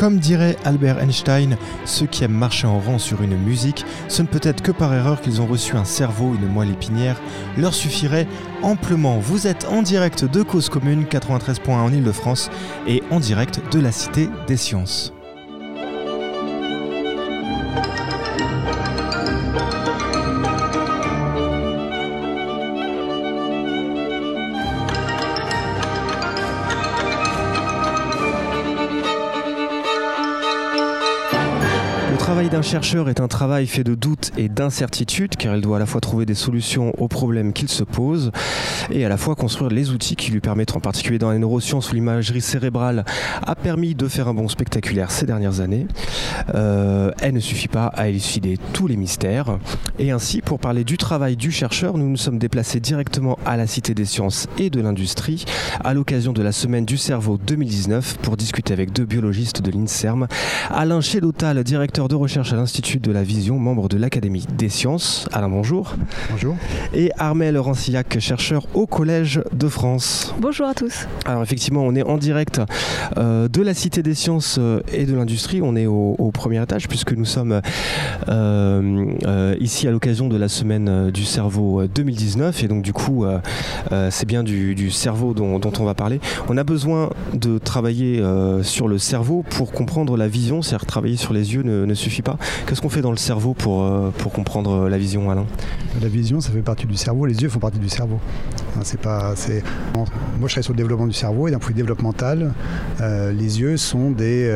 Comme dirait Albert Einstein, ceux qui aiment marcher en rang sur une musique, ce ne peut être que par erreur qu'ils ont reçu un cerveau, une moelle épinière, leur suffirait amplement. Vous êtes en direct de Cause Commune 93.1 en Ile-de-France et en direct de la Cité des Sciences. D'un chercheur est un travail fait de doutes et d'incertitudes, car il doit à la fois trouver des solutions aux problèmes qu'il se pose et à la fois construire les outils qui lui permettront, en particulier dans les neurosciences où l'imagerie cérébrale a permis de faire un bond spectaculaire ces dernières années. Euh, elle ne suffit pas à élucider tous les mystères. Et ainsi, pour parler du travail du chercheur, nous nous sommes déplacés directement à la Cité des sciences et de l'industrie à l'occasion de la Semaine du cerveau 2019 pour discuter avec deux biologistes de l'INSERM, Alain Chélotal, directeur de recherche à l'Institut de la Vision, membre de l'Académie des Sciences. Alain, bonjour. Bonjour. Et Armel Rancillac, chercheur au Collège de France. Bonjour à tous. Alors effectivement, on est en direct euh, de la Cité des Sciences euh, et de l'Industrie. On est au, premier étage puisque nous sommes euh, ici à l'occasion de la Semaine du cerveau 2019. Et donc du coup, c'est bien du, cerveau dont, on va parler. On a besoin de travailler sur le cerveau pour comprendre la vision, c'est-à-dire travailler sur les yeux ne suffit pas. Qu'est-ce qu'on fait dans le cerveau pour, euh, pour comprendre euh, la vision, Alain? La vision, ça fait partie du cerveau. Les yeux font partie du cerveau. C'est pas, c'est... Moi, je travaille sur le développement du cerveau et d'un point de vue développemental, euh, les yeux sont des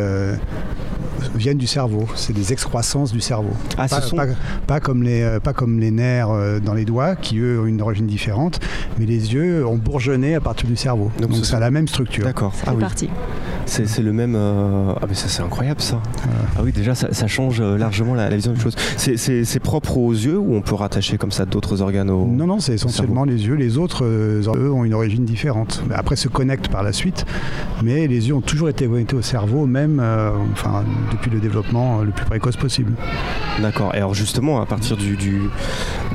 viennent du cerveau. C'est des excroissances du cerveau. Ah, pas, sont... pas, comme les, pas comme les nerfs dans les doigts, qui eux ont une origine différente, mais les yeux ont bourgeonné à partir du cerveau. Donc, Donc ça a la même structure. D'accord. Ah, oui. parti. C'est, le même. Ah, mais ça, c'est incroyable ça. Ah oui, déjà, ça, change largement la, vision des choses. C'est, propre aux yeux ou on peut rattacher comme ça d'autres organes au. Non, non, c'est essentiellement les yeux. Les autres, eux, ont une origine différente. Après, se connectent par la suite, mais les yeux ont toujours été connectés au cerveau, même enfin, depuis le développement le plus précoce possible. D'accord. Et alors, justement, à partir du, du,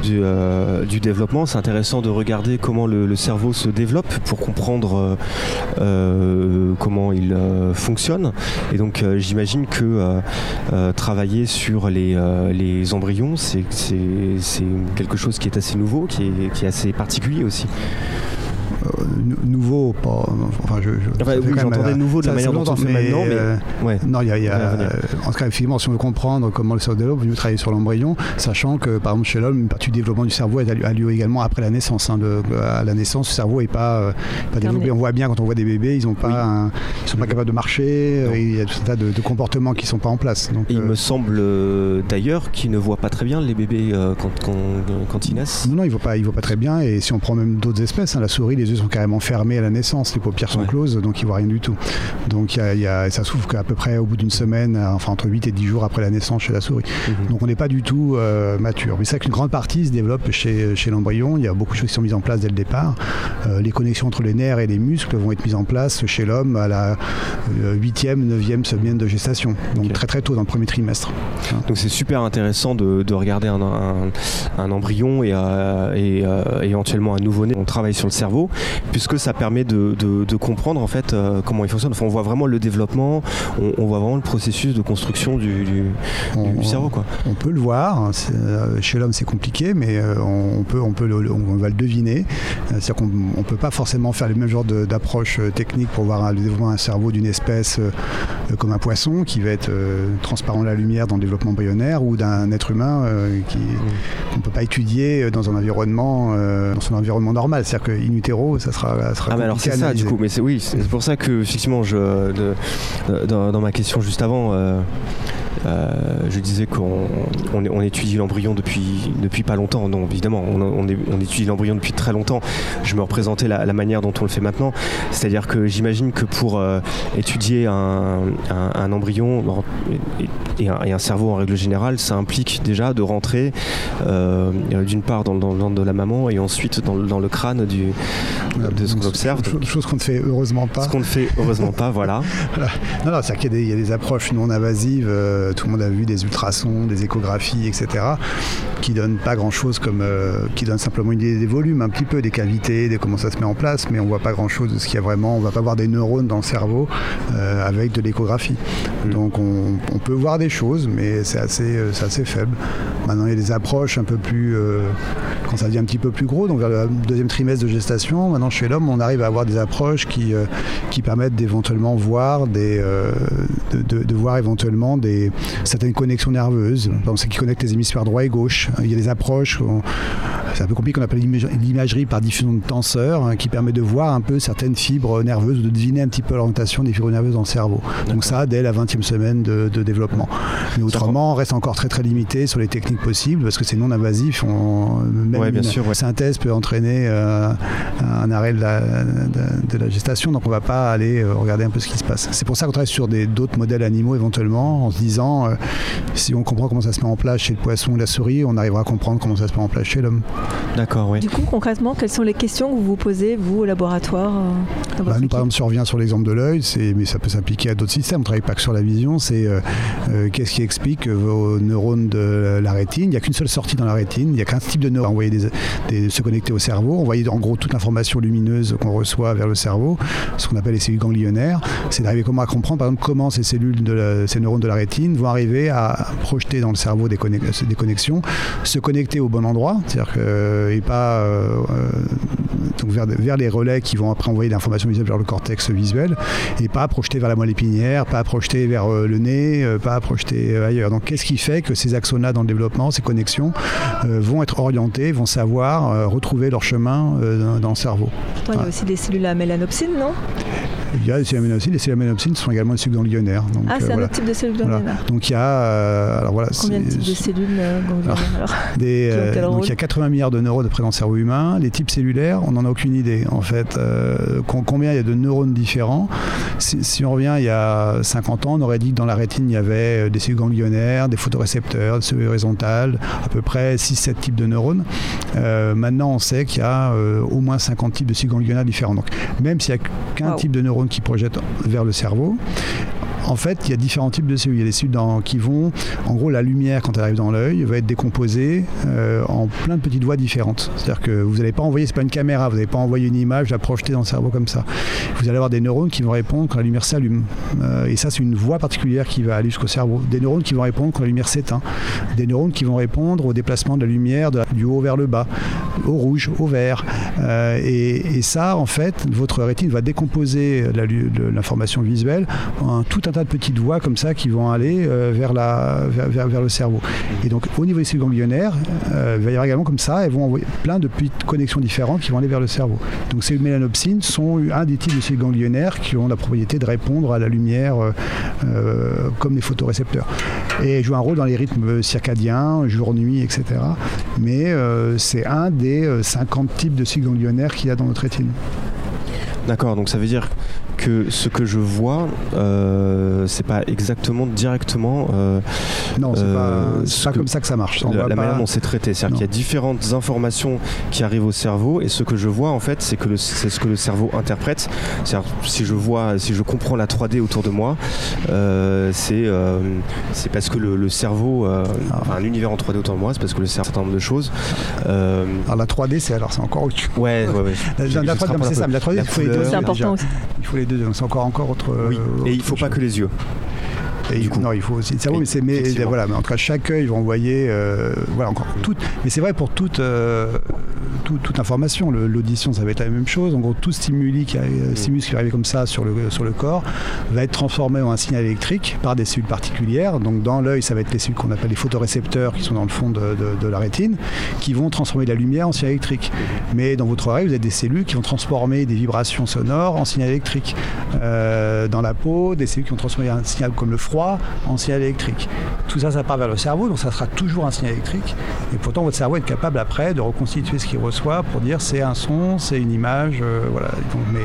du, développement, c'est intéressant de regarder comment le, cerveau se développe pour comprendre comment il euh, fonctionne. Et donc euh, j'imagine que euh, sur les, les embryons, c'est quelque chose qui est assez nouveau, qui est assez particulier aussi. Euh, nouveau, pas. Enfin, je, j'entendais nouveau de la manière dont on fait maintenant, mais. Euh, ouais. Non, il y a. Y a en tout cas, effectivement, si on veut comprendre comment le cerveau développe, mieux travailler sur l'embryon, sachant que, par exemple, chez l'homme, une partie du développement du cerveau a lieu également après la naissance. Hein, à la naissance, le cerveau n'est pas, euh, pas développé. On voit bien quand on voit des bébés, ils ne pas sont pas capables de marcher, il y a tout un tas de, comportements qui ne sont pas en place. Donc, il me semble d'ailleurs qu'ils ne voient pas très bien les bébés quand, quand, quand, ils naissent. Non, non, ils ne voient, pas, voient pas très bien. Et si on prend même d'autres espèces, hein, la souris, les yeux sont carrément fermés à la naissance, les paupières sont closes, donc ils voient rien du tout. Donc y a, ça s'ouvre qu'à peu près au bout d'une semaine, enfin entre 8 et 10 jours après la naissance chez la souris. Mhm. Donc on n'est pas du tout euh, mature. Mais c'est vrai qu'une grande partie se développe chez, chez l'embryon. Il y a beaucoup de choses qui sont mises en place dès le départ. Euh, les connexions entre les nerfs et les muscles vont être mises en place chez l'homme à la 8e, 9e semaine de gestation. Donc très très tôt dans le premier trimestre. Donc c'est super intéressant de, regarder un, un, embryon et, euh, et éventuellement un nouveau-né. On travaille sur le cerveau puisque ça permet de, comprendre en fait euh, comment il fonctionne. Enfin, on voit vraiment le développement, on, voit vraiment le processus de construction du, cerveau. Quoi. On peut le voir. Euh, chez l'homme, c'est compliqué, mais euh, on, peut, on, peut on va le deviner. C'est-à-dire qu'on ne peut pas forcément faire le même genre d'approche technique pour voir le développement d'un cerveau d'une espèce comme un poisson qui va être transparent à la lumière dans le développement embryonnaire ou d'un être humain qu'on ne peut pas étudier dans un environnement, dans son environnement normal. C'est-à-dire que in utero, ça sera ah mais alors c'est ça du coup, mais c'est oui, c'est pour ça que effectivement je dans, ma question juste avant. Euh, euh, je disais qu'on on, étudie l'embryon depuis, depuis pas longtemps. Non, évidemment, on, étudie l'embryon depuis très longtemps. Je me représentais la, manière dont on le fait maintenant. C'est-à-dire que j'imagine que pour euh, étudier un, embryon et, un, cerveau en règle générale, ça implique déjà de rentrer d'une part dans, le ventre de la maman et ensuite dans, le crâne du, de ce qu'on observe. Chose, qu'on ne fait heureusement pas. Ce qu'on ne fait heureusement pas, voilà. Non, non, c'est-à-dire qu'il y, a des approches non invasives. Euh, tout le monde a vu des ultrasons, des échographies, etc., qui donnent pas grand-chose comme, euh, qui donnent simplement une idée des volumes, un petit peu des cavités, de comment ça se met en place, mais on voit pas grand-chose de ce qu'il y a vraiment. On va pas voir des neurones dans le cerveau euh, avec de l'échographie. Mm. Donc on, peut voir des choses, mais c'est assez, assez faible. Maintenant, il y a des approches un peu plus, quand ça devient un petit peu plus gros, donc vers le deuxième trimestre de gestation, maintenant chez l'homme, on arrive à avoir des approches qui, qui permettent d'éventuellement voir des, de, voir éventuellement des, certaines connexions nerveuses, c'est qui connectent les hémisphères droit et gauche. Il y a des approches, c'est un peu compliqué, qu'on appelle l'imagerie par diffusion de tenseurs, hein, qui permet de voir un peu certaines fibres nerveuses, de deviner un petit peu l'orientation des fibres nerveuses dans le cerveau. Donc ça, dès la 20e semaine de, développement. Mais autrement, on reste encore très très limité sur les techniques possibles, parce que c'est non invasif. On, même bien sûr, synthèse peut entraîner euh, un arrêt de la, de, la, gestation, donc on ne va pas aller euh, regarder un peu ce qui se passe. C'est pour ça qu'on travaille sur d'autres modèles animaux éventuellement, en se disant, euh, si on comprend comment ça se met en place chez le poisson ou la souris, on arrivera à comprendre comment ça se met en place chez l'homme. D'accord, oui. Du coup, concrètement, quelles sont les questions que vous vous posez, vous, au laboratoire euh, bah, Nous, par exemple, si on revient sur l'exemple de l'œil, mais ça peut s'appliquer à d'autres systèmes, on ne travaille pas que sur la vision, c'est euh, qu'est-ce qui explique que vos neurones de la rétine, il n'y a qu'une seule sortie dans la rétine, il n'y a qu'un type de neurones envoyer des, se connecter au cerveau, envoyer en gros toute l'information lumineuse qu'on reçoit vers le cerveau, ce qu'on appelle les cellules ganglionnaires, c'est d'arriver comment à comprendre, par exemple, comment ces cellules de ces neurones de la rétine vont arriver à projeter dans le cerveau des, connexions, se connecter au bon endroit, c'est-à-dire que, euh, et pas euh, euh, donc vers, vers, les relais qui vont après envoyer l'information visuelle vers le cortex visuel, et pas projeter vers la moelle épinière, pas projeter vers le nez, pas projeter ailleurs. Donc qu'est-ce qui fait que ces axons-là dans le développement, ces connexions, vont être orientés, vont savoir retrouver leur chemin dans le cerveau? Il y a aussi des cellules à mélanopsine, non? Il y a des cellules aménopsines. Les cellules aménopsines sont également des cellules ganglionnaires. Donc, ah, c'est un autre type de cellules ganglionnaires. Donc il y a. Euh, alors, voilà, Combien de types de cellules euh, ganglionnaires des, euh, Donc il y a 80 milliards de neurones présents dans le cerveau humain. Les types cellulaires, on n'en a aucune idée en fait. combien il y a de neurones différents? Si, on revient il y a 50 ans, on aurait dit que dans la rétine il y avait des cellules ganglionnaires, des photorécepteurs, des cellules horizontales, à peu près 6-7 types de neurones. maintenant on sait qu'il y a au moins 50 types de cellules ganglionnaires différents. Donc même s'il n'y a qu'un type de qui projette vers le cerveau en fait, il y a différents types de cellules. Il y a des cellules qui vont, en gros, la lumière, quand elle arrive dans l'œil, va être décomposée euh, en plein de petites voies différentes. C'est-à-dire que vous n'allez pas envoyer, c'est pas une caméra, vous n'allez pas envoyer une image, la projeter dans le cerveau comme ça. Vous allez avoir des neurones qui vont répondre quand la lumière s'allume. Euh, et ça, c'est une voie particulière qui va aller jusqu'au cerveau. Des neurones qui vont répondre quand la lumière s'éteint. Des neurones qui vont répondre au déplacement de la lumière du haut vers le bas, au rouge, au vert. Euh, et, ça, en fait, votre rétine va décomposer l'information visuelle en tout un tas de petites voies comme ça qui vont aller euh, vers, la, vers, le cerveau. Et donc au niveau des cellules ganglionnaires, euh, il va y avoir également comme ça, elles vont envoyer plein de petites connexions différentes qui vont aller vers le cerveau. Donc ces mélanopsines sont un des types de cellules ganglionnaires qui ont la propriété de répondre à la lumière euh, comme les photorécepteurs. Et jouent un rôle dans les rythmes circadiens, jour-nuit, etc. Mais c'est un des 50 types de ganglionnaires qu'il y a dans notre rétine. D'accord, donc ça veut dire que ce que je vois, euh, c'est pas exactement directement. Euh, non, c'est pas, euh, pas comme ça que ça marche. la, manière dont c'est traité, c'est-à-dire qu'il y a différentes informations qui arrivent au cerveau et ce que je vois en fait, c'est que c'est ce que le cerveau interprète. C'est-à-dire si je vois, si je comprends la 3D autour de moi, c'est c'est parce que le, cerveau, ah. enfin l'univers en 3D autour de moi, c'est parce que le cerveau un certain nombre de choses. alors la 3D, c'est alors c'est encore autre Ouais, ouais, ouais. La, la 3D, c'est ça, la 3D, c'est important aussi. Il faut les deux, c'est encore encore autre. Oui. Et il faut pas que les yeux. Et du coup. Non, il faut aussi mais c'est mais, voilà, mais en tout cas chaque œil va envoyer euh, voilà encore tout. Mais c'est vrai pour toute euh, toute information. L'audition, ça va être la même chose. En gros, tout stimuli qui, mm. stimulus qui va arriver comme ça sur le sur le corps va être transformé en un signal électrique par des cellules particulières. Donc dans l'œil, ça va être les cellules qu'on appelle les photorécepteurs qui sont dans le fond de, de, la rétine, qui vont transformer la lumière en signal électrique. Mais dans votre oreille, vous avez des cellules qui vont transformer des vibrations sonores en signal électrique. Euh, dans la peau, des cellules qui vont transformer un signal comme le froid en signal électrique. Tout ça, ça part vers le cerveau, donc ça sera toujours un signal électrique. Et pourtant, votre cerveau est capable après de reconstituer ce qu'il reçoit pour dire c'est un son, c'est une image, voilà. mais,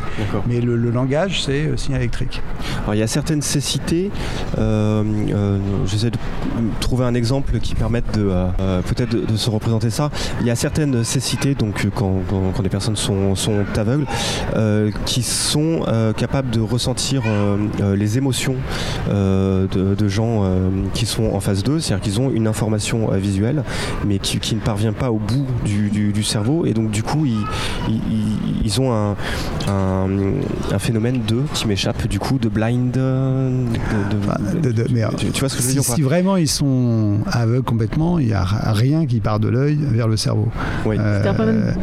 mais le, langage, c'est signal électrique. Alors il y a certaines cécités, j'essaie de trouver un exemple qui permette de peut-être de, se représenter ça. Il y a certaines cécités, donc quand, quand, les personnes sont, sont aveugles, qui sont capables de ressentir les émotions de, gens qui sont en phase 2, c'est-à-dire qu'ils ont une information euh, visuelle, mais qui, ne parvient pas au bout du, cerveau, et donc du coup, ils, ils, ont un, un, phénomène de, qui m'échappe, du coup, de blind. tu, vois ce que je veux dire Si vraiment ils sont aveugles complètement, il n'y a rien qui part de l'œil vers le cerveau. Oui. Euh, c'est un problème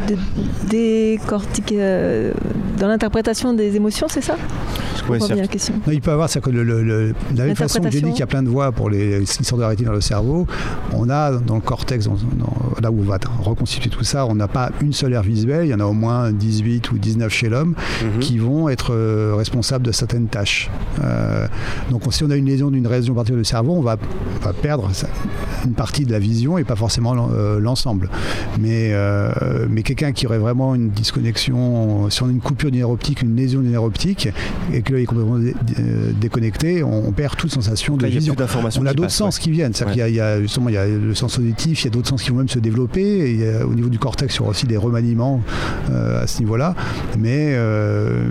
des cortiques euh, dans l'interprétation des émotions, c'est ça? Ouais, bien la question. il peut avoir, c'est que le, de la même façon que j'ai dit qu'il y a plein de voies pour les qui de rétine dans le cerveau, on a dans le cortex, là où on va reconstituer tout ça, on n'a pas une seule aire visuelle, il y en a au moins 18 ou 19 chez l'homme mhm. qui vont être euh, responsables de certaines tâches. Euh, donc si on a une lésion d'une région particulière du cerveau, on va, perdre une partie de la vision et pas forcément euh, l'ensemble. Mais, mais quelqu'un qui aurait vraiment une disconnexion, si on a une coupure d'une optique, une lésion d'une optique, et que l'œil est complètement déconnecté, on, perd toute sensation de vision. On a d'autres sens qui viennent. Il, y a, justement il y a le sens auditif, il y a d'autres sens qui vont même se développer. Et au niveau du cortex, il y aura aussi des remaniements euh, à ce niveau-là. Mais, euh,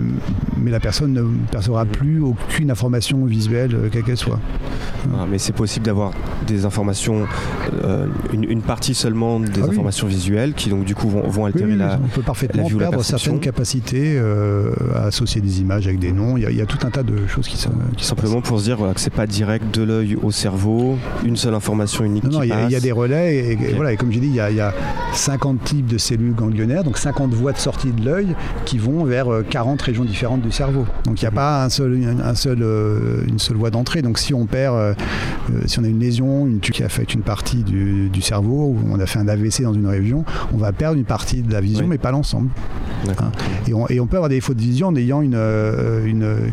mais la personne ne percevra plus aucune information visuelle, euh, quelle qu'elle soit. Ah, mais c'est possible d'avoir des informations, une, partie seulement des ah informations visuelles qui donc du coup vont, altérer la. On peut parfaitement perdre certaines capacités à associer des images avec des noms. Il y a, tout un tas de choses qui sont. Simplement pour se dire que c'est pas direct de l'œil au cerveau, une seule information unique. Non, il y, a des relais et, voilà, et comme j'ai dit, il y, a, 50 types de cellules ganglionnaires, donc 50 voies de sortie de l'œil qui vont vers 40 euh, régions différentes du cerveau. Donc il n'y a mhm. pas un seul, un seul, euh, une seule voie d'entrée. Donc si on perd, euh, si on a une lésion, une qui affecte une partie du, cerveau, ou on a fait un AVC dans une région, on va perdre une partie de la vision, mais pas l'ensemble. Hein. et, on, et, on, peut avoir des défauts de vision en ayant une, une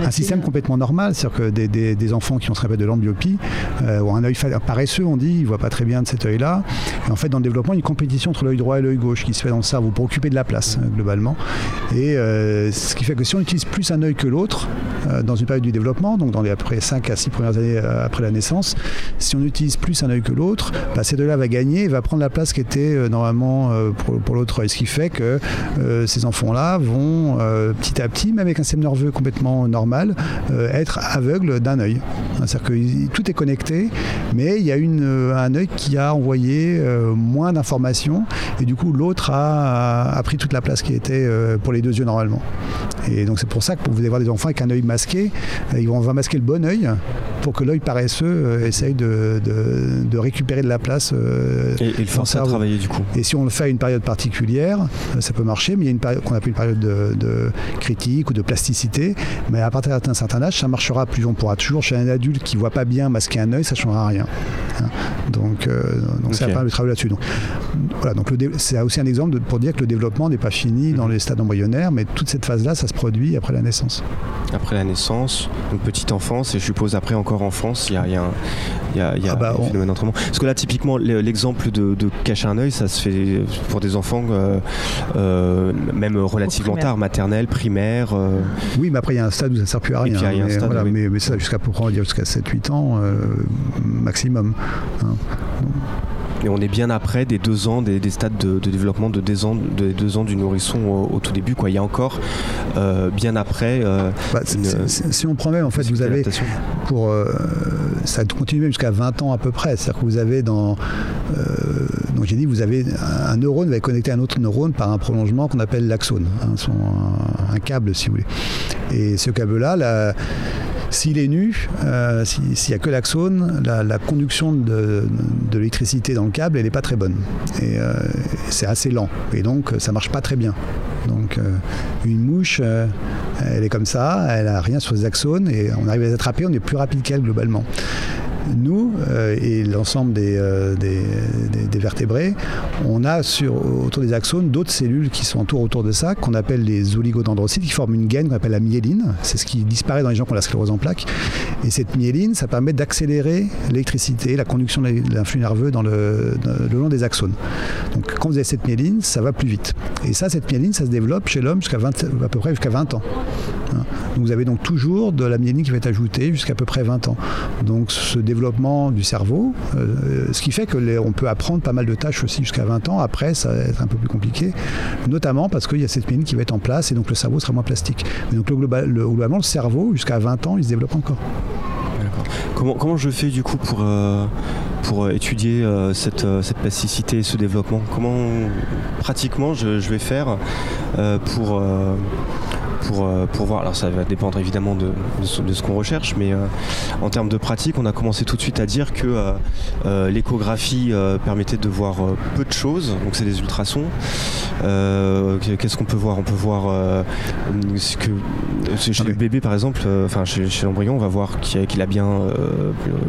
un système complètement normal, c'est-à-dire que des, des, enfants qui ont ce qu'on de l'ambiopie, ou un œil paresseux, on dit, il voit pas très bien de cet œil-là. Et en fait, dans le développement, il y a une compétition entre l'œil droit et l'œil gauche qui se fait dans le cerveau pour occuper de la place, euh, globalement. Et euh, ce qui fait que si on utilise plus un œil que l'autre, euh, dans une période du développement, donc dans les après 5 à 6 premières années après la naissance, si on utilise plus un œil que l'autre, bah, cet œil-là va gagner et va prendre la place qui était normalement pour, pour l'autre œil. Ce qui fait que ces enfants-là vont petit à petit, même avec un système nerveux complètement normal, être aveugles d'un œil. C'est-à-dire que tout est connecté, mais il y a une, euh, un œil qui a envoyé euh, moins d'informations et du coup l'autre a, pris toute la place qui était euh, pour les deux yeux normalement. Et donc c'est pour ça que vous allez voir des enfants avec un œil masqué, ils vont, on va masquer le bon œil pour que l'œil paresseux essaye de, de, récupérer de la place. et, et le forcer à travailler du coup. Et si on le fait à une période particulière, ça peut marcher, mais il y a une période qu'on appelle une période de, critique ou de plasticité. Mais à partir d'un certain âge, ça marchera plus. On pourra toujours chez un adulte qui voit pas bien masquer un œil, ça ne changera rien. Hein. Donc, euh, donc okay. ça de travailler là-dessus. Donc, voilà, donc c'est aussi un exemple pour dire que le développement n'est pas fini dans mhm. les stades embryonnaires, mais toute cette phase-là, ça se produit après la naissance. Après la naissance, une petite enfance, et je suppose après encore enfance, il y a, y a, y a, y a ah bah, phénomène d'entraînement. Parce que là, typiquement, l'exemple de, cacher un œil, ça se fait pour des enfants euh, euh, même relativement tard, maternelle, primaire. Oui, mais après, il y a un stade où ça ne sert plus à rien. mais, mais, ça, jusqu'à jusqu'à 7-8 ans maximum. Hein. Et on est bien après des deux ans, des, stades de, développement de deux ans, de deux ans du nourrisson au, tout début. Quoi. Il y a encore euh, bien après. Euh, bah, si on prend même, en fait, vous avez pour euh, ça continue jusqu'à 20 ans à peu près. C'est-à-dire que vous avez dans donc j'ai dit vous avez un neurone va connecter à un autre neurone par un prolongement qu'on appelle l'axone, hein, un, câble si vous voulez. Et ce câble-là, s'il est nu, euh, s'il n'y a que l'axone, la, conduction de, l'électricité dans le câble, elle n'est pas très bonne. Et euh, c'est assez lent. Et donc, ça ne marche pas très bien. Donc, euh, une mouche, elle est comme ça, elle n'a rien sur les axones, et on arrive à les attraper, on est plus rapide qu'elle globalement. Nous et l'ensemble des, des, vertébrés, on a sur, autour des axones d'autres cellules qui sont autour, de ça, qu'on appelle les oligodendrocytes, qui forment une gaine qu'on appelle la myéline. C'est ce qui disparaît dans les gens qui ont la sclérose en plaques. Et cette myéline, ça permet d'accélérer l'électricité, la conduction de l'influx nerveux dans le, le, long des axones. Donc quand vous avez cette myéline, ça va plus vite. Et ça, cette myéline, ça se développe chez l'homme jusqu'à à peu près jusqu'à 20 ans. Hein. Donc vous avez donc toujours de la myéline qui va être ajoutée jusqu'à peu près 20 ans. Donc ce du cerveau, euh, ce qui fait que on peut apprendre pas mal de tâches aussi jusqu'à 20 ans. Après, ça va être un peu plus compliqué, notamment parce qu'il y a cette myéline qui va être en place et donc le cerveau sera moins plastique. Donc le, global, le, globalement, le cerveau, jusqu'à 20 ans, il se développe encore. Comment, je fais du coup pour, euh, pour euh, étudier cette, cette, plasticité, ce développement? Comment pratiquement je vais faire pour euh, pour, voir. Alors ça va dépendre évidemment de, ce qu'on recherche, mais euh, en termes de pratique, on a commencé tout de suite à dire que euh, l'échographie permettait de voir peu de choses, donc c'est des ultrasons. Qu'est-ce qu'on peut voir? On peut voir que chez le bébé par exemple, enfin chez, l'embryon, on va voir qu'il a, bien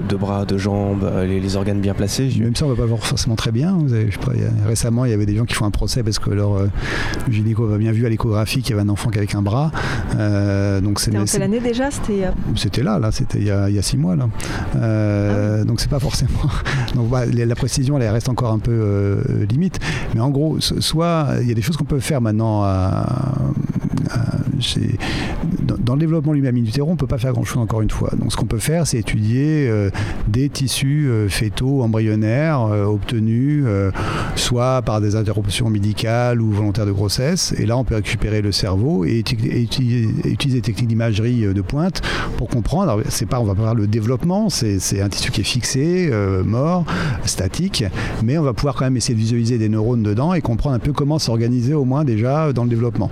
deux bras, deux jambes, les, organes bien placés. Même ça, on va pas voir forcément très bien. Vous avez, récemment, il y avait des gens qui font un procès parce que leur gynéco va bien vu à l'échographie qu'il y avait un enfant qui avec un bras euh, donc c'est en quelle année déjà? C'était là, là, c'était il, y a six mois là. Euh, ah donc c'est pas forcément. donc bah, la précision, elle reste encore un peu euh, limite. Mais en gros, soit y a des choses qu'on peut faire maintenant à, dans, le développement lui-même in on ne peut pas faire grand-chose encore une fois. Donc ce qu'on peut faire, c'est étudier euh, des tissus euh, fétaux embryonnaires euh, obtenus soit par des interruptions médicales ou volontaires de grossesse. Et là, on peut récupérer le cerveau et, utiliser, des techniques d'imagerie de pointe pour comprendre. C'est pas, on va pas voir le développement, c'est un tissu qui est fixé, mort, statique, mais on va pouvoir quand même essayer de visualiser des neurones dedans et comprendre un peu comment s'organiser au moins déjà dans le développement.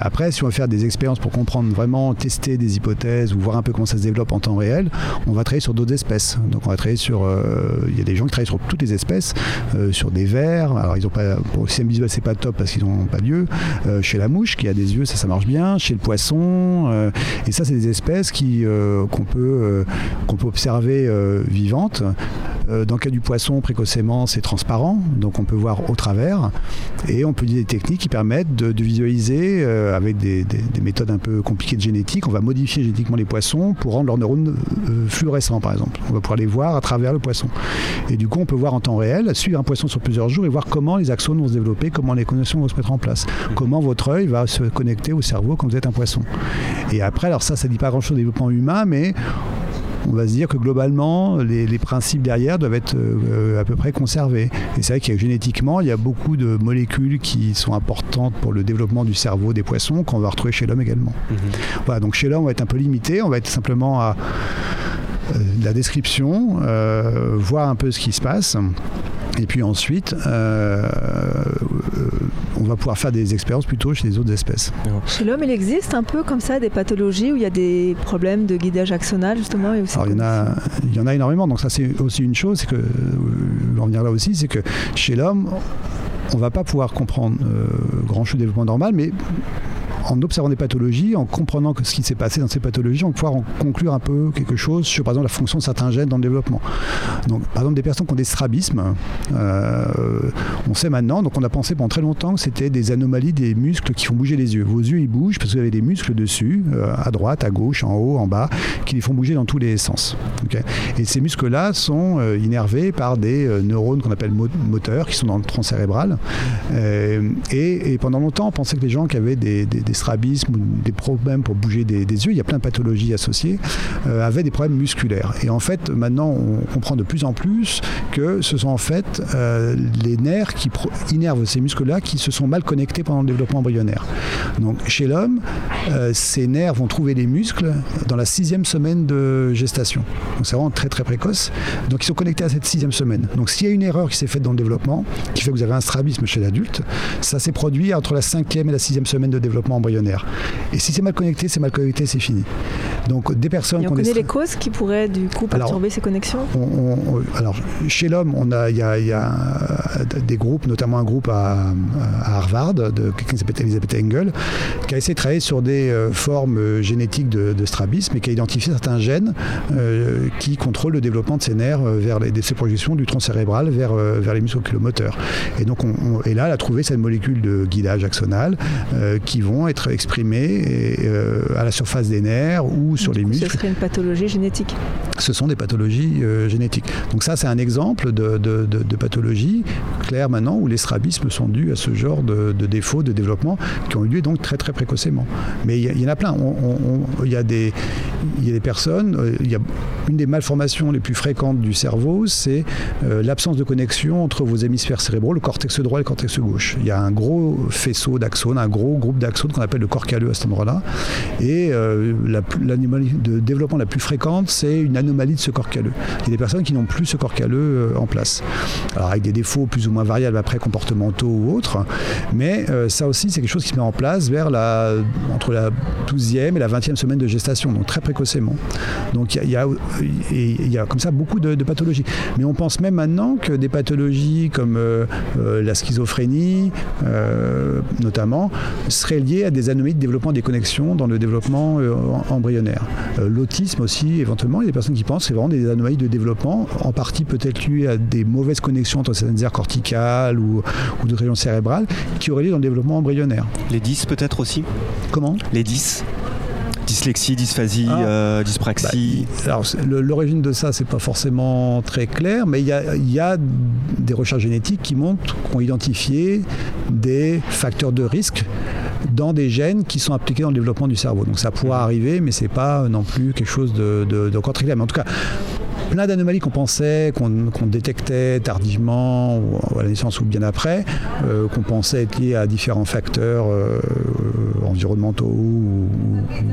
après, si veut faire des expériences pour comprendre vraiment, tester des hypothèses ou voir un peu comment ça se développe en temps réel, on va travailler sur d'autres espèces. Donc on va travailler sur, euh, il y a des gens qui travaillent sur toutes les espèces, euh, sur des vers. Alors ils ont pas, pour le système visuel c'est pas top parce qu'ils n'ont pas d'yeux. Euh, chez la mouche qui a des yeux, ça ça marche bien. Chez le poisson, et ça c'est des espèces qui qu'on peut qu'on peut observer vivantes. dans le cas du poisson, précocement, c'est transparent, donc on peut voir au travers. Et on peut utiliser des techniques qui permettent de visualiser avec des, des, méthodes un peu compliquées de génétique. On va modifier génétiquement les poissons pour rendre leurs neurones euh, fluorescents, par exemple. On va pouvoir les voir à travers le poisson. Et du coup, on peut voir en temps réel, suivre un poisson sur plusieurs jours et voir comment les axones vont se développer, comment les connexions vont se mettre en place, comment votre œil va se connecter au cerveau quand vous êtes un poisson. Et après, alors ça, ça ne dit pas grand-chose au développement humain, mais on va se dire que globalement, les, principes derrière doivent être euh, à peu près conservés. Et c'est vrai que génétiquement, il y a beaucoup de molécules qui sont importantes pour le développement du cerveau des poissons qu'on va retrouver chez l'homme également. Mhm. Voilà, donc chez l'homme, on va être un peu limité, on va être simplement à la description, euh, voir un peu ce qui se passe. Et puis ensuite, euh, on va pouvoir faire des expériences plutôt chez les autres espèces. Chez l'homme, il existe un peu comme ça des pathologies où il y a des problèmes de guidage axonal justement et Alors, il, y en a, il y en a énormément. Donc ça, c'est aussi une chose, c'est que, en venir là aussi, c'est que chez l'homme, on ne va pas pouvoir comprendre grand chose de développement normal, mais en observant des pathologies, en comprenant ce qui s'est passé dans ces pathologies, on va pouvoir en conclure un peu quelque chose sur, par exemple, la fonction de certains gènes dans le développement. Donc, par exemple, des personnes qui ont des strabismes, euh, on sait maintenant, donc on a pensé pendant très longtemps que c'était des anomalies des muscles qui font bouger les yeux. Vos yeux, ils bougent parce que vous avez des muscles dessus, euh, à droite, à gauche, en haut, en bas, qui les font bouger dans tous les sens. et ces muscles-là sont euh, innervés par des neurones qu'on appelle moteurs, qui sont dans le tronc cérébral. Et, pendant longtemps, on pensait que les gens qui avaient des strabisme ou des problèmes pour bouger des, yeux, il y a plein de pathologies associées, euh, avaient des problèmes musculaires. Et en fait, maintenant, on comprend de plus en plus que ce sont en fait euh, les nerfs qui innervent ces muscles-là qui se sont mal connectés pendant le développement embryonnaire. Donc, chez l'homme, euh, ces nerfs vont trouver les muscles dans la sixième semaine de gestation. Donc, c'est vraiment très très précoce. Donc, ils sont connectés à cette sixième semaine. Donc, s'il y a une erreur qui s'est faite dans le développement, qui fait que vous avez un strabisme chez l'adulte, ça s'est produit entre la cinquième et la sixième semaine de développement embryonnaire. Et si c'est mal connecté, c'est mal connecté, c'est fini. Donc des personnes. Et on connaît les causes qui pourraient du coup perturber ces connexions? alors chez l'homme, on a il y, a, des groupes, notamment un groupe à, Harvard de quelqu'un qui s'appelle Elisabeth Engel, qui a essayé de travailler sur des euh, formes génétiques de, strabisme et qui a identifié certains gènes euh, qui contrôlent le développement de ces nerfs vers les, ces projections du tronc cérébral vers, vers les muscles oculomoteurs. Et donc on, et là, elle a trouvé cette molécule de guidage axonal qui vont être exprimées à la surface des nerfs ou sur les muscles. Ce serait une pathologie génétique. Ce sont des pathologies euh, génétiques. Donc ça, c'est un exemple de, de, pathologie claire maintenant où les strabismes sont dus à ce genre de, défauts de développement qui ont eu lieu donc très très précocement. Mais il y, en a plein. Il y, a des, y a des personnes, euh, il y a une des malformations les plus fréquentes du cerveau, c'est euh, l'absence de connexion entre vos hémisphères cérébraux, le cortex droit et le cortex gauche. Il y a un gros faisceau d'axones, un gros groupe d'axones qu'on appelle le corps calleux à cet endroit-là. Et l'anomalie de développement la plus fréquente, c'est une anomalie de ce corps calleux. Il y a des personnes qui n'ont plus ce corps calleux euh, en place. Alors avec des défauts plus ou moins variables après comportementaux ou autres, mais euh, ça aussi c'est quelque chose qui se met en place vers la, entre la 12e et la 20e semaine de gestation, donc très précocement. Donc il y, a comme ça beaucoup de, pathologies. Mais on pense même maintenant que des pathologies comme euh, la schizophrénie, notamment, seraient liées à des anomalies de développement des connexions dans le développement embryonnaire. L'autisme aussi, éventuellement, il y a des personnes qui pensent que c'est vraiment des anomalies de développement, en partie peut-être liées à des mauvaises connexions entre certaines aires corticales ou, ou de régions cérébrales, qui auraient lieu dans le développement embryonnaire. Les 10 peut-être aussi? Comment? Les 10 Dyslexie, dysphasie, ah. euh, dyspraxie. Bah, alors l'origine de ça, c'est pas forcément très clair, mais il y, y a, des recherches génétiques qui montrent, qu'on identifié des facteurs de risque dans des gènes qui sont appliqués dans le développement du cerveau. Donc ça pourrait arriver, mais c'est pas non plus quelque chose de, de, de très clair. Mais en tout cas, plein d'anomalies qu'on pensait, qu'on détectait tardivement, à la naissance ou bien après, euh, qu'on pensait être liées à différents facteurs euh, environnementaux ou,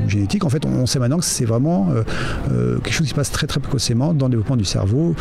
génétiques. En fait, on, sait maintenant que c'est vraiment euh, quelque chose qui se passe très très précocement dans le développement du cerveau.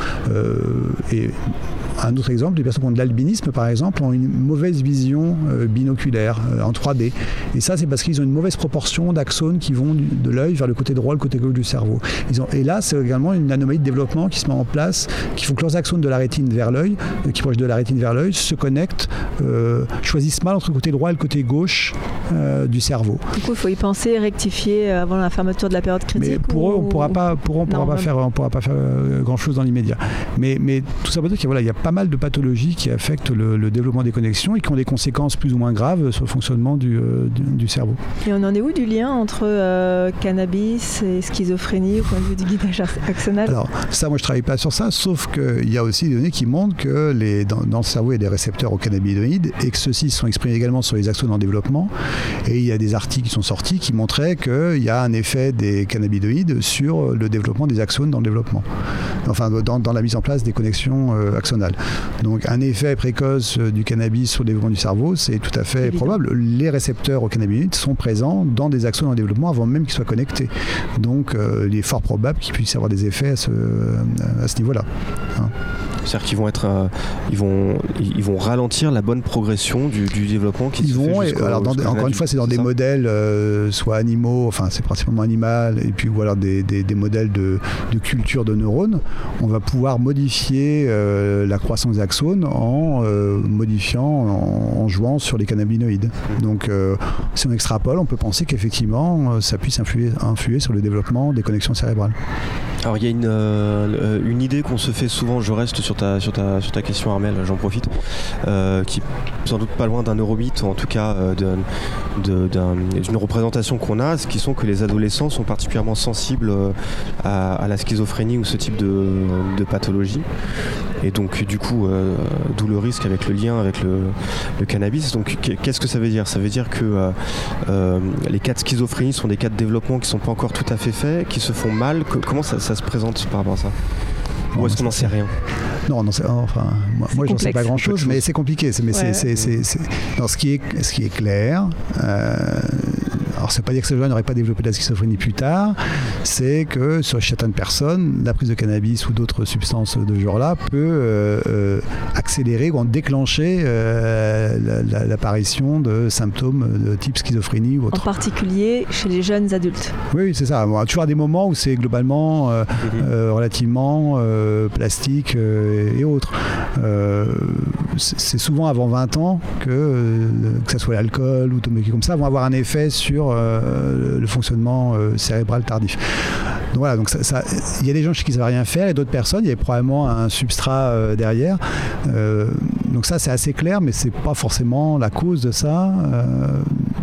Un autre exemple, les personnes qui ont de l'albinisme, par exemple, ont une mauvaise vision binoculaire en 3D. Et ça, c'est parce qu'ils ont une mauvaise proportion d'axones qui vont de l'œil vers le côté droit, le côté gauche du cerveau. Ils ont, et là, c'est également une anomalie de développement qui se met en place, qui font que leurs axones de la rétine vers l'œil, euh, qui proches de la rétine vers l'œil, se connectent, euh, choisissent mal entre le côté droit et le côté gauche euh, du cerveau. Du coup, il faut y penser, rectifier avant la fermeture de la période critique. Mais pour eux, on ne pourra pas, pour on pourra pas faire, on pourra pas faire grand chose dans l'immédiat. Mais, mais tout ça veut dire qu'il voilà, y a pas mal de pathologies qui affectent le, développement des connexions et qui ont des conséquences plus ou moins graves sur le fonctionnement du, du, cerveau. Et on en est où du lien entre cannabis et schizophrénie au point de vue du guidage axonal? Alors, ça, moi, je travaille pas sur ça, sauf qu'il y a aussi des données qui montrent que les, dans, le cerveau, il y a des récepteurs aux cannabinoïdes et que ceux-ci sont exprimés également sur les axones en développement. Et il y a des articles qui sont sortis qui montraient qu'il y a un effet des cannabinoïdes sur le développement des axones dans le développement. Enfin, dans, la mise en place des connexions euh, axonales. Donc, un effet précoce euh, du cannabis sur le développement du cerveau, c'est tout à fait probable. Les récepteurs aux cannabinoïdes sont présents dans des axones en développement avant même qu'ils soient connectés. Donc, euh, il est fort probable qu'ils puissent avoir des effets à ce, à ce niveau-là. Hein. C'est-à-dire qu'ils vont être, euh, ils vont, ils vont ralentir la bonne progression du, développement qui Ils vont. alors encore une fois, c'est dans des modèles euh, soit animaux, enfin c'est principalement animal, et puis ou alors des, des, modèles de, de, culture de neurones. On va pouvoir modifier euh, la croissance des axones en modifiant, en, jouant sur les cannabinoïdes. Donc, si on extrapole, on peut penser qu'effectivement, ça puisse influer sur le développement des connexions cérébrales. Alors il y a une, une idée qu'on se fait souvent. Je reste sur ta, sur ta, sur ta question, Armel, j'en profite, euh, qui sans doute pas loin d'un ou en tout cas euh, d'une représentation qu'on a, ce qui sont que les adolescents sont particulièrement sensibles euh, à, la schizophrénie ou ce type de, pathologie. Et donc, du coup, d'où le risque avec le lien avec le, cannabis. Donc, qu'est-ce que ça veut dire? Ça veut dire que les cas de schizophrénie sont des cas de développement qui ne sont pas encore tout à fait faits, qui se font mal. comment ça se présente par rapport à ça ou est-ce qu'on n'en sait rien Non, non enfin, moi, moi j'en sais pas grand-chose, mais c'est compliqué. Mais c'est, ce, qui est, ce qui est clair, euh, alors veut pas dire que ces gens n'auraient pas développé de la schizophrénie plus tard, c'est que sur certaines personnes, la prise de cannabis ou d'autres substances de ce genre-là peut accélérer ou en déclencher l'apparition de symptômes de type schizophrénie ou autre. En particulier chez les jeunes adultes. Oui, c'est ça. On a toujours des moments où c'est globalement mhm. relativement plastique et autres. c'est souvent avant 20 ans que, que ce soit l'alcool ou tout comme ça, vont avoir un effet sur le fonctionnement cérébral tardif. Donc voilà, donc ça, il y a des gens chez qui ça va rien faire et d'autres personnes, il y a probablement un substrat euh, derrière. Euh, donc ça, c'est assez clair, mais c'est pas forcément la cause de ça. Euh,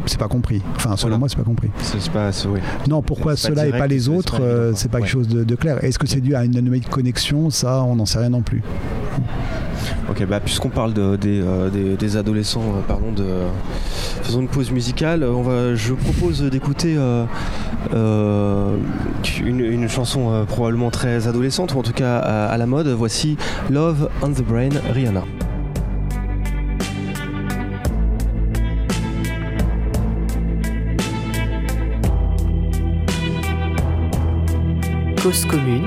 c'est pas compris. Enfin, selon moi, c'est pas compris. Pas, Non, pourquoi cela et pas les autres, c'est pas quelque chose de, de clair. Est-ce que c'est dû à une anomalie de connexion? Ça, on n'en sait rien non plus. Ok, bah, puisqu'on parle euh, des, adolescents, euh, de, faisons une pause musicale. On va, je propose d'écouter euh, une, chanson probablement très adolescente, ou en tout cas à, la mode. Voici Love on the Brain, Rihanna. Cause commune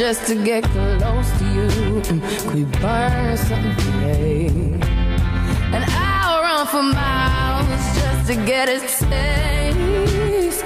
just to get close to you. We burn something today? And I'll run for miles just to get a taste.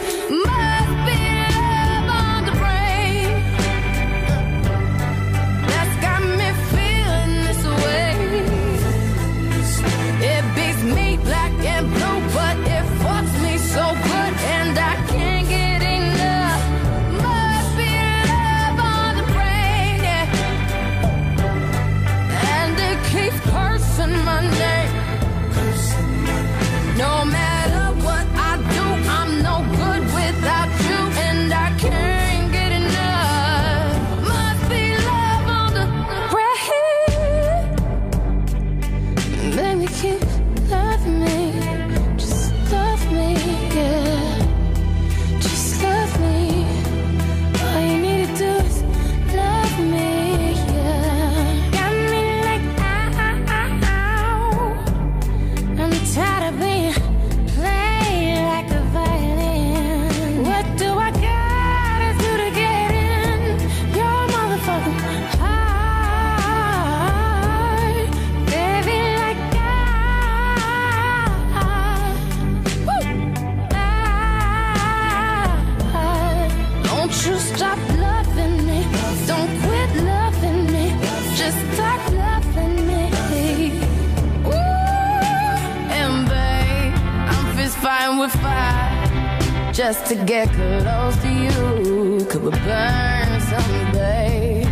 Just to get close to you. Could we burn someday?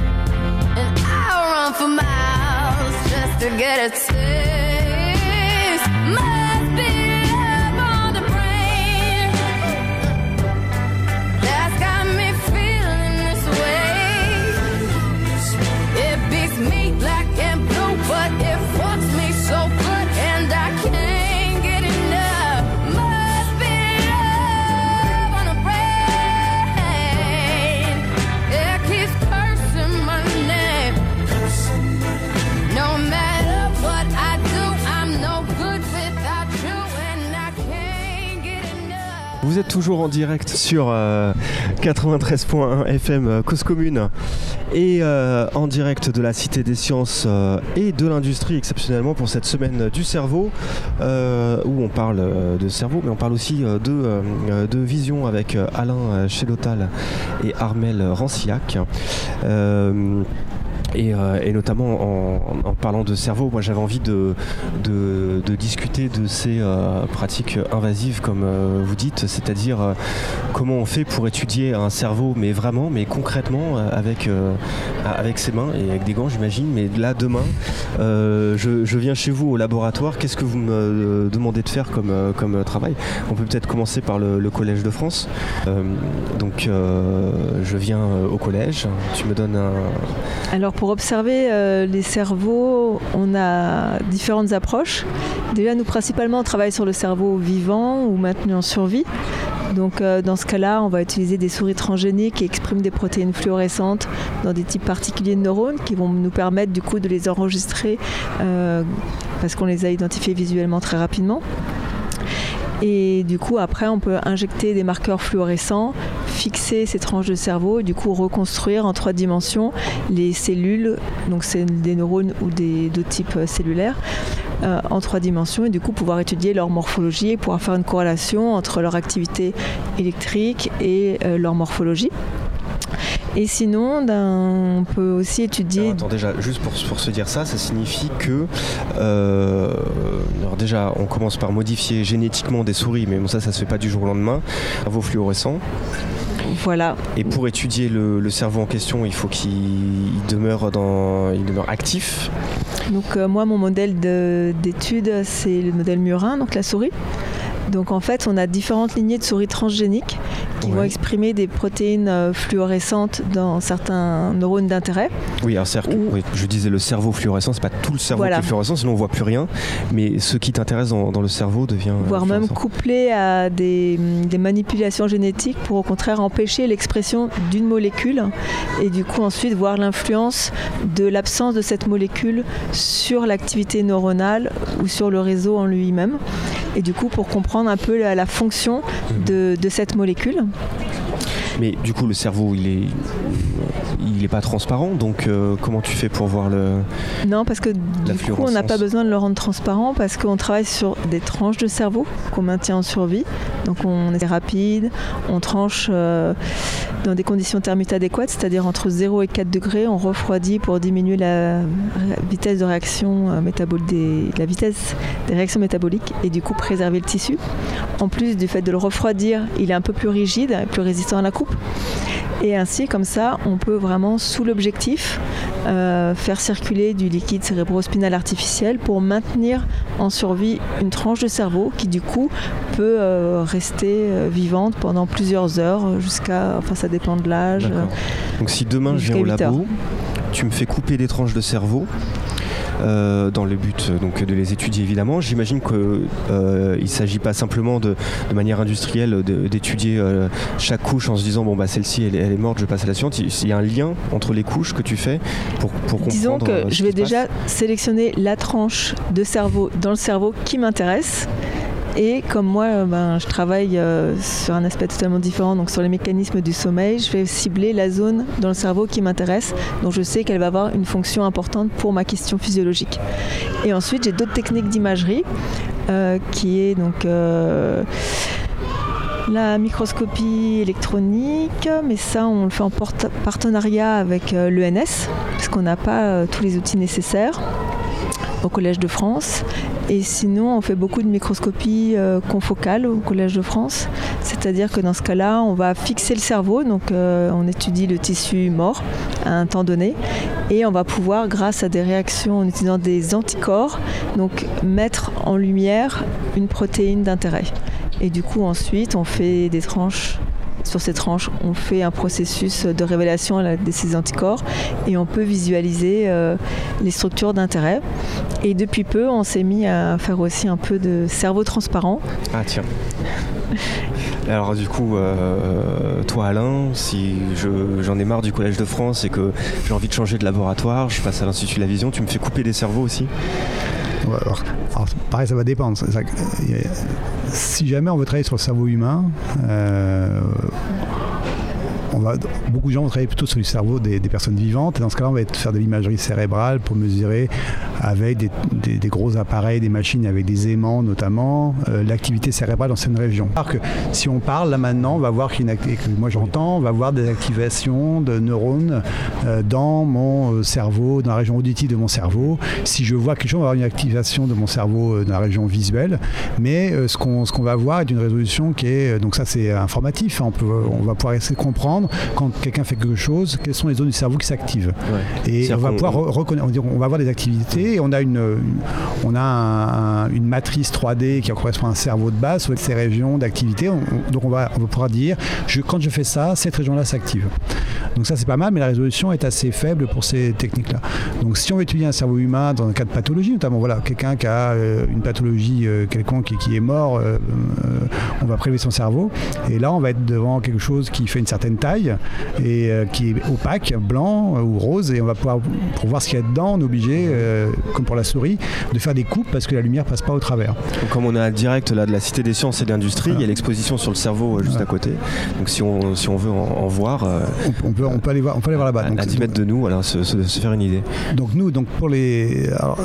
And I'll run for miles just to get a toujours en direct sur euh, 93.1 FM euh, Cause Commune Et euh, en direct de la Cité des Sciences euh, et de l'Industrie, exceptionnellement pour cette semaine du cerveau, euh, où on parle euh, de cerveau, mais on parle aussi euh, de, euh, de vision avec euh, Alain Chelotal et Armel Rancillac. Et, euh, et notamment en, en parlant de cerveau, moi j'avais envie de, de, de discuter de ces euh, pratiques invasives, comme euh, vous dites, c'est-à-dire euh, comment on fait pour étudier un cerveau, mais vraiment, mais concrètement, euh, avec, euh, avec ses mains et avec des gants, j'imagine. Mais là, demain, je, je viens chez vous au laboratoire, qu'est-ce que vous me demandez de faire comme, comme travail? On peut peut-être commencer par le, le Collège de France. Donc, je viens au collège, tu me donnes un, pour observer euh, les cerveaux, on a différentes approches. Déjà, nous principalement, on travaille sur le cerveau vivant ou maintenu en survie. Donc euh, dans ce cas-là, on va utiliser des souris transgéniques qui expriment des protéines fluorescentes dans des types particuliers de neurones qui vont nous permettre du coup de les enregistrer euh, parce qu'on les a identifiés visuellement très rapidement. Et du coup, après, on peut injecter des marqueurs fluorescents, fixer ces tranches de cerveau et du coup reconstruire en trois dimensions les cellules, donc c'est des neurones ou des- d'autres types cellulaires, euh, en trois dimensions et du coup pouvoir étudier leur morphologie et pouvoir faire une corrélation entre leur activité électrique et euh, leur morphologie. Et sinon, d'un- on peut aussi étudier Alors, attends, déjà, juste pour, pour se dire ça, ça signifie que. euh, alors, déjà, on commence par modifier génétiquement des souris, mais bon, ça, ça se fait pas du jour au lendemain. Cerveau fluorescent. voilà, Et pour étudier le, le cerveau en question, il faut qu'il il demeure, dans, il demeure actif. Donc euh, moi, mon modèle de- d'étude, c'est le modèle murin, donc la souris. Donc en fait, on a différentes lignées de souris transgéniques qui Ouais. vont exprimer des protéines euh, fluorescentes dans certains neurones d'intérêt. Oui, Ou- oui, je disais le cerveau fluorescent, c'est pas tout le cerveau Voilà. qui est fluorescent, sinon on voit plus rien. Mais ce qui t'intéresse dans, dans le cerveau devient. voire même couplé à des, des manipulations génétiques pour au contraire empêcher l'expression d'une molécule et du coup ensuite voir l'influence de l'absence de cette molécule sur l'activité neuronale ou sur le réseau en lui-même. Et du coup pour comprendre un peu la, fonction de cette molécule. Mais du coup, le cerveau, il est, il est pas transparent. Donc, euh, comment tu fais pour voir le Non, parce que du coup, on n'a pas besoin de le rendre transparent parce qu'on travaille sur des tranches de cerveau qu'on maintient en survie. Donc on est rapide, on tranche euh, dans des conditions thermiques adéquates, c'est-à-dire entre 0 et 4 degrés, on refroidit pour diminuer la vitesse de réaction euh, métabolique des, la vitesse des réactions métaboliques et du coup préserver le tissu. En plus du fait de le refroidir, il est un peu plus rigide, plus résistant à la coupe. Et ainsi, comme ça, on peut vraiment, sous l'objectif, euh, faire circuler du liquide cérébrospinal artificiel pour maintenir en survie une tranche de cerveau qui, du coup, peut euh, rester euh, vivante pendant plusieurs heures, jusqu'à. Enfin, ça dépend de l'âge. Donc, si demain je viens au labo, tu me fais couper des tranches de cerveau. Euh, dans le but euh, donc de les étudier évidemment. J'imagine qu'il ne s'agit pas simplement de, de manière industrielle d'étudier euh, chaque couche en se disant bon bah celle-ci elle, est- elle est morte, je passe à la suivante. Il y a un lien entre les couches que tu fais pour, pour comprendre. Disons que euh, ce je vais passe. déjà sélectionner la tranche de cerveau dans le cerveau qui m'intéresse. Et comme moi, euh, ben, je travaille euh, sur un aspect totalement différent, donc sur les mécanismes du sommeil, je vais cibler la zone dans le cerveau qui m'intéresse, dont je sais qu'elle va avoir une fonction importante pour ma question physiologique. Et ensuite, j'ai d'autres techniques d'imagerie, euh, qui est donc la microscopie électronique, mais ça, on le fait en partenariat avec l'ENS, parce qu'on n'a pas tous les outils nécessaires au Collège de France. Et sinon, on fait beaucoup de microscopie euh, confocale au Collège de France. C'est-à-dire que dans ce cas-là, on va fixer le cerveau, donc euh, on étudie le tissu mort à un temps donné, et on va pouvoir, grâce à des réactions en utilisant des anticorps, donc mettre en lumière une protéine d'intérêt. Et du coup, ensuite, on fait des tranches. Sur ces tranches, on fait un processus de révélation de ces anticorps et on peut visualiser euh, les structures d'intérêt. Et depuis peu, on s'est mis à faire aussi un peu de cerveau transparent. Ah tiens. Alors du coup, euh, toi Alain, si je- j'en ai marre du Collège de France et que j'ai envie de changer de laboratoire, je passe à l'Institut de la Vision, tu me fais couper des cerveaux aussi? Alors, pareil, ça va dépendre. A- si jamais on veut travailler sur le cerveau humain, euh, beaucoup de gens vont travailler plutôt sur le cerveau des, personnes vivantes. Et dans ce cas-là, on va être- faire de l'imagerie cérébrale pour mesurer avec des, gros appareils, des machines avec des aimants notamment, euh, l'activité cérébrale dans certaines régions. Que si on parle là maintenant, on va voir qu'il que moi j'entends, on va voir des activations de neurones euh, dans mon euh, cerveau, dans la région auditive de mon cerveau. Si je vois quelque chose, on va avoir une activation de mon cerveau dans la région visuelle. Mais ce qu'on qu'on va voir est une résolution qui est, donc ça c'est informatif, hein, on va pouvoir essayer de comprendre quand quelqu'un fait quelque chose, quelles sont les zones du cerveau qui s'activent. Et on va pouvoir re- reconnaître, on va avoir des activités et on a une, une- on a un- un- une matrice 3D qui correspond à un cerveau de base avec ces régions d'activité. On- on- donc on va, on va pouvoir dire, je, quand je fais ça, cette région-là s'active. Donc ça c'est pas mal, mais la résolution est assez faible pour ces techniques-là. Donc si on veut étudier un cerveau humain dans un cas de pathologie, notamment voilà, quelqu'un qui a euh, une pathologie euh, quelconque et qui est mort, euh, euh, on va prélever son cerveau. Et là on va être devant quelque chose qui fait une certaine taille et euh, qui est opaque, blanc euh, ou rose, et on va pouvoir, pour voir ce qu'il y a dedans, on est obligé, euh, comme pour la souris, de faire des coupes parce que la lumière passe pas au travers. Donc, comme on est en direct là, de la Cité des Sciences et de l'Industrie, il y a l'exposition sur le cerveau juste à côté. Donc si on, si on veut en, en voir, On, on peut, on peut aller voir, on peut aller voir là-bas. à, Donc, à 10 mètres de nous, voilà, se, se- se faire une idée. Donc nous, donc pour les, alors,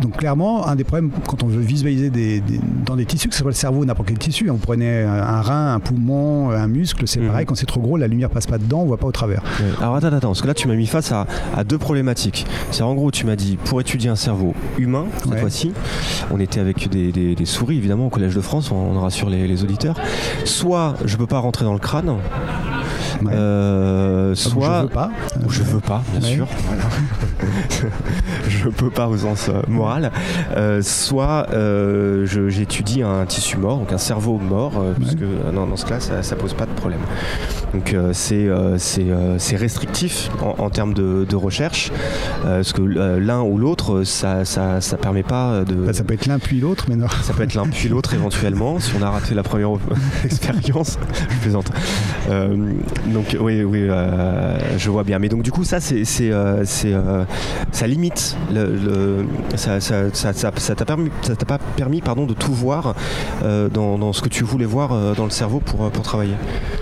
donc clairement, un des problèmes quand on veut visualiser des, des- dans des tissus, que ce soit le cerveau ou n'importe quel tissu, on prenait un, rein, un poumon, un muscle, c'est Mhm. pareil. Quand c'est trop gros, la lumière passe pas dedans, on voit pas au travers. Alors attends, attends, parce que là tu m'as mis face à, à deux problématiques. C'est en gros, tu m'as dit pour étudier un cerveau humain, cette Ouais. fois-ci, on était avec des, des- des souris évidemment au Collège de France, on, on rassure les, les auditeurs. Soit je peux pas rentrer dans le crâne, Ouais. euh, Ah, soit je veux pas. ou je veux pas, bien Ouais. sûr. je peux pas au sens euh, moral. Euh, soit euh, j'étudie un tissu mort, donc un cerveau mort, euh, euh, non, dans ce cas, ça, ça pose pas de problème. Donc c'est restrictif en, en termes de, de recherche, parce que l'un ou l'autre, ça, ça ça permet pas de. Bah, ça peut être l'un puis l'autre, mais non. Ça peut être l'un puis l'autre éventuellement, si on a raté la première expérience. Je plaisante. Euh, donc oui, oui, euh, je vois bien. Mais donc du coup, ça, c'est, euh, c'est, euh, ça limite. Le, le- ça, ça, t'a ça pas permis, pardon, de tout voir euh, dans, ce que tu voulais voir euh, dans le cerveau pour, euh, pour travailler.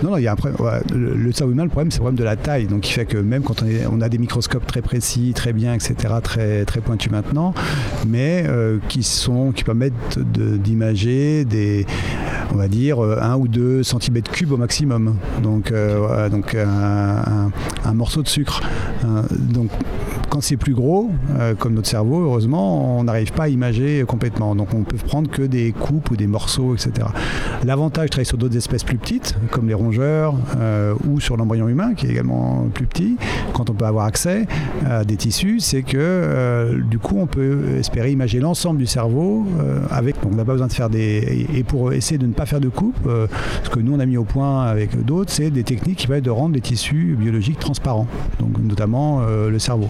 Non, non, il y a un problème. le, cerveau humain, le problème, c'est le problème de la taille. Donc, qui fait que même quand on, a des microscopes très précis, très bien, etc., très, très pointus maintenant, mais qui sont, qui permettent d'imager des, on va dire, euh, 1 ou 2 centimètres cubes au maximum. Donc, donc un, un- morceau de sucre. Donc, quand c'est plus gros, euh, comme notre cerveau, heureusement, on n'arrive pas à imager complètement. Donc, on peut prendre que des coupes ou des morceaux, etc. L'avantage de travailler sur d'autres espèces plus petites, comme les rongeurs euh, ou sur l'embryon humain, qui est également plus petit, quand on peut avoir accès à des tissus, c'est que euh, du coup, on peut espérer imager l'ensemble du cerveau euh, avec. Donc, on n'a pas besoin de faire des. Et pour essayer de ne pas faire de coupe, euh, ce que nous on a mis au point avec d'autres, c'est des techniques qui permettent de rendre les tissus biologiques transparents, donc notamment euh, le cerveau.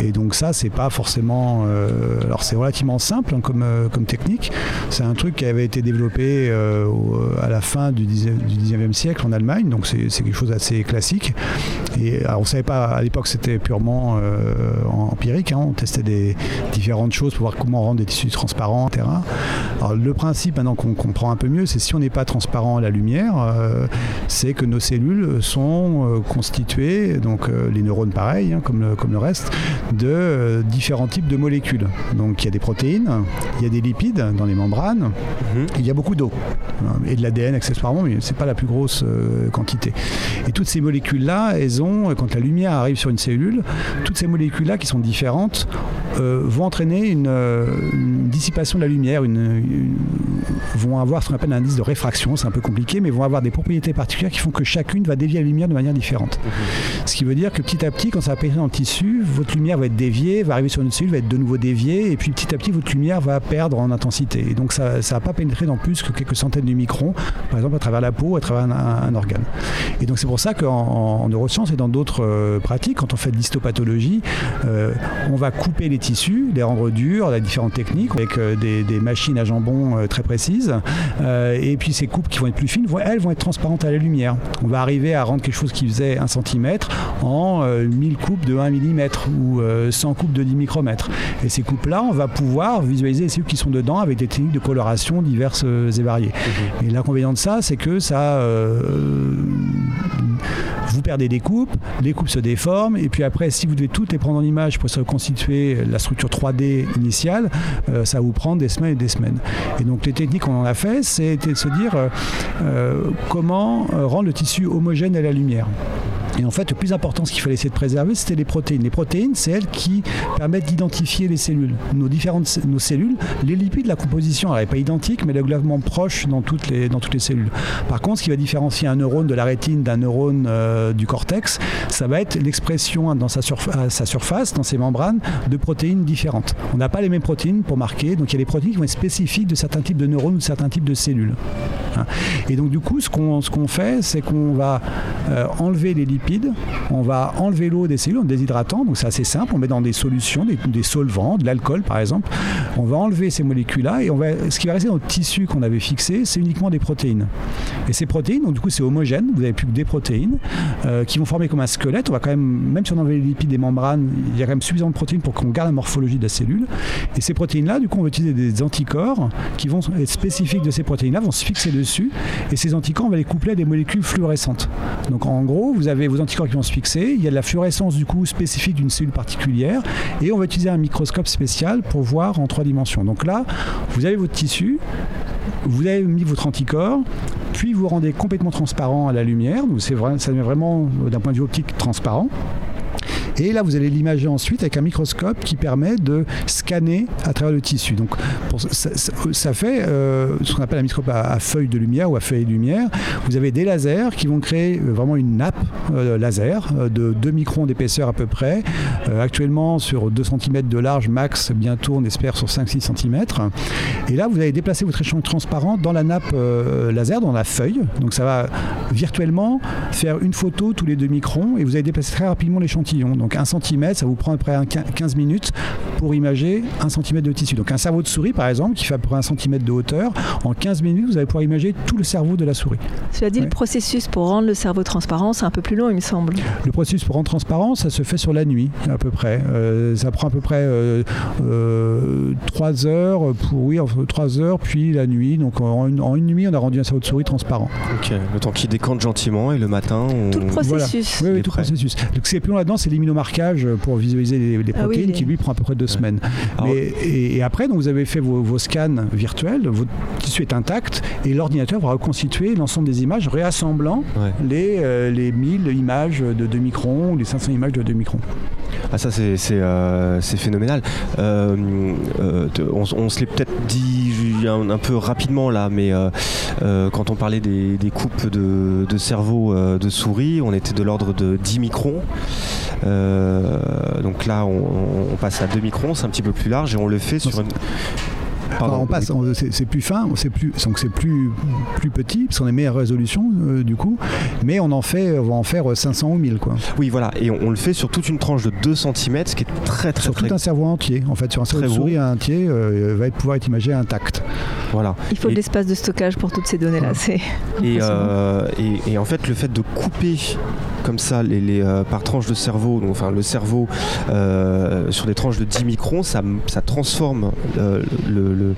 Et donc ça, c'est pas forcément. euh, alors c'est relativement simple hein, comme, euh, comme technique. C'est un truc qui avait été développé euh, à la fin du 19 du 19e siècle en Allemagne, donc c'est quelque chose d'assez classique. Et alors, on savait pas à l'époque c'était purement empirique. hein, on testait des différentes choses pour voir comment rendre des tissus transparents, etc. Alors, le principe maintenant qu'on comprend un peu mieux, c'est si on n'est pas transparent à la lumière, c'est que nos cellules sont constituées, donc les neurones pareil, hein, comme le reste, de euh, différents types de molécules. Donc il y a des protéines, il y a des lipides dans les membranes, il y a beaucoup d'eau hein, et de l'ADN accessoirement, mais c'est pas la plus grosse euh, quantité. Et toutes ces molécules-là, elles ont, quand la lumière arrive sur une cellule, toutes ces molécules-là qui sont différentes euh, vont entraîner une, euh, une dissipation de la lumière, une, une- vont avoir ce qu'on appelle un indice de réfraction, c'est un peu compliqué, mais vont avoir des propriétés particulières qui font que chacune va dévier la lumière de manière différente. Ce qui veut dire que petit à petit, quand ça va pénétrer dans le tissu, votre lumière va être déviée, va arriver sur une cellule, va être de nouveau déviée, et puis petit à petit, votre lumière va perdre en intensité. Et donc ça ne va pas pénétrer dans plus que quelques centaines de microns, par exemple à travers la peau, à travers un, organe. Et donc c'est pour ça qu'en en, en neurosciences et dans d'autres euh, pratiques, quand on fait de l'histopathologie, euh, on va couper les tissus, les rendre durs, la différentes techniques, avec euh, des, machines à jambon très précises. Et puis ces coupes qui vont être plus fines, elles vont être transparentes à la lumière. On va arriver à rendre quelque chose qui faisait 1 cm en euh, 1000 coupes de 1 mm ou euh, 100 coupes de 10 micromètres. Et ces coupes-là, on va pouvoir visualiser les cellules qui sont dedans avec des techniques de coloration diverses euh, et variées. Et l'inconvénient de ça, c'est que ça euh, perdez des coupes, les coupes se déforment, et puis après, si vous devez toutes les prendre en image pour se reconstituer la structure 3D initiale, euh, ça vous prendre des semaines et des semaines. Et donc les techniques qu'on en a fait, c'était de se dire euh, euh, comment rendre le tissu homogène à la lumière. Et en fait, le plus important, ce qu'il fallait essayer de préserver, c'était les protéines. Les protéines, c'est elles qui permettent d'identifier les cellules. Nos différentes nos cellules, les lipides, la composition, elle n'est pas identique, mais elle est globalement proche dans toutes, les, dans toutes les cellules. Par contre, ce qui va différencier un neurone de la rétine d'un neurone du cortex, ça va être l'expression dans sa surface, dans ses membranes, de protéines différentes. On n'a pas les mêmes protéines pour marquer, donc il y a des protéines qui vont être spécifiques de certains types de neurones ou de certains types de cellules. Hein. Et donc du coup, ce qu'on ce qu'on fait, c'est qu'on va euh, enlever les lipides, on va enlever l'eau des cellules en déshydratant, donc c'est assez simple, on met dans des solutions, des, des solvants, de l'alcool par exemple, on va enlever ces molécules-là et on va, ce qui va rester dans le tissu qu'on avait fixé, c'est uniquement des protéines. Et ces protéines, donc du coup c'est homogène, vous n'avez plus que des protéines euh, qui vont former comme un squelette, on va quand même, même si on enlève les lipides des membranes, il y a quand même suffisamment de protéines pour qu'on garde la morphologie de la cellule. Et ces protéines-là, du coup on va utiliser des anticorps qui vont être spécifiques de ces protéines-là, vont se fixer dessus, et ces anticorps, on va les coupler à des molécules fluorescentes. Donc en gros, vous avez vos anticorps qui vont se fixer, il y a de la fluorescence du coup spécifique d'une cellule particulière, et on va utiliser un microscope spécial pour voir en trois dimensions. Donc là, vous avez votre tissu, vous avez mis votre anticorps, puis vous rendez complètement transparent à la lumière, donc c'est ça devient vraiment euh, d'un point de vue optique transparent. Et là, vous allez l'imager ensuite avec un microscope qui permet de scanner à travers le tissu. Donc, ça, fait euh, ce qu'on appelle un microscope à, feuille de lumière ou à feuille de lumière. Vous avez des lasers qui vont créer euh, vraiment une nappe euh, laser de 2 microns d'épaisseur à peu près. Actuellement, sur 2 cm de large max, bientôt, on espère sur 5-6 cm. Et là, vous allez déplacer votre échange transparent dans la nappe laser, dans la feuille. Donc, ça va virtuellement faire une photo tous les 2 microns et vous allez déplacer très rapidement l'échantillon. 1 cm, ça vous prend à peu près un quin- 15 minutes pour imager 1 cm de tissu. Donc un cerveau de souris, par exemple, qui fait à peu près 1 cm de hauteur, en 15 minutes, vous allez pouvoir imager tout le cerveau de la souris. Cela dit, Ouais. le processus pour rendre le cerveau transparent, c'est un peu plus long, il me semble. Le processus pour rendre transparent, ça se fait sur la nuit, à peu près. Euh, ça prend à peu près 3 heures pour, oui, 3 heures, puis la nuit. Donc en une, en une nuit, on a rendu un cerveau de souris transparent. Ok, le temps qui décante gentiment et le matin, on... Tout le processus. Oui, oui, tout prêt. processus. Donc, ce qui est plus long là-dedans, c'est l'immunomarquage pour visualiser les, les Ah oui, protéines, les- qui lui prend à peu près deux semaines. Alors- Mais, et, et après, donc, vous avez fait vos, vos scans virtuels, votre tissu est intact, et l'ordinateur va reconstituer l'ensemble des images, réassemblant Ouais. les, euh, les 1000 images de 2 microns, ou les 500 images de 2 microns. Ah ça c'est c'est, euh, c'est phénoménal. Euh, euh, on, on se l'est peut-être dit un, un peu rapidement là, mais euh, euh, quand on parlait des, des coupes de, de cerveau euh, de souris, on était de l'ordre de 10 microns. Euh, donc là on, on passe à 2 microns, c'est un petit peu plus large et on le fait sur une... Enfin, Pardon, on passe, on- c'est c'est plus fin, c'est plus, donc c'est plus, plus petit, parce qu'on a meilleure résolution euh, du coup, mais on en fait, on va en faire 500 ou 1000 quoi. Oui voilà, et on, on le fait sur toute une tranche de 2 cm, ce qui est très très Sur très... tout un cerveau entier, en fait, sur un cerveau souris entier, euh, va être, pouvoir être imagé intact. Voilà. Il faut Et- de l'espace de stockage pour toutes ces données-là. C'est Et, impressionnant. euh, et, et en fait, le fait de couper comme ça les, les, euh, par tranche de cerveau, donc, enfin le cerveau euh, sur des tranches de 10 microns, ça, ça transforme euh, le, le,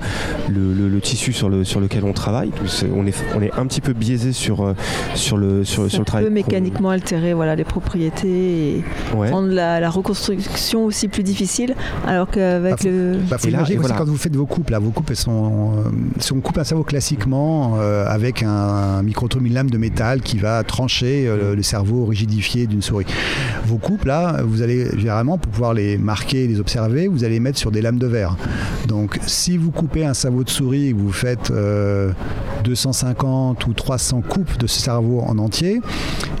le- le- le tissu sur, le, sur lequel on travaille. Donc, On est, on est un petit peu biaisé sur, sur, le, sur, ça sur le travail. peut mécaniquement altérer voilà, les propriétés et Ouais. rendre la, la reconstruction aussi plus difficile. Alors qu'avec Bah, le. Bah, faut Et là, et voilà. quand vous faites vos coupes, là, vos coupes, elles sont. euh, si on coupe un cerveau classiquement euh, avec un, microtome, une lame de métal qui va trancher euh, le, le cerveau rigidifié d'une souris. Vos coupes, là, vous allez généralement, pour pouvoir les marquer, les observer, vous allez les mettre sur des lames de verre. Donc, si vous coupez un cerveau de souris et que vous faites euh, 250 ou 300 coupes de ce cerveau en entier,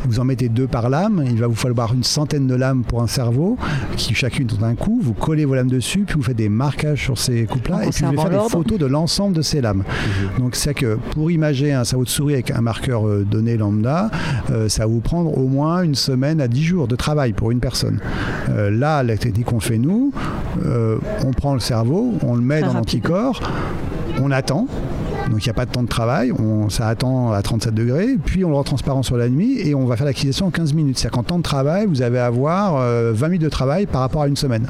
vous en mettez deux par lame, il va vous falloir une centaine de lames pour un cerveau, qui chacune ont un coup, vous collez vos lames dessus, puis vous faites des marquages sur ces coupes-là, et puis vous allez faire des photos de l'ensemble de ces lames. Mhm. Donc c'est que pour imager un cerveau de souris avec un marqueur euh, donné lambda, euh, ça va vous prendre au moins une semaine à 10 jours de travail pour une personne. Euh, là, la technique qu'on fait nous, euh, on prend le cerveau, on le met Très dans l'anticorps, on attend. Donc il n'y a pas de temps de travail, on, ça attend à 37 degrés, puis on le rend transparent sur la nuit et on va faire l'acquisition en 15 minutes. C'est-à-dire qu'en temps de travail, vous allez avoir euh, 20 minutes de travail par rapport à une semaine.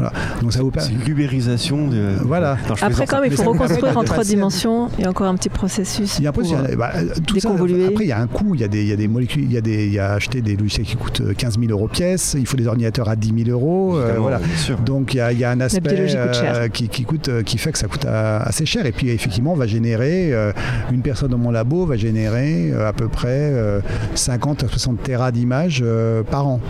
Voilà. Donc ça vous permet. C'est une l'ubérisation de. Voilà. Non, je Après, quand même, il faut reconstruire en trois dimensions. Il y a encore un petit processus. Il y a un il y a- bah, tout ça, déconvoluer. après, il y a un coût, il y a des, il y a des molécules, il y a, des, il y a acheté des logiciels qui coûtent euh, 15 000 euros pièce, il faut des ordinateurs à 10 000 euros. euh, voilà. Donc il y a, il y a un aspect euh, qui, qui coûte, euh, qui fait que ça coûte euh, assez cher. Et puis effectivement, on va générer, euh, une personne dans mon labo va générer euh, à peu près euh, 50 à 60 terras d'images euh, par an.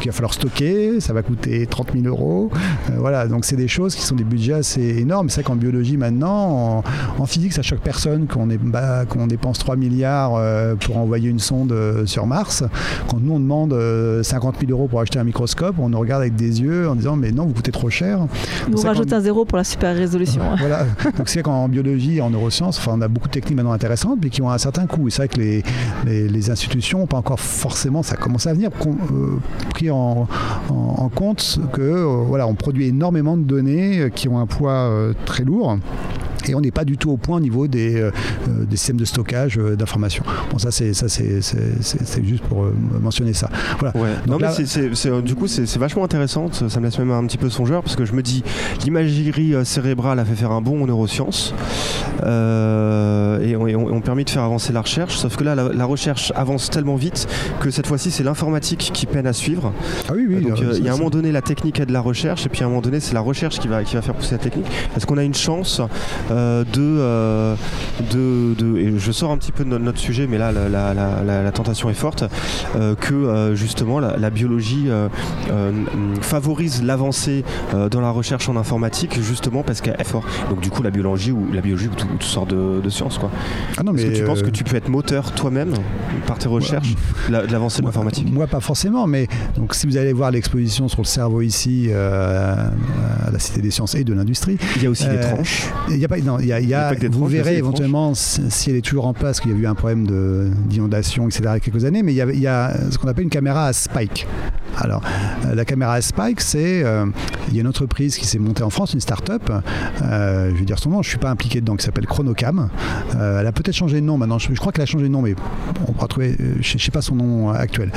Qu'il va falloir stocker, ça va coûter 30 000 euros. Euh, voilà, donc c'est des choses qui sont des budgets assez énormes. C'est vrai qu'en biologie maintenant, en, en physique, ça choque personne qu'on bah, dépense 3 milliards euh, pour envoyer une sonde euh, sur Mars. Quand nous, on demande euh, 50 000 euros pour acheter un microscope, on nous regarde avec des yeux en disant mais non, vous coûtez trop cher. Nous C'est rajoute quand- un zéro pour la super résolution. Voilà. Donc c'est qu'en biologie, en neurosciences, enfin, on a beaucoup de techniques maintenant intéressantes, mais qui ont un certain coût. Et c'est vrai que les, les, les institutions n'ont pas encore forcément, ça commence à venir, pris en, en- en compte que euh, voilà, on produit énormément de données euh, qui ont un poids euh, très lourd. Et on n'est pas du tout au point au niveau des, euh, euh, des systèmes de stockage euh, d'informations. Bon, ça, c'est, ça c'est, juste pour euh, mentionner ça. Voilà. Ouais. Donc non, là- mais c'est, du coup, c'est, vachement intéressant. Ça me laisse même un petit peu songeur parce que je me dis, l'imagerie cérébrale a fait faire un bond en neurosciences et, on, et on- on permis de faire avancer la recherche. Sauf que là, la, la recherche avance tellement vite que cette fois-ci, c'est l'informatique qui peine à suivre. Ah oui, oui. Donc, il y a un moment donné, la technique aide la recherche, et puis à un moment donné, c'est la recherche qui va, qui va faire pousser la technique. Est-ce qu'on a une chance euh, de, euh, de, de- Et je sors un petit peu de no- notre sujet, mais là, la, la- la- tentation est forte, euh, que justement la, biologie favorise l'avancée dans la recherche en informatique, justement parce qu'elle est forte. Donc, du coup, la biologie ou la biologie ou tout- toutes sortes de, de sciences, quoi. Ah non, Est-ce mais que tu penses que tu peux être moteur toi-même par tes recherches de la- de l'avancée de l'informatique? Moi, pas forcément, mais donc si vous allez voir l'exposition sur le cerveau ici à la Cité des Sciences et de l'Industrie, Il y a aussi des tranches. il y a pas, non, y a, y a- vous tranches, verrez éventuellement si, elle est toujours en place, qu'il y a eu un problème d'inondation, etc. il y a quelques années, mais il y a, il y a ce qu'on appelle une caméra à spike. Alors, euh, la caméra à spike, c'est euh, il y a une entreprise qui s'est montée en France, une start-up. euh, je vais dire son nom, je suis pas impliqué dedans, qui s'appelle Chronocam. Elle a peut-être changé de nom maintenant. Je, je crois qu'elle a changé de nom, mais on pourra trouver. je, ne sais pas son nom actuel.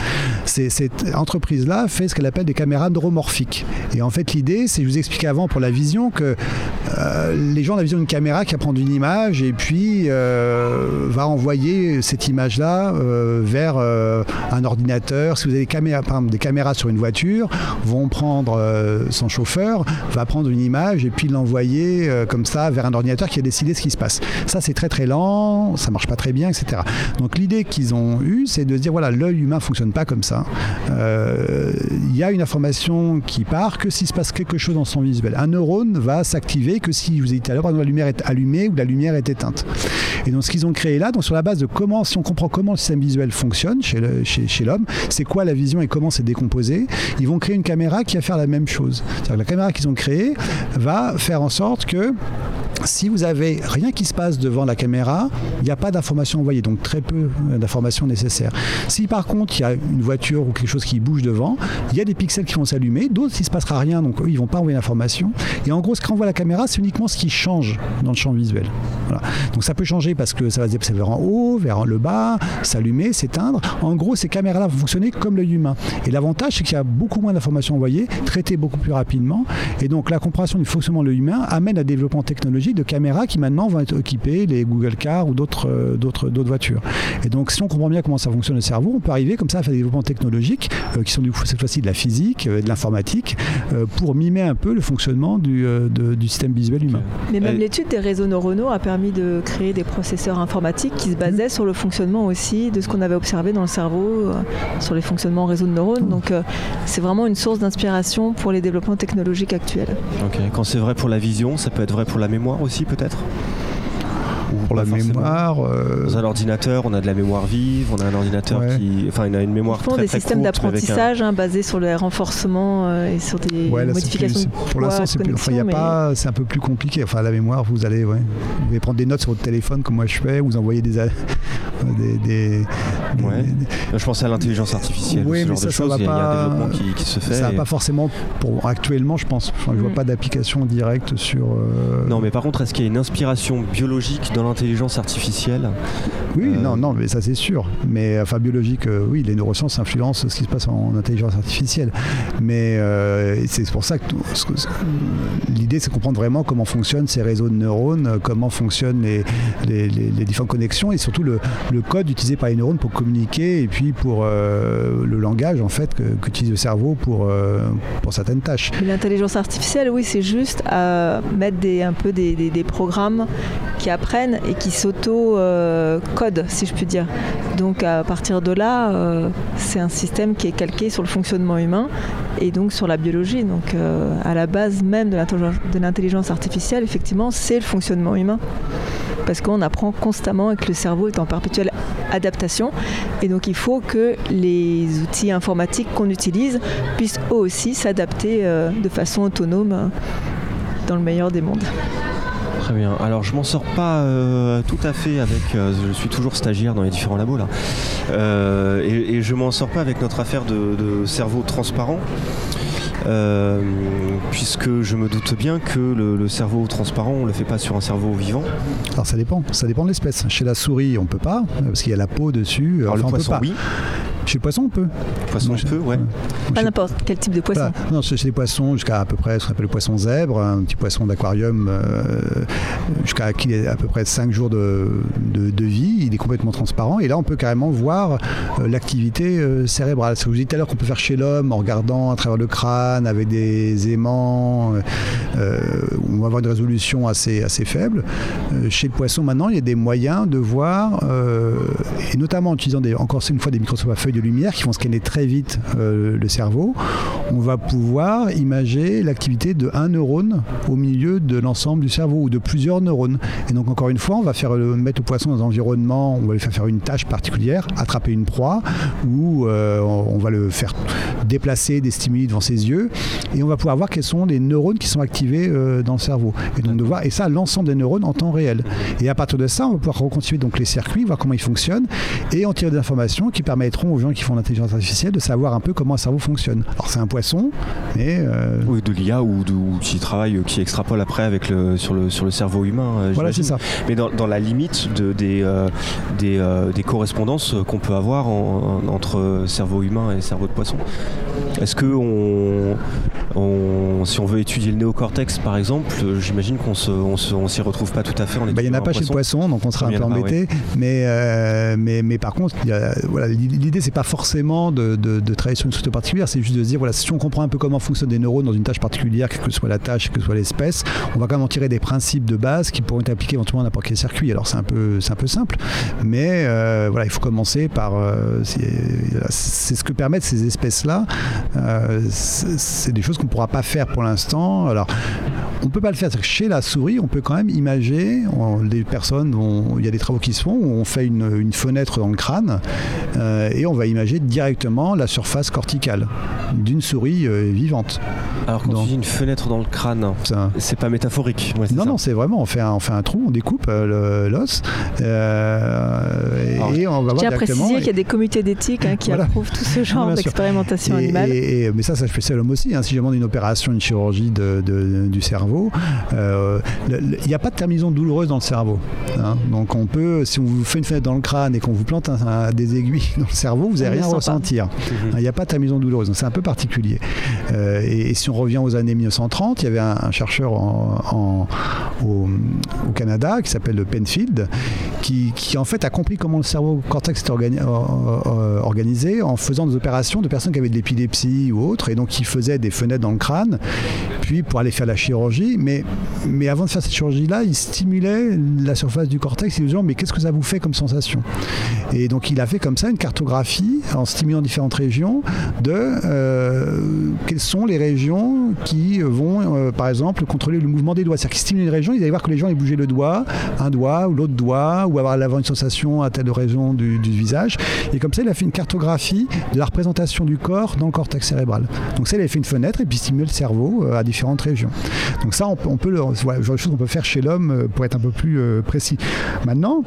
Cette entreprise-là fait ce qu'elle appelle des caméras neuromorphiques. Et en fait, l'idée, c'est, je vous expliquais avant pour la vision, que les gens ont la vision d'une caméra qui va prendre une image et puis euh, va envoyer cette image-là euh, vers euh, un ordinateur. Si vous avez des caméras, sur une voiture, vont prendre son chauffeur, va prendre une image et puis l'envoyer comme ça vers un ordinateur qui a décidé ce qui se passe. Ça, c'est très très lent, ça marche pas très bien, etc. Donc l'idée qu'ils ont eue, c'est de dire voilà, l'œil humain fonctionne pas comme ça. Il y a une information qui part que s'il se passe quelque chose dans son visuel. Un neurone va s'activer que si, vous tout à l'heure, par la lumière est allumée ou la lumière est éteinte. Et donc ce qu'ils ont créé là, donc sur la base de comment, si on comprend comment le système visuel fonctionne chez l'homme, c'est quoi la vision et comment c'est décomposé, ils vont créer une caméra qui va faire la même chose. C'est-à-dire que la caméra qu'ils ont créée va faire en sorte que si vous avez rien qui se passe devant la caméra, il n'y a pas d'information envoyée, donc très peu euh, d'informations nécessaires. Si par contre il y a une voiture ou quelque chose qui bouge devant, il y a des pixels qui vont s'allumer, d'autres il ne se passera rien, donc eux ils vont pas envoyer l'information. Et en gros, ce qu'envoie la caméra, c'est uniquement ce qui change dans le champ visuel. Voilà. Donc ça peut changer parce que ça va se déplacer vers en haut, vers le bas, s'allumer, s'éteindre. En gros, ces caméras-là vont fonctionner comme l'œil humain. Et l'avantage, c'est qu'il y a beaucoup moins d'informations envoyées, traitées beaucoup plus rapidement. Et donc la compréhension du fonctionnement de l'œil humain amène à développement technologique de caméras qui maintenant vont être équipées les Google Car ou d'autres euh, d'autres d'autres voitures. Et donc si on comprend bien comment ça fonctionne le cerveau, on peut arriver comme ça à faire des développements technologiques euh, qui sont du coup cette fois-ci de la physique, euh, de l'informatique, euh, pour mimer un peu le fonctionnement du, euh, de- du système visuel humain. Mais même Elle- des réseaux neuronaux a permis de créer des processeurs informatiques qui se basaient sur le fonctionnement aussi de ce qu'on avait observé dans le cerveau, euh, sur les fonctionnements en réseau de neurones. Donc euh, c'est vraiment une source d'inspiration pour les développements technologiques actuels. Ok. Quand c'est vrai pour la vision, ça peut être vrai pour la mémoire aussi, peut-être? Ou Pour pas la forcément mémoire, euh, Dans un ordinateur, on a de la mémoire vive, on a un ordinateur Ouais. qui. Enfin, il a une mémoire Ils font très, des très systèmes un- d'apprentissage hein, basés sur le renforcement euh, et sur des Ouais, là, c'est modifications plus- pour l'instant, c'est plus. Enfin, il y a connexion, mais- pas. C'est un peu plus compliqué. Enfin, la mémoire, vous allez, ouais, vous allez prendre des notes sur votre téléphone, comme moi je fais, vous envoyez des, des, des- des- Ouais. des- Je pense à l'intelligence artificielle, Oui, mais genre ça, de ça va il y a pas- un développement qui, qui se fait. ça n'a et- pas forcément pour actuellement, je pense. Enfin, je vois Mm. pas d'application directe sur. euh, Non, mais par contre, est-ce qu'il y a une inspiration biologique dans dans l'intelligence artificielle. Oui, Euh, non, non, mais ça c'est sûr. Mais enfin, biologique, euh, oui, les neurosciences influencent ce qui se passe en intelligence artificielle. Mais euh, c'est pour ça que l'idée, c'est de comprendre vraiment comment fonctionnent ces réseaux de neurones, comment fonctionnent les, les- les- les différentes connexions et surtout le, le code utilisé par les neurones pour communiquer et puis pour euh, le langage en fait que- qu'utilise le cerveau pour, euh, pour certaines tâches. L'intelligence artificielle, oui, c'est juste à mettre des, un peu des, des- des programmes qui apprennent et qui s'auto-codent, si je puis dire. Donc à partir de là, euh, c'est un système qui est calqué sur le fonctionnement humain et donc sur la biologie. Donc euh, à la base même de l'intelligence- artificielle, effectivement, c'est le fonctionnement humain. Parce qu'on apprend constamment et que le cerveau est en perpétuelle adaptation. Et donc il faut que les outils informatiques qu'on utilise puissent eux aussi s'adapter euh, de façon autonome dans le meilleur des mondes. Très bien. Alors je m'en sors pas euh, tout à fait avec. euh, je suis toujours stagiaire dans les différents labos là. Euh, et, et je m'en sors pas avec notre affaire de, de cerveau transparent. puisque je me doute bien que le, le cerveau transparent, on le fait pas sur un cerveau vivant. Alors ça dépend, ça dépend de l'espèce. Chez la souris, on peut pas parce qu'il y a la peau dessus. Alors Enfin, le on peut poisson, pas. oui. Chez le poisson, on peut. Poisson, Moi, je peux, ouais. Pas n'importe quel type de poisson. Non, chez les poissons, jusqu'à à peu près ce qu'on appelle le poisson zèbre, un petit poisson d'aquarium, euh, jusqu'à qui est à peu près 5 jours de, de- de vie, il est complètement transparent. Et là, on peut carrément voir euh, l'activité euh, cérébrale. Ce que je vous disais tout à l'heure qu'on peut faire chez l'homme en regardant à travers le crâne avec des aimants, euh, euh, on va avoir une résolution assez, assez faible. Euh, chez le poisson, maintenant, il y a des moyens de voir, euh, et notamment en utilisant des, encore une fois des microscopes à feuilles de lumière qui vont scanner très vite euh, le cerveau, on va pouvoir imager l'activité de un neurone au milieu de l'ensemble du cerveau ou de plusieurs neurones. Et donc encore une fois, on va faire euh, mettre le poisson dans un environnement, on va lui faire faire une tâche particulière, attraper une proie, ou euh, on va le faire déplacer des stimuli devant ses yeux, et on va pouvoir voir quels sont les neurones qui sont activés dans le cerveau. Et donc de voir, et ça, l'ensemble des neurones en temps réel. Et à partir de ça, on va pouvoir reconstituer donc les circuits, voir comment ils fonctionnent, et en tirer des informations qui permettront aux gens qui font l'intelligence artificielle de savoir un peu comment un cerveau fonctionne. Alors c'est un poisson, mais euh, Oui, de l'IA ou, qui travaille, qui extrapole après avec le, sur, le, sur le cerveau humain. euh, voilà, c'est ça. Mais dans, dans la limite de, des, euh, des, des correspondances qu'on peut avoir en- en- entre cerveau humain et cerveau de poisson. Est-ce que on, on- si on veut étudier le néocortex par exemple, j'imagine qu'on on s'y retrouve pas tout à fait Bah, Il n'y en a pas chez le poisson. donc on sera un peu embêté. Mais, euh, mais, mais par contre, a- voilà, l'idée, c'est pas forcément de, de- de travailler sur une structure particulière, c'est juste de se dire, voilà, si on comprend un peu comment fonctionnent des neurones dans une tâche particulière, quelle que soit la tâche, quelle que soit l'espèce, on va quand même en tirer des principes de base qui pourront être appliqués éventuellement à n'importe quel circuit. Alors c'est un peu, c'est un peu simple, mais euh, voilà, il faut commencer par. euh, c'est c'est ce que permettent ces espèces-là. Euh, c'est des choses qu'on ne pourra pas faire pour l'instant. Alors, on ne peut pas le faire. Chez la souris, on peut quand même imager, on- des personnes, il y a des travaux qui se font où on fait une, une fenêtre dans le crâne euh, et on va imager directement la surface corticale d'une souris euh, vivante. Alors quand Non. tu dis une fenêtre dans le crâne, c'est pas métaphorique. ouais, non, ça. non, c'est vraiment, on fait, un, on fait un trou, on découpe euh, l'os euh, et on va Je voir tiens à directement. préciser qu'il y a des comités d'éthique hein, qui Voilà. approuvent tout ce genre d'expérimentation animale. Et- et- mais ça, ça je fais ça l'homme aussi. hein. Si je demande une opération, une chirurgie de- de- du cerveau, euh, il n'y a pas de terminaison douloureuse dans le cerveau. hein. Donc on peut, si on vous fait une fenêtre dans le crâne et qu'on vous plante un- un- des aiguilles dans le cerveau, vous n'allez le rien ressentir. Mhm. Il n'y a pas de terminaison douloureuse, c'est un peu particulier. Euh, et, et si on revient aux années 1930, il y avait un, un chercheur en- en- au, au Canada qui s'appelle Penfield, qui, qui en fait a compris comment le cerveau cortex était organi- euh, euh, organisé en faisant des opérations de personnes qui avaient de l'épilepsie ou autre, et donc qui faisaient des fenêtres dans le crâne, puis pour aller faire la chirurgie. Mais, mais avant de faire cette chirurgie-là, il stimulait la surface du cortex, il disait mais qu'est-ce que ça vous fait comme sensation? Et donc il a fait comme ça une cartographie en stimulant différentes régions de euh, quelles sont les régions qui vont, euh, par exemple, contrôler le mouvement des doigts. C'est-à-dire qu'il stimule une région, il allait voir que les gens allaient bouger le doigt, un doigt ou l'autre doigt, ou avoir, avoir une sensation à telle région du, du visage. Et comme ça, il a fait une cartographie de la représentation du corps dans le cortex cérébral. Donc ça, il a fait une fenêtre et puis stimule le cerveau euh, à régions. Donc ça, on, peut- le, voilà, genre de choses qu'on peut faire chez l'homme euh, pour être un peu plus euh, précis. Maintenant,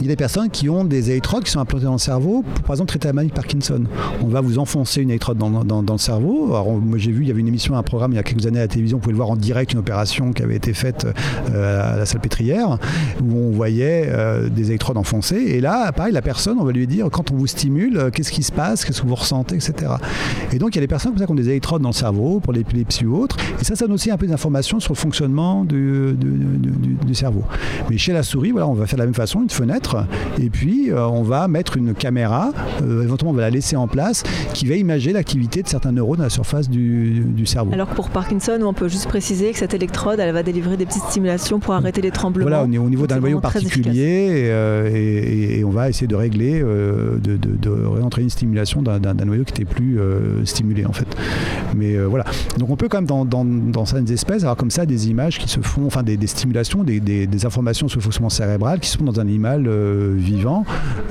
Il y a des personnes qui ont des électrodes qui sont implantées dans le cerveau pour, par exemple, traiter la maladie de Parkinson. On va vous enfoncer une électrode dans, dans- dans le cerveau. Alors, moi, j'ai vu, il y avait une émission, un programme il y a quelques années à la télévision, vous pouvez le voir en direct, une opération qui avait été faite euh, à la salpêtrière, où on voyait euh, des électrodes enfoncées. Et là, pareil, la personne, on va lui dire, quand on vous stimule, euh, qu'est-ce qui se passe, qu'est-ce que vous ressentez, etc. Et donc, il y a des personnes ça qui ont des électrodes dans le cerveau, pour l'épilepsie ou autre. Et ça, ça donne aussi un peu d'informations sur le fonctionnement du- du- du cerveau. Mais chez la souris, voilà, on va faire de la même façon, une fenêtre, et puis euh, on va mettre une caméra, euh, éventuellement on va la laisser en place, qui va imager l'activité de certains neurones à la surface du, du cerveau. Alors que pour Parkinson, on peut juste préciser que cette électrode, elle va délivrer des petites stimulations pour arrêter les tremblements. Voilà, au niveau, au niveau d'un noyau particulier, et, euh, et- et on va essayer de régler, euh, de, de, de réentraîner une stimulation d'un- noyau qui était plus euh, stimulé en fait. Mais voilà. Donc on peut quand même dans, dans, dans certaines espèces avoir comme ça des images qui se font, enfin des, des stimulations, des, des- des informations sur le fonctionnement cérébral qui se font dans un animal euh, vivant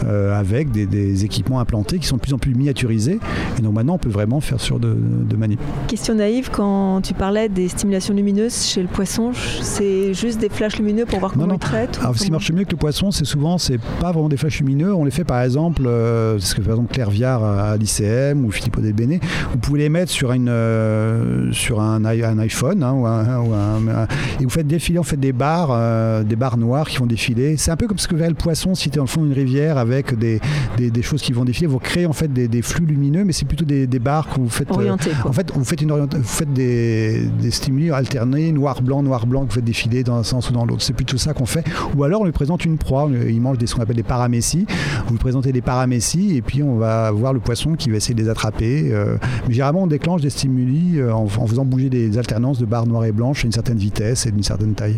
euh, avec des, des équipements implantés qui sont de plus en plus miniaturisés. Et donc maintenant on peut vraiment faire sur de, de manip. Question naïve, quand tu parlais des stimulations lumineuses chez le poisson, c'est juste des flashs lumineux pour voir comment non. il traite ou Alors, ce qui marche mieux que le poisson, c'est souvent, c'est pas vraiment des flashs lumineux. On les fait par exemple, euh, c'est ce que par exemple Claire Viard à l'ICM ou Philippe Delbene. Vous pouvez les mettre sur, une, euh, sur un, iPhone hein, ou un, ou un- un- et vous faites défiler en fait des barres, des barres noires qui vont défiler. C'est un peu comme ce que verrait le poisson si tu es dans le fond d'une rivière avec des, des, des choses qui vont défiler. Vous créez en fait des, des flux lumineux, mais c'est plutôt des, des barres que vous faites. euh, Orienté, en fait, vous faites, une orienta- vous faites des, des stimuli alternés, noir-blanc, noir-blanc, que vous faites défiler dans un sens ou dans l'autre. C'est plutôt ça qu'on fait. Ou alors, on lui présente une proie. Il mange des, ce qu'on appelle des paramécies. Vous lui présentez des paramécies et puis on va voir le poisson qui va essayer de les attraper. euh, mais généralement, on déclenche des stimuli euh, en, en faisant bouger des alternances de barres noires et blanches à une certaine vitesse et d'une certaine taille.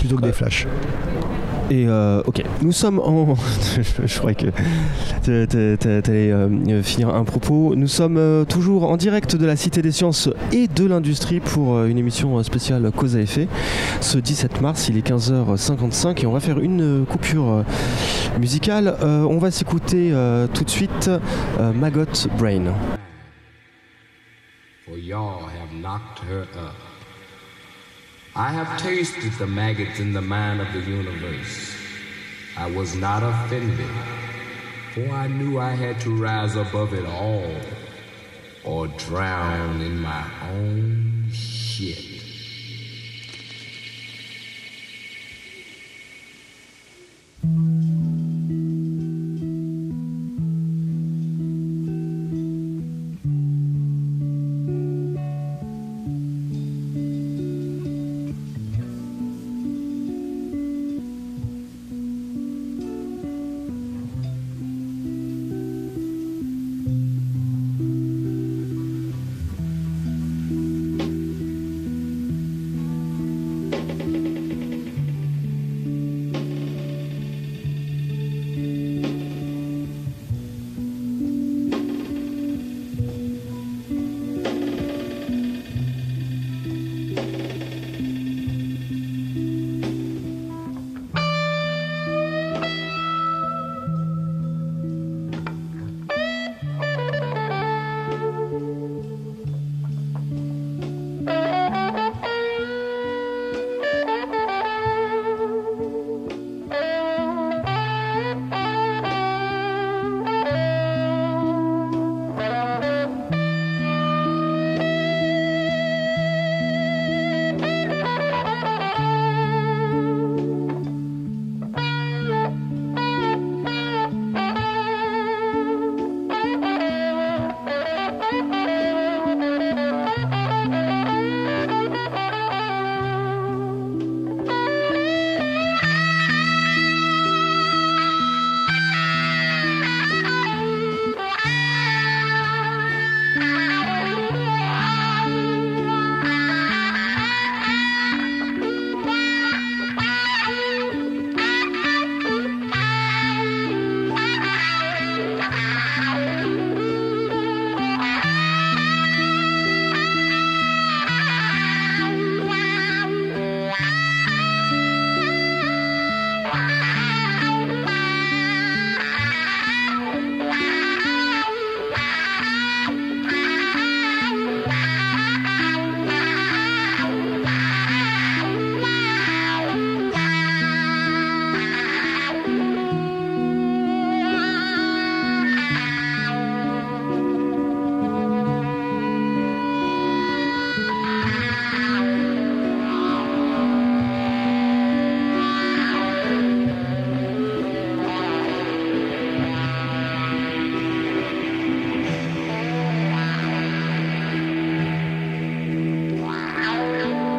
Plutôt que des flashs. Et euh, ok, nous sommes en. je, croyais que t'a- t'a- t'a- t'allais euh, finir un propos. Nous sommes euh, toujours en direct de la Cité des Sciences et de l'Industrie pour euh, une émission euh, spéciale Cause à effet. Ce 17 mars, il est 15h55 et on va faire une coupure musicale. On va s'écouter tout de suite Maggot Brain. knocked her up. I have tasted the maggots in the mind of the universe. I was not offended, for I knew I had to rise above it all or drown in my own shit.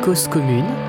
Cause commune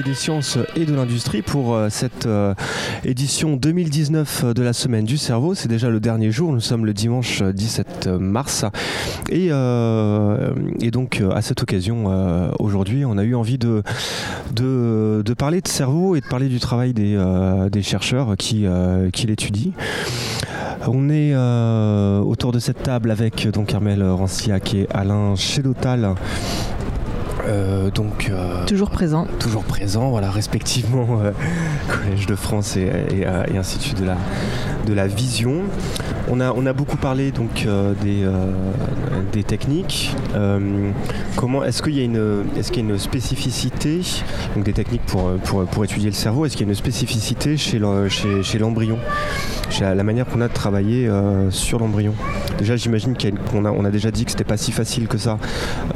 des Sciences et de l'Industrie pour euh, cette euh, édition 2019 de la Semaine du Cerveau. C'est déjà le dernier jour, nous sommes le dimanche 17 mars. Et, euh, et donc à cette occasion, euh, aujourd'hui, on a eu envie de, de, de parler de cerveau et de parler du travail des, euh, des chercheurs qui, euh, qui l'étudient. On est euh, autour de cette table avec donc Armel Ranciac et Alain Chédotal. Euh, donc euh, Toujours présent. toujours présents, voilà, respectivement euh, Collège de France et, et, et Institut de la, de la Vision. On a, on a beaucoup parlé donc euh, des, euh, des techniques. Euh, comment est-ce qu'il y a une est-ce qu'il y a une spécificité donc des techniques pour, pour, pour étudier le cerveau Est-ce qu'il y a une spécificité chez chez, chez l'embryon, chez la, manière qu'on a de travailler sur l'embryon? Déjà, j'imagine qu'on a, on a déjà dit que c'était pas si facile que ça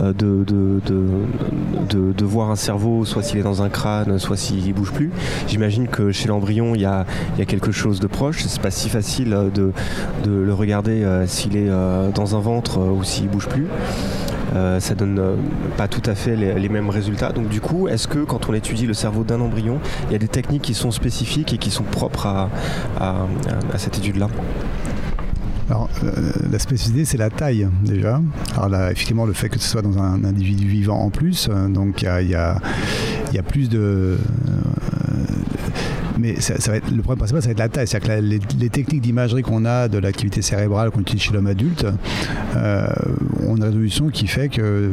de, de, de, de- voir un cerveau, soit s'il est dans un crâne, soit s'il bouge plus. J'imagine que chez l'embryon, il y a, y a quelque chose de proche. C'est pas si facile de, de le regarder euh, s'il est euh, dans un ventre euh, ou s'il bouge plus. Euh, ça donne pas tout à fait les, mêmes résultats. Donc du coup, est-ce que quand on étudie le cerveau d'un embryon, il y a des techniques qui sont spécifiques et qui sont propres à, cette étude-là? Alors, la spécificité, c'est la taille, déjà. Alors là, effectivement, le fait que ce soit dans un individu vivant en plus, donc il y a plus de... mais ça, va être, le problème principal, ça va être la taille. C'est-à-dire que les, techniques d'imagerie qu'on a de l'activité cérébrale qu'on utilise chez l'homme adulte euh, ont une résolution qui fait que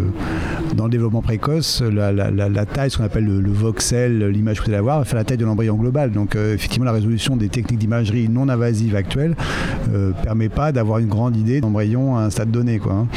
dans le développement précoce, la, taille, ce qu'on appelle le, voxel, l'image que vous allez avoir, va faire la taille de l'embryon global. Donc euh, effectivement, la résolution des techniques d'imagerie non invasives actuelles euh, permet pas d'avoir une grande idée d'embryon à un stade donné. quoi, hein.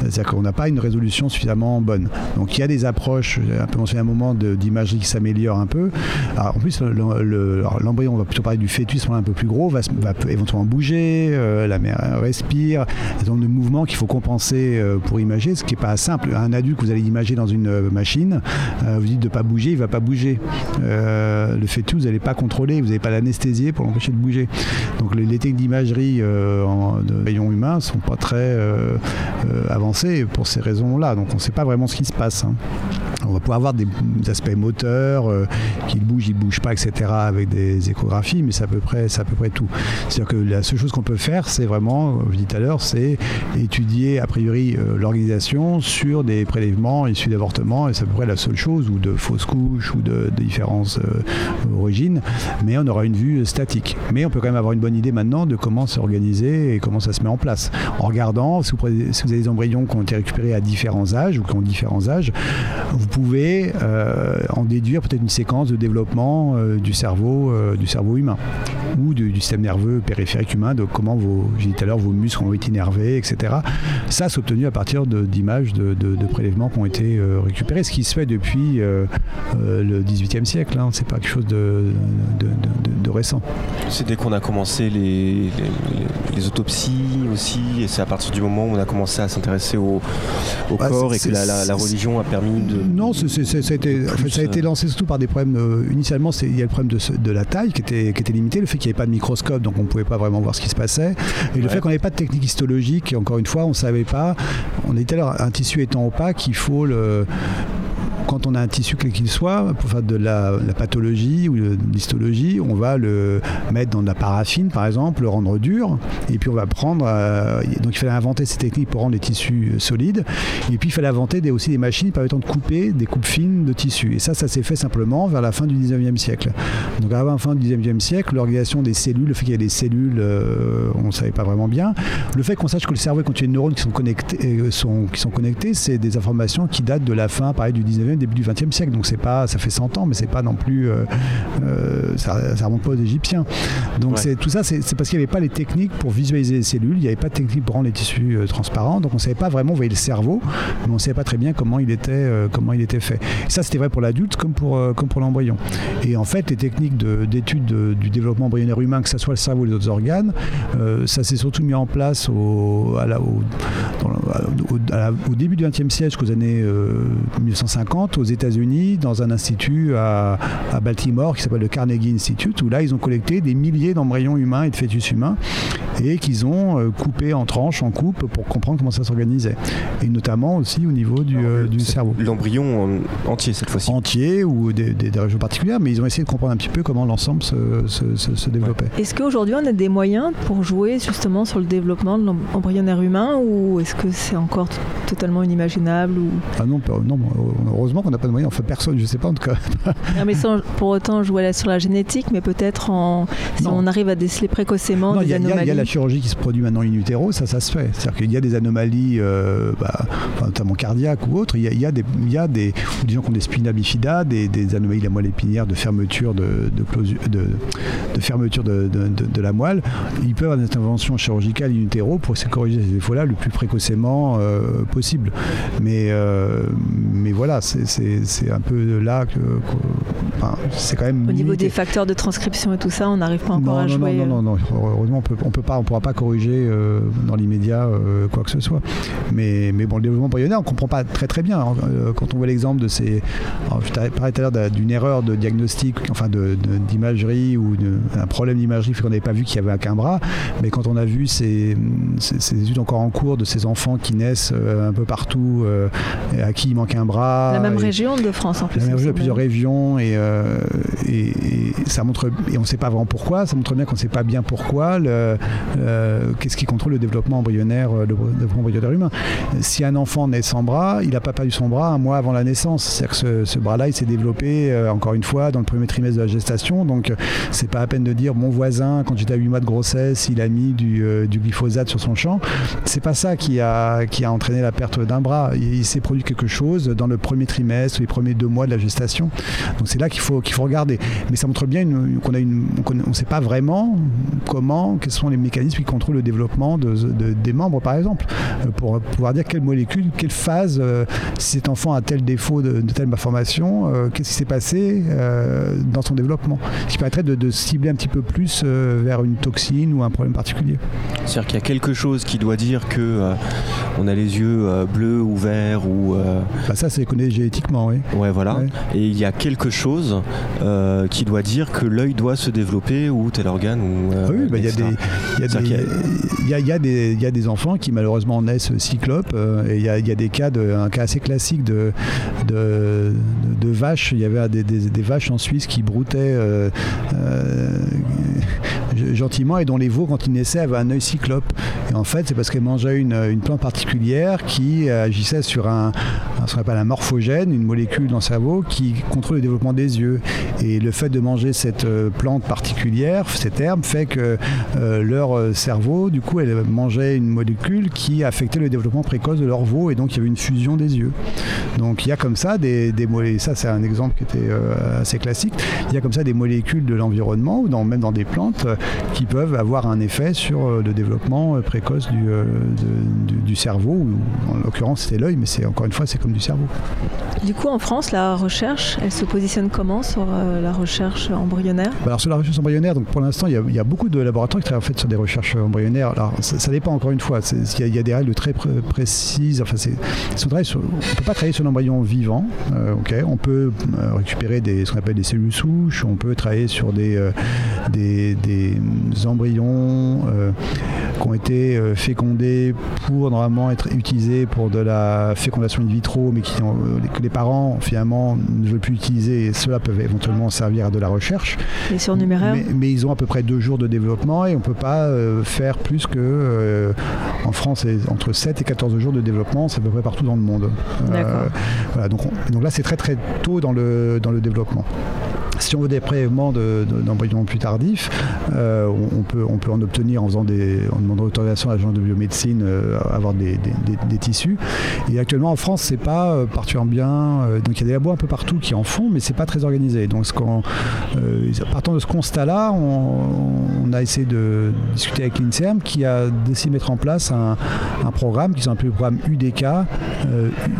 C'est-à-dire qu'on n'a pas une résolution suffisamment bonne. Donc il y a des approches, un peu mentionné un moment, d'imagerie qui s'améliorent un peu. En plus, le- l'embryon, on va plutôt parler du fœtus, on est un peu plus gros, va, éventuellement bouger, euh, la mère respire, il y a de qu'il faut compenser euh, pour imager, ce qui n'est pas simple. Un adulte vous allez imager dans une euh, machine, vous dites de ne pas bouger, il ne va pas bouger. Le fœtus, vous n'allez pas contrôler, vous n'allez pas l'anesthésier pour l'empêcher de bouger. Donc les, techniques d'imagerie de rayons humains ne sont pas très avancées pour ces raisons-là. Donc on ne sait pas vraiment ce qui se passe. hein. On va pouvoir avoir des aspects moteurs, euh, qu'il bouge, il bouge pas, etc. avec des échographies, mais c'est à peu près, c'est à peu près tout. C'est-à-dire que la seule chose qu'on peut faire, c'est vraiment, je dis tout à l'heure, c'est étudier a priori euh, l'organisation sur des prélèvements issus d'avortements, et c'est à peu près la seule chose, ou de fausses couches, ou de, de différentes euh, origines, mais on aura une vue statique. Mais on peut quand même avoir une bonne idée maintenant de comment c'est organisé et comment ça se met en place. En regardant, si vous, avez des embryons qui ont été récupérés à différents âges, ou qui ont différents âges, pouvez euh, en déduire peut-être une séquence de développement euh, du cerveau, euh, du cerveau humain ou du, du système nerveux périphérique humain, de comment vos, j'ai dit tout à l'heure, vos muscles ont été innervés, etc. Ça, c'est obtenu à partir de- d'images de, de- de prélèvements qui ont été euh, récupérés, ce qui se fait depuis le XVIIIe siècle. Hein. C'est pas quelque chose de, récent. C'est dès qu'on a commencé les, les, les autopsies aussi, et c'est à partir du moment où on a commencé à s'intéresser au, au Ah, corps et que la, la- la c'est- religion a permis de... Non, c'est- ça, a été, en fait, Plus, ça a été lancé surtout par des problèmes. euh, initialement, il y a le problème de, la taille qui était, qui était limitée, le fait qu'il n'y avait pas de microscope, donc on ne pouvait pas vraiment voir ce qui se passait, et le fait qu'on n'avait pas de technique histologique, et encore une fois, on ne savait pas. On était alors un tissu étant opaque, il faut le quand on a un tissu quel qu'il soit, pour faire de la, pathologie ou de l'histologie, on va le mettre dans de la paraffine, par exemple, le rendre dur, et puis on va prendre. euh, donc il fallait inventer ces techniques pour rendre les tissus euh, solides, et puis il fallait inventer des, aussi des machines permettant de couper des coupes fines de tissus. Et ça, ça s'est fait simplement vers la fin du 19e siècle. Donc avant la fin du 19e siècle, l'organisation des cellules, le fait qu'il y ait des cellules, euh, on ne savait pas vraiment bien. Le fait qu'on sache que le cerveau est constitué de neurones qui sont connectés, qui sont connectés, c'est des informations qui datent de la fin, pareil, du 19e, début du XXe siècle. Donc c'est pas, ça fait 100 ans, mais c'est pas non plus, euh, euh, ça, ça, remonte pas aux Égyptiens. Donc tout ça, c'est parce qu'il n'y avait pas les techniques pour visualiser les cellules, il n'y avait pas de technique pour rendre les tissus euh, transparents. Donc on ne savait pas vraiment, on voyait le cerveau, mais on savait pas très bien comment il était, comment il était fait. Et ça c'était vrai pour l'adulte comme pour pour l'embryon. Et en fait les techniques d'étude du développement embryonnaire humain, que ce soit le cerveau ou les autres organes, ça s'est surtout mis en place au, au début du XXe siècle jusqu'aux années 1950 aux États-Unis dans un institut à, Baltimore qui s'appelle le Carnegie Institute, où là, ils ont collecté des milliers d'embryons humains et de fœtus humains et qu'ils ont euh, coupé en tranches, en coupes, pour comprendre comment ça s'organisait. Et notamment aussi au niveau du, euh, cerveau. L'embryon entier cette fois-ci. Entier ou des, régions particulières, mais ils ont essayé de comprendre un petit peu comment l'ensemble se, développait. Est-ce qu'aujourd'hui on a des moyens pour jouer justement sur le développement de l'embryonnaire humain ou est-ce que c'est encore totalement inimaginable ou... Ah non, non, heureusement qu'on n'a pas de moyens, enfin personne, je sais pas en tout cas. Non, mais sans pour autant jouer là sur la génétique, mais peut-être en si Non. on arrive à déceler précocement Non, des y, a- anomalies. il y a la chirurgie qui se produit maintenant in utero, ça, ça se fait. C'est-à-dire qu'il y a des anomalies, euh, bah, notamment cardiaques ou autres. Il y a, y a des, y a des, des gens qui ont des spina bifida, des, des anomalies de la moelle épinière, de fermeture de, de, closu- de, de fermeture de, de- la moelle. Ils peuvent avoir des interventions chirurgicales in utero pour essayer de corriger ces défauts-là le plus précocement euh, possible. Mais, euh, mais voilà, c'est- un peu là que, que- enfin, c'est quand même Au niveau des facteurs de transcription et tout ça, on n'arrive pas encore non, à non, jouer. Non, non, non, non. Heureusement, on peut, on peut pas, on pourra pas corriger euh, dans l'immédiat euh, quoi que ce soit. Mais, mais bon, le développement embryonnaire, on comprend pas très très bien. Euh, quand on voit l'exemple de ces, alors, je parlais tout à l'heure d'un- d'une erreur de diagnostic, enfin de- de- d'imagerie ou de- un problème d'imagerie, qu'on n'avait pas vu qu'il y avait qu'un bras. Mais quand on a vu ces, ces, ces études encore en cours de ces enfants qui naissent un peu partout, et à qui il manque un bras, La même et- région de France en plus. la même semble. plusieurs régions et, euh, et, ça montre et on ne sait pas vraiment pourquoi. Ça montre bien qu'on ne sait pas bien pourquoi. euh, Qu'est-ce qui contrôle le développement embryonnaire, euh, le développement embryonnaire humain Si un enfant naît sans bras, il n'a pas perdu son bras un mois avant la naissance. C'est-à-dire que ce, bras-là, il s'est développé encore une fois dans le premier trimestre de la gestation. Donc c'est pas à peine de dire mon voisin quand j'étais à 8 mois de grossesse, il a mis du, glyphosate sur son champ. C'est pas ça qui a, qui a entraîné la perte d'un bras. Il, s'est produit quelque chose dans le premier trimestre, les premiers deux mois de la gestation. Donc c'est là qu'il faut, qu'il faut regarder. Mais ça montre bien qu'on a une, qu'on- on ne sait pas vraiment comment, quels sont les mécanismes qui contrôlent le développement de, de- des membres, par exemple, euh, pour pouvoir dire quelle molécule, quelle phase, euh, si cet enfant a tel défaut de, de telle malformation, euh, qu'est-ce qui s'est passé euh, dans son développement. Ce qui permettrait de, de cibler un petit peu plus vers une toxine ou un problème particulier. C'est-à-dire qu'il y a quelque chose qui doit dire que on a les yeux bleus ou verts ou Bah, ça, c'est connu génétiquement, oui. ouais voilà. Ouais. Et il y a quelque chose euh, qui doit dire que l'œil doit se développer ou tel organe ou. euh, Ah oui, bah, il y a des, y y a- enfants qui malheureusement naissent cyclopes euh, et il y a, il y a des cas de, un cas assez classique de, de, de vaches. Il y avait des, des- des vaches en Suisse qui broutaient euh, gentiment et dont les veaux quand ils naissaient avaient un œil cyclope. Et en fait, c'est parce qu'elles mangeaient une, une plante particulière qui agissait sur un, ce qu'on appelle un morphogène, une molécule dans le cerveau qui contrôle le développement des yeux. Et le fait de manger cette euh, plante particulière, cette herbe, fait que euh, leur euh, cerveau, du coup, elle mangeait une molécule qui affectait le développement précoce de leur veau et donc il y avait une fusion des yeux. Donc il y a comme ça des, des ça c'est un exemple qui était euh, assez classique, il y a comme ça des molécules de l'environnement ou dans, même dans des plantes euh, qui peuvent avoir un effet sur euh, le développement euh, précoce du, euh, de- du- du cerveau, ou en l'occurrence c'était l'œil, mais c'est encore une fois c'est comme du cerveau. Du coup, en France, la recherche, elle se positionne comment sur euh, la recherche embryonnaire? Bah, Alors sur la recherche embryonnaire, donc pour l'instant il y, a, il y a beaucoup de laboratoires qui travaillent en fait sur des recherches embryonnaires. Alors ça, ça dépend encore une fois. Il y, a- il y a des règles très pré- précises. Enfin, si on sur- on peut pas travailler sur l'embryon vivant. euh, ok, on peut récupérer des, ce qu'on appelle des cellules souches. On peut travailler sur des euh, des, des embryons euh, qui ont été euh, fécondés pour normalement être utilisés pour de la fécondation in vitro, mais qui ont, euh, que les parents finalement ne veulent plus utiliser. Et cela peut éventuellement servir à de la recherche. Les surnuméraires? Mais, mais ils ont à peu près deux jours de développement et on ne peut pas faire plus que, en France, entre 7 et 14 jours de développement, c'est à peu près partout dans le monde. Voilà, donc, on- donc là, c'est très très tôt dans le, dans le développement. Si on veut des prélèvements de- de- d'embryons plus tardifs, euh, on, peut, on peut en obtenir en, faisant des, en demandant autorisation à l'agence de biomédecine, euh, avoir des, des- tissus. Et actuellement en France, c'est pas euh, particulièrement bien. euh, donc il y a des labos un peu partout qui en font, mais c'est pas très organisé. Donc partant de ce constat-là, on, a essayé de discuter avec l'INSERM qui a décidé de mettre en place un, un programme qui s'appelle le programme UDK,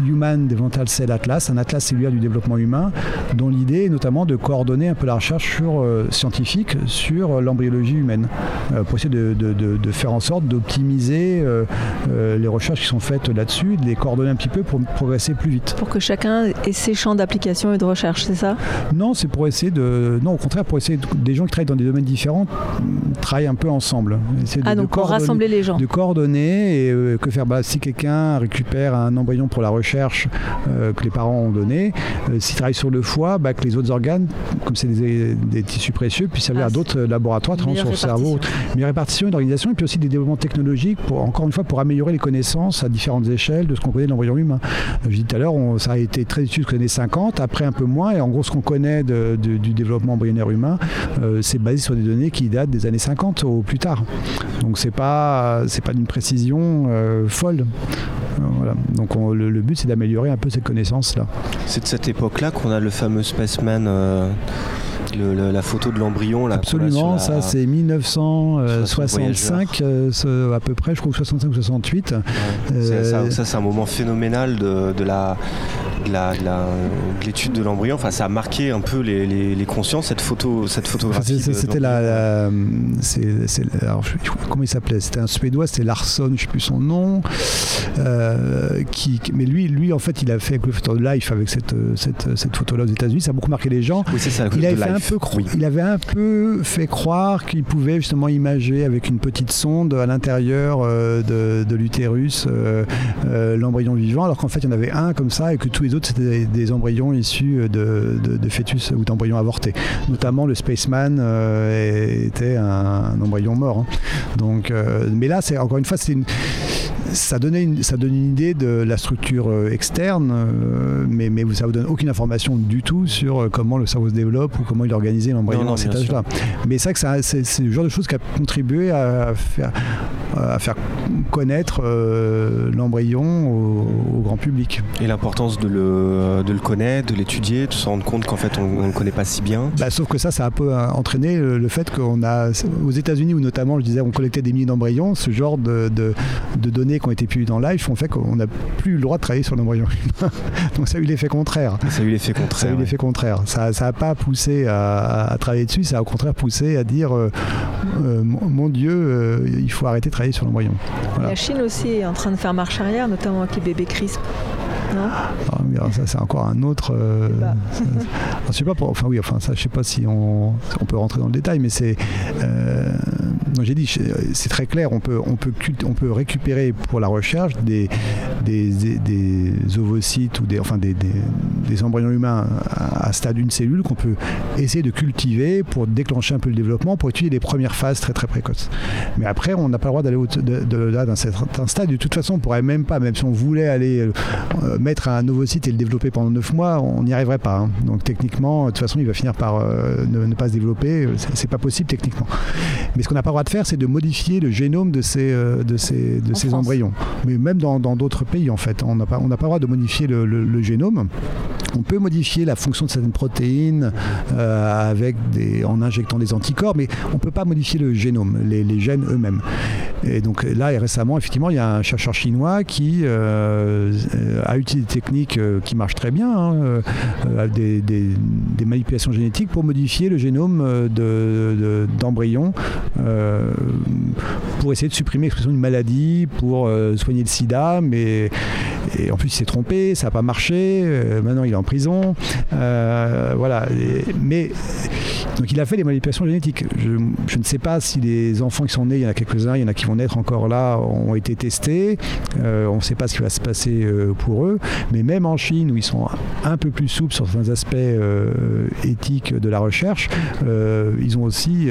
Human Developmental Cell Atlas, un atlas cellulaire du développement humain, dont l'idée est notamment de coordonner coordonner un peu la recherche sur, euh, scientifique sur l'embryologie humaine, euh, pour essayer de, de- de- de faire en sorte d'optimiser euh, euh, les recherches qui sont faites là-dessus, de les coordonner un petit peu pour progresser plus vite. Pour que chacun ait ses champs d'application et de recherche, c'est ça? Non, c'est pour essayer de. Non, au contraire, pour essayer de- des gens qui travaillent dans des domaines différents mm, travaillent un peu ensemble. Essayer de- Ah, donc pour rassembler les gens. de coordonner et euh, que faire? Bah, si quelqu'un récupère un embryon pour la recherche euh, que les parents ont donné euh, s'il travaille sur le foie bah, que les autres organes comme c'est des, des tissus précieux puissent servir Ah, à d'autres euh, laboratoires travaillant sur le cerveau meilleure répartition une organisation et puis aussi des développements technologiques pour encore une fois pour améliorer les connaissances à différentes échelles de ce qu'on connaît de l'embryon humain je disais tout à l'heure ça a été très étudié jusqu'aux années 50 après un peu moins et en gros ce qu'on connaît de- de- du développement embryonnaire humain euh, c'est basé sur des données qui datent des années 50 au plus tard donc c'est pas c'est pas d'une précision euh, folle. Euh, Voilà. Donc on- le, le but c'est d'améliorer un peu ces connaissances là. C'est de cette époque-là qu'on a le fameux Spaceman, euh, le- le- la photo de l'embryon. là, Absolument, sur la- ça c'est 1965 euh, ce- à peu près, je crois que 65 ou 68. Ouais. Euh, ça, ça, c'est un moment phénoménal de, de la de l'étude de l'embryon. Enfin, ça a marqué un peu les, les- les consciences cette photo, cette photographie. C'était la, la- alors, je- comment il s'appelait C'était un Suédois, c'était Larsson, je sais plus son nom. euh, qui, mais lui, lui en fait, il a fait avec le photo de Life avec cette, cette, cette photo-là aux États-Unis. Ça a beaucoup marqué les gens. Oui, c'est ça. Il avait, fait un peu Oui. il avait un peu fait croire qu'il pouvait justement imager avec une petite sonde à l'intérieur euh, de, de l'utérus euh, euh, l'embryon vivant, alors qu'en fait il y en avait un comme ça et que tous les autres c'était des, des embryons issus de, de- de fœtus ou d'embryons avortés. Notamment le Spaceman euh, était un, un embryon mort. hein. Donc, euh, mais là, c'est encore une fois, c'est une- ça donnait une, ça donne une idée de la structure euh, externe, mais, mais ça vous donne aucune information du tout sur comment le cerveau se développe ou comment il est organisé l'embryon dans cet âge-là. Mais c'est vrai que ça- c'est c'est le genre de choses qui a contribué à faire, à faire connaître euh, l'embryon au, au grand public. Et l'importance de le, de le connaître, de l'étudier, de se rendre compte qu'en fait on ne le connaît pas si bien. Bah, sauf que ça, ça a un peu euh, entraîné le, le fait qu'on a, aux États-Unis où notamment, je disais, on collectait des milliers d'embryons, ce genre de, de- de données qui ont été publiées dans Life ont fait qu'on n'a plus le droit de travailler sur l'embryon humain. Donc ça a eu l'effet contraire. Ça a eu l'effet Ça a contraire. eu l'effet contraire. Ça n'a pas poussé à, à travailler dessus, ça a au contraire poussé à dire euh, euh, mon, mon Dieu, euh, il faut arrêter de travailler sur l'embryon. Voilà. La Chine aussi est en train de faire marche arrière, notamment avec les bébés CRISP. Non? Ah, ça, c'est encore un autre. euh, Débat. ça- alors, je sais pas. Pour, enfin oui. Enfin ça, je sais pas si on, peut rentrer dans le détail, mais c'est. Euh, j'ai dit, c'est très clair. On peut, on peut, cult- on peut récupérer pour la recherche des, des, des- des ovocytes ou des, enfin des, embryons humains à, à stade d'une cellule qu'on peut essayer de cultiver pour déclencher un peu le développement, pour étudier les premières phases très très précoces. Mais après, on n'a pas le droit d'aller au- de, de, là d'un certain stade. De toute façon, on pourrait même pas, même si on voulait aller euh, mettre un ovocyte et le développer pendant 9 mois, on n'y arriverait pas. hein. Donc techniquement, de toute façon, il va finir par euh, ne, ne pas se développer. C'est pas possible techniquement. Mais ce qu'on n'a pas le droit de faire, c'est de modifier le génome de ces, euh, de ces, de En ces France. embryons. Mais même dans d'autres pays, en fait, on n'a pas, on pas le droit de modifier le, le- le génome. On peut modifier la fonction de certaines protéines euh, en injectant des anticorps, mais on ne peut pas modifier le génome, les, gènes eux-mêmes. Et donc là, et récemment, effectivement, il y a un chercheur chinois qui euh, euh, a utilisé des techniques euh, qui marchent très bien, hein, euh, euh, des, manipulations génétiques pour modifier le génome euh, de- de- d'embryons euh, pour essayer de supprimer l'expression d'une maladie, pour euh, soigner le sida, mais et en plus il s'est trompé, ça n'a pas marché, euh, maintenant il est en prison. Euh, voilà. Et- mais donc il a fait des manipulations génétiques. Je, je ne sais pas si les enfants qui sont nés, il y en a quelques-uns, il y en a qui vont naître encore là, ont été testés. Euh, on ne sait pas ce qui va se passer pour eux. Mais même en Chine, où ils sont un peu plus souples sur certains aspects éthiques de la recherche, ils ont aussi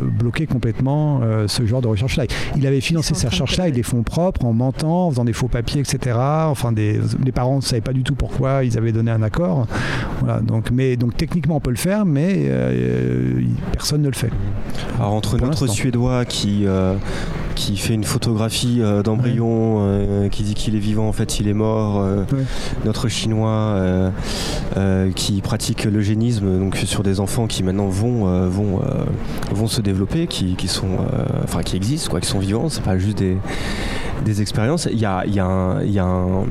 bloqué complètement ce genre de recherche-là. Il avait financé ces recherches-là avec des fonds propres, en mentant, en faisant des faux papiers, etc. Enfin, des, les parents ne savaient pas du tout pourquoi ils avaient donné un accord. Voilà, donc, mais, donc techniquement, on peut le faire, mais euh, personne ne le fait. Alors entre Pour notre. Suédois qui, euh, qui fait une photographie euh, d'embryon, euh, qui dit qu'il est vivant, en fait il est mort. euh, Ouais. Notre chinois qui pratique l'eugénisme donc sur des enfants qui maintenant vont vont vont se développer, qui, qui sont enfin qui existent quoi, qui sont vivants. C'est pas juste des des expériences. Il y a il y a un- il y a un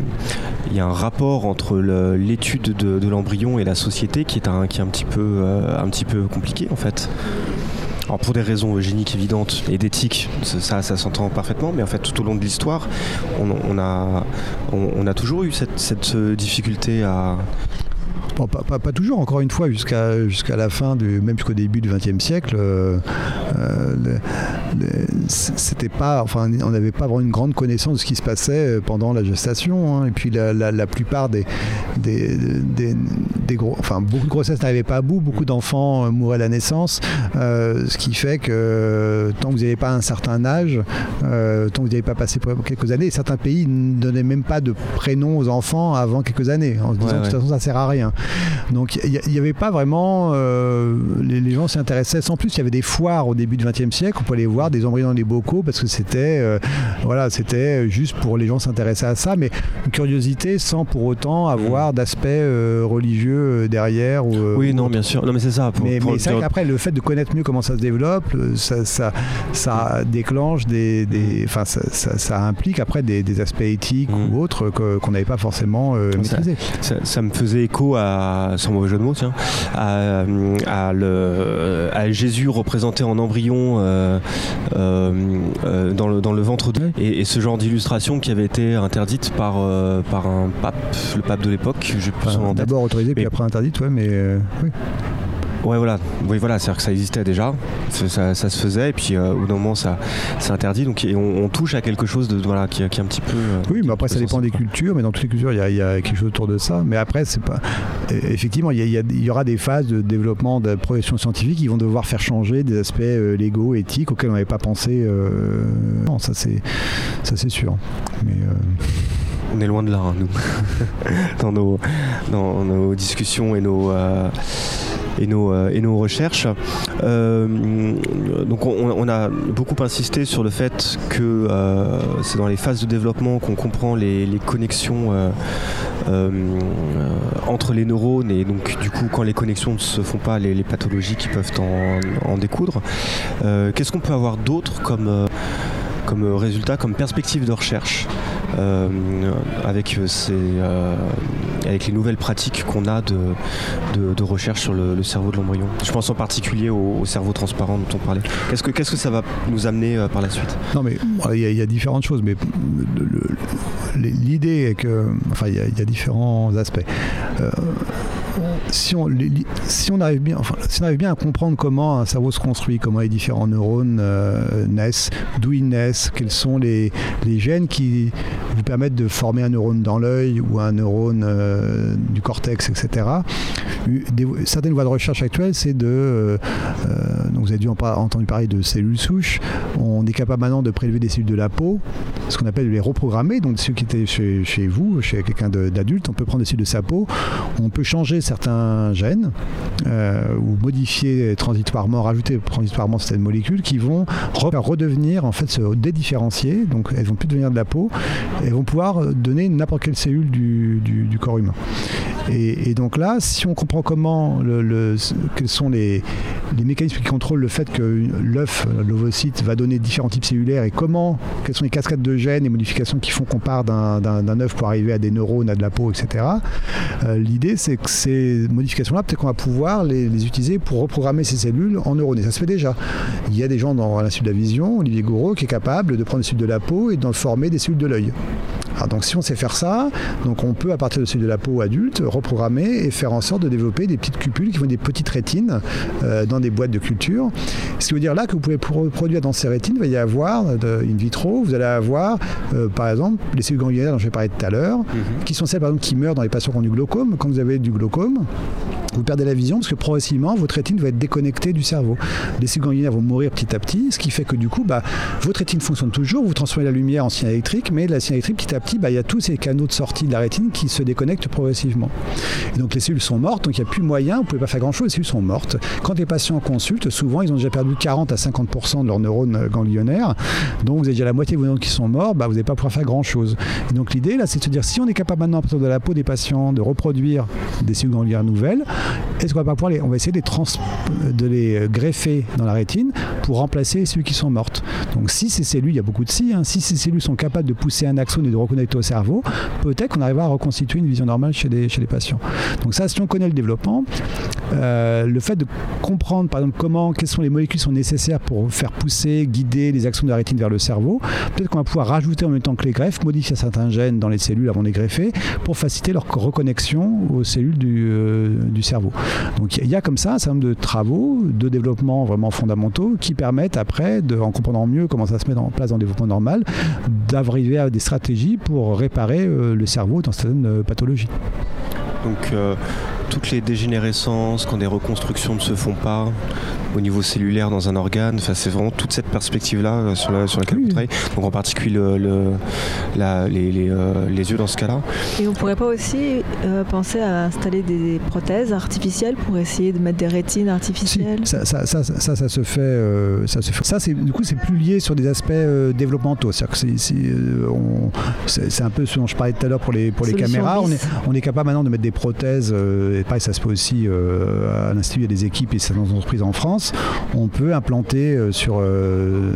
il y a un rapport entre l'étude de, de l'embryon et la société qui est un qui est un petit peu euh, un petit peu compliqué en fait. Alors pour des raisons eugéniques évidentes et d'éthique, ça, ça, s'entend parfaitement, mais en fait tout au long de l'histoire, on, a, on, a toujours eu cette, cette euh, difficulté à... Bon, pas, pas- pas toujours, encore une fois, jusqu'à jusqu'à la fin, du, même jusqu'au début du XXe siècle, euh, euh, c'était pas, enfin, on n'avait pas vraiment une grande connaissance de ce qui se passait euh, pendant la gestation. hein. et puis la, la- la plupart des, des, des- des gros, enfin, beaucoup de grossesses n'arrivaient pas à bout, beaucoup d'enfants mouraient à la naissance, euh, ce qui fait que tant que vous n'avez pas un certain âge, euh, tant que vous n'avez pas passé quelques années, certains pays ne donnaient même pas de prénom aux enfants avant quelques années, en se disant Ouais, que de toute façon ça sert à rien. Donc il n'y avait pas vraiment. euh, les, les gens s'y intéressaient. Sans plus, il y avait des foires au début du XXe siècle. On pouvait aller voir des embryons dans les bocaux parce que c'était euh, voilà, c'était juste pour les gens s'intéresser à ça, mais une curiosité sans pour autant avoir d'aspect euh, religieux derrière. Ou, Oui, ou non, autre. bien sûr. Non, mais c'est ça. pour- Mais, mais c'est vrai qu'après, le fait de connaître mieux comment ça se développe, ça, ça, ça déclenche des. des- ça, ça- ça implique après des, des aspects éthiques Mm. ou autres qu'on n'avait pas forcément Ça- maîtrisés. ça me faisait écho à, sans mauvais jeu de mots, tiens, à, à le, à Jésus représenté en embryon euh, euh, euh, dans, le, dans le ventre de et, et ce genre d'illustration qui avait été interdite par, euh, par un pape, le pape de l'époque, j'ai plus son nom. D'abord autorisé, puis Mais- après interdite, ouais, mais euh, oui. Ouais, voilà, oui, voilà, c'est-à-dire que ça existait déjà, ça, ça- ça se faisait, et puis euh, au bout d'un moment, ça, c'est interdit, donc et on, on touche à quelque chose de voilà qui, qui est un petit peu. euh, Oui, mais après, ça dépend des cultures, mais dans toutes les cultures, il y a, il y a quelque chose autour de ça. Mais après, c'est pas. euh, Effectivement, il y, aura des phases de développement de progression scientifique qui vont devoir faire changer des aspects euh, légaux, éthiques, auxquels on n'avait pas pensé. Non, ça c'est, ça c'est sûr. Mais euh, On est loin de là, hein, nous, dans, nos, dans nos discussions et nos, euh, et nos, euh, et nos recherches. Euh, donc, on, a beaucoup insisté sur le fait que euh, c'est dans les phases de développement qu'on comprend les, connexions entre les neurones et donc, du coup, quand les connexions ne se font pas, les, pathologies qui peuvent en, découdre. Qu'est-ce qu'on peut avoir d'autre comme. comme résultat, comme perspective de recherche? Euh, avec, euh, ces, euh, avec les nouvelles pratiques qu'on a de, de, recherche sur le, cerveau de l'embryon. Je pense en particulier au, au cerveau transparent dont on parlait. Qu'est-ce que, que ça va nous amener par la suite? Non, mais il y, a- différentes choses. Mais l'idée est que, enfin, il y, a- différents aspects. Si on, si on arrive bien, si on arrive bien à comprendre comment un cerveau se construit, comment les différents neurones naissent, d'où ils naissent, quels sont les, les gènes qui vous permettent de former un neurone dans l'œil ou un neurone euh, du cortex, etc. Des- certaines voies de recherche actuelles, c'est de, euh, euh, donc vous avez dû en entendu parler de cellules souches. On est capable maintenant de prélever des cellules de la peau, ce qu'on appelle les reprogrammer. Donc ceux qui étaient chez, vous, chez quelqu'un d'adulte, on peut prendre des cellules de sa peau, on peut changer certains gènes ou modifier transitoirement, rajouter transitoirement certaines molécules qui vont re- redevenir en fait se dédifférencier. Donc elles vont plus devenir de la peau, elles vont pouvoir donner n'importe quelle cellule du corps humain. Et, donc là, si on comprend comment, quels sont les, mécanismes qui contrôlent le fait que l'œuf, l'ovocyte, va donner différents types cellulaires et comment, quelles sont les cascades de gènes et modifications qui font qu'on part d'un- œuf pour arriver à des neurones, à de la peau, etc. Euh, L'idée, c'est que ces modifications-là, peut-être qu'on va pouvoir les, les utiliser pour reprogrammer ces cellules en neurones. Et ça se fait déjà. Il y a des gens dans l'Institut de la Vision, Olivier Gouraud, qui est capable de prendre des cellules de la peau et d'en former des cellules de l'œil. Alors donc si on sait faire ça, donc on peut à partir de cellules de la peau adulte reprogrammer et faire en sorte de développer des petites cupules qui vont être des petites rétines euh, dans des boîtes de culture. Ce qui veut dire là que vous pouvez pro- produire dans ces rétines, il va y avoir de, in vitro, vous allez avoir euh, par exemple les cellules ganglionnaires dont j'ai parlé tout à l'heure, qui sont celles par exemple qui meurent dans les patients qui ont du glaucome. Quand vous avez du glaucome, Vous perdez la vision parce que progressivement, votre rétine va être déconnectée du cerveau. Les cellules ganglionnaires vont mourir petit à petit, ce qui fait que du coup, bah, votre rétine fonctionne toujours, vous transformez la lumière en signal électrique, mais la signal électrique, petit à petit, bah, il y a tous ces canaux de sortie de la rétine qui se déconnectent progressivement. Donc les cellules sont mortes, donc il n'y a plus moyen, vous ne pouvez pas faire grand-chose, les cellules sont mortes. Quand les patients consultent, souvent, ils ont déjà perdu 40 à 50% de leurs neurones ganglionnaires, donc vous avez déjà la moitié de vos neurones qui sont morts, bah, vous n'allez pas pouvoir faire grand-chose. Donc l'idée, là, c'est de se dire, si on est capable maintenant, à partir de la peau des patients, de reproduire des cellules ganglionnaires nouvelles, est-ce qu'on va pouvoir les, on va essayer de les, greffer dans la rétine pour remplacer les cellules qui sont mortes. Donc si ces cellules, il y a beaucoup de si, hein, si ces cellules sont capables de pousser un axone et de reconnecter au cerveau, peut-être qu'on arrivera à reconstituer une vision normale chez les, chez les patients. Donc ça, si on connaît le développement, euh, le fait de comprendre par exemple comment, quelles sont les molécules qui sont nécessaires pour faire pousser, guider les axones de la rétine vers le cerveau, peut-être qu'on va pouvoir rajouter en même temps que les greffes, modifier certains gènes dans les cellules avant de les greffer pour faciliter leur reconnexion aux cellules du, euh, cerveau. Donc il y a comme ça un certain nombre de travaux, de développement vraiment fondamentaux qui permettent après, en comprenant mieux comment ça se met en place dans le développement normal, d'arriver à des stratégies pour réparer euh, le cerveau dans certaines pathologies. Donc toutes les dégénérescences, quand des reconstructions ne se font pas au niveau cellulaire dans un organe, enfin, c'est vraiment toute cette perspective-là euh, sur, la- sur laquelle Oui. vous travaillez. Donc en particulier le- le- la- les, les, euh, les yeux dans ce cas-là. Et on pourrait pas aussi euh, penser à installer des prothèses artificielles pour essayer de mettre des rétines Si, artificielles ça, ça, ça, ça, ça se fait. euh, ça, se fait. ça c'est du coup, c'est plus lié sur des aspects euh, développementaux. Que c'est, euh, on- un peu ce dont je parlais tout à l'heure pour les, pour les Solution caméras. On est, on est capable maintenant de mettre des prothèses. Et pareil, ça se fait aussi euh, à l'Institut. Il y a des équipes et certaines entreprises en France. On peut implanter euh, sur, euh,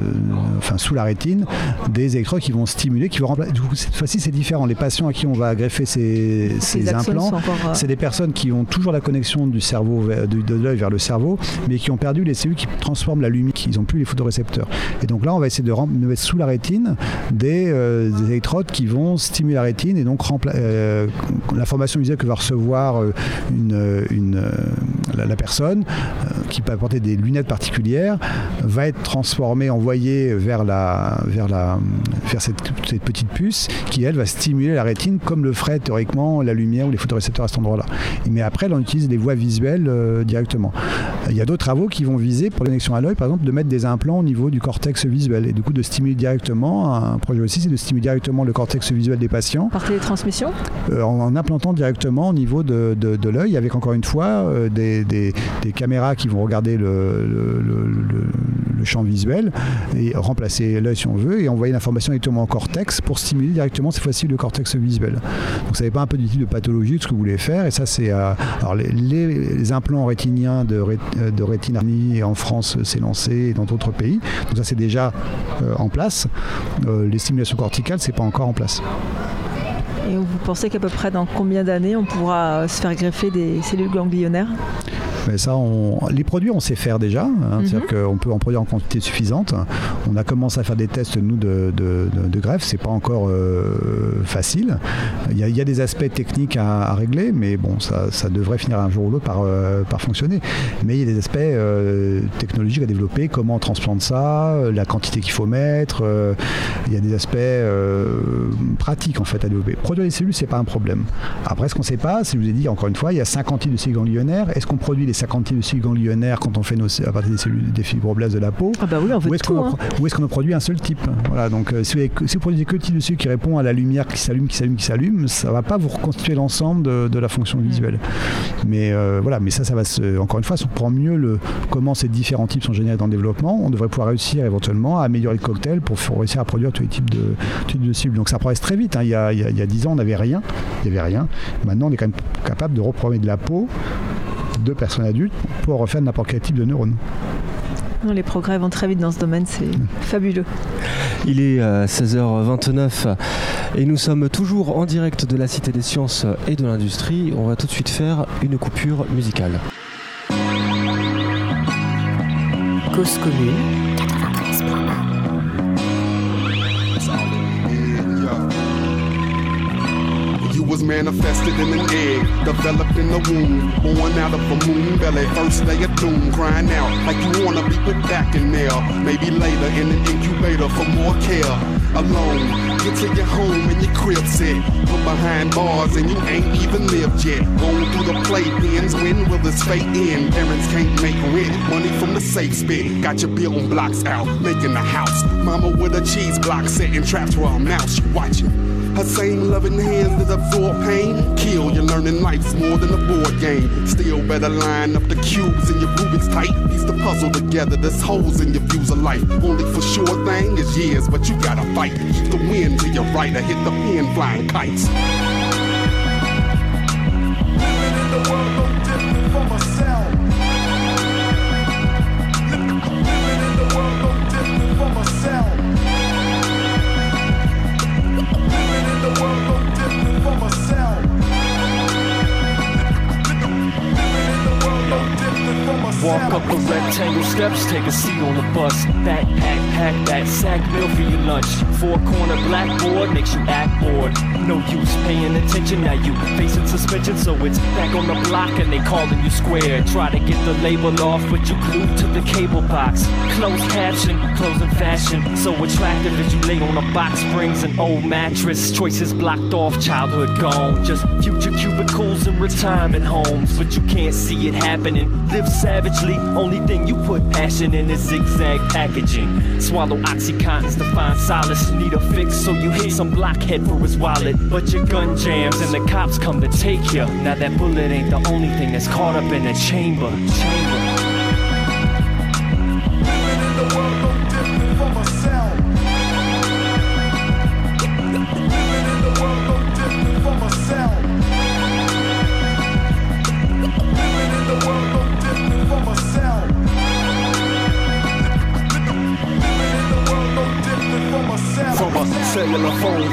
enfin, sous la rétine des électrodes qui vont stimuler, qui vont remplacer. Cette fois-ci, c'est différent. Les patients à qui on va greffer ces, Ces implants, c'est des personnes qui ont toujours la connexion du cerveau, de, de l'œil vers le cerveau, mais qui ont perdu les cellules qui transforment la lumière, ils n'ont plus les photorécepteurs. Et donc là, on va essayer de, mettre sous la rétine des, euh, des électrodes qui vont stimuler la rétine et donc euh, l'information visuelle que va recevoir euh, une, une, euh, la, la personne, euh, qui peut apporter des lunettes particulières, va être transformée, envoyée vers, la, vers, la, vers cette, cette petite puce qui, elle, va stimuler la rétine comme le ferait théoriquement la lumière ou les photorécepteurs à cet endroit-là. Mais après, là, on utilise les voies visuelles euh, directement. Il y a d'autres travaux qui vont viser, pour la connexion à l'œil, par exemple, de mettre des implants au niveau du cortex visuel et du coup de stimuler directement. Un projet aussi, c'est de stimuler directement le cortex visuel des patients par télétransmission? Euh, en, en implantant directement au niveau de, de- de l'œil, avec encore une fois euh, des, caméras qui vont regarder le, champ visuel et remplacer l'œil si on veut, et envoyer l'information directement au cortex pour stimuler directement cette fois-ci le cortex visuel. Donc ça dépend un peu du type de pathologie, de ce que vous voulez faire, et ça c'est... alors les, implants rétiniens de, ré- euh, en France s'est lancé et dans d'autres pays, donc ça c'est déjà euh, en place. Les stimulations corticales, c'est pas encore en place. Et vous pensez qu'à peu près dans combien d'années on pourra se faire greffer des cellules ganglionnaires? Mais ça, on- les produits, on sait faire déjà. hein, Mhm. C'est-à-dire qu'on peut en produire en quantité suffisante. On a commencé à faire des tests, nous, de, de, de- de greffe. C'est pas encore euh, facile. Il y, a, il y a des aspects techniques à, à régler, mais bon, ça, ça devrait finir un jour ou l'autre par, euh, par fonctionner. Mais il y a des aspects euh, technologiques à développer. Comment on transplante ça, la quantité qu'il faut mettre. il y a des aspects pratiques, en fait, à développer. Produire les cellules, c'est pas un problème. Après, ce qu'on ne sait pas, c'est, je vous ai dit encore une fois, il y a 50 types de cellules ganglionnaires. Est-ce qu'on produit les 50 types de cellules ganglionnaires quand on fait nos, à partir des cellules des fibroblastes de la peau? Ah bah oui, on veut ou est-ce tout. qu'on hein. ou est-ce qu'on en produit un seul type? Voilà, donc euh, si, vous avez que- si vous produisez que le type de cellules qui répond à la lumière qui s'allume, qui s'allume, qui s'allume, ça ne va pas vous reconstituer l'ensemble de, de la fonction Mm. visuelle. Mais euh, voilà, mais ça, ça va se, encore une fois, si on comprend mieux le, comment ces différents types sont générés dans le développement, on devrait pouvoir réussir éventuellement à améliorer le cocktail pour, pour réussir à produire tous les types de, types de cellules. Donc ça progresse très vite. hein. Il, y a, il, y a, il y a 10 ans, on n'avait rien. Il n'y avait rien. Maintenant, on est quand même capable de reprogrammer de la peau de personnes adultes pour refaire n'importe quel type de neurones. Non, les progrès vont très vite dans ce domaine, c'est fabuleux. Il est euh, 16h29 et nous sommes toujours en direct de la Cité des Sciences et de l'Industrie. On va tout de suite faire une coupure musicale. Cause commune, was manifested in an egg, developed in the womb, born out of a moon belly, first day of doom, crying out like you wanna be put back in there. Maybe later in an incubator for more care. Alone, get to your home and your crib set, from behind bars and you ain't even lived yet. Going through the playpens, when will this fate end? Parents can't make rent, money from the safe spit. Got your building blocks out, making the house. Mama with a cheese block, setting traps for a mouse. You watching. Her same loving hands that absorb pain. Kill, you're learning life's more than a board game. Still better line up the cubes in your Rubik's tight. Piece the puzzle together, there's holes in your views of life. Only for sure thing is years, but you gotta fight. Keep the wind to your right or hit the pin flying kites. Walk up the rectangle steps, take a seat on the bus. Backpack, pack that sack meal for your lunch. Four corner blackboard makes you act bored. No use paying attention, now you facing suspension, so it's back on the block and they calling you square. Try to get the label off, but you glued to the cable box. Closed caption, closing fashion, so attractive as you lay on a box springs and old mattress. Choices blocked off, childhood gone. Just future cubicles and retirement homes, but you can't see it happening. Live savagely, only thing you put passion in is zigzag packaging. Swallow oxycontins to find solace. Need a fix, so you hit some blockhead for his wallet. But your gun jams and the cops come to take you. Now that bullet ain't the only thing that's caught up in a chamber. Chamber.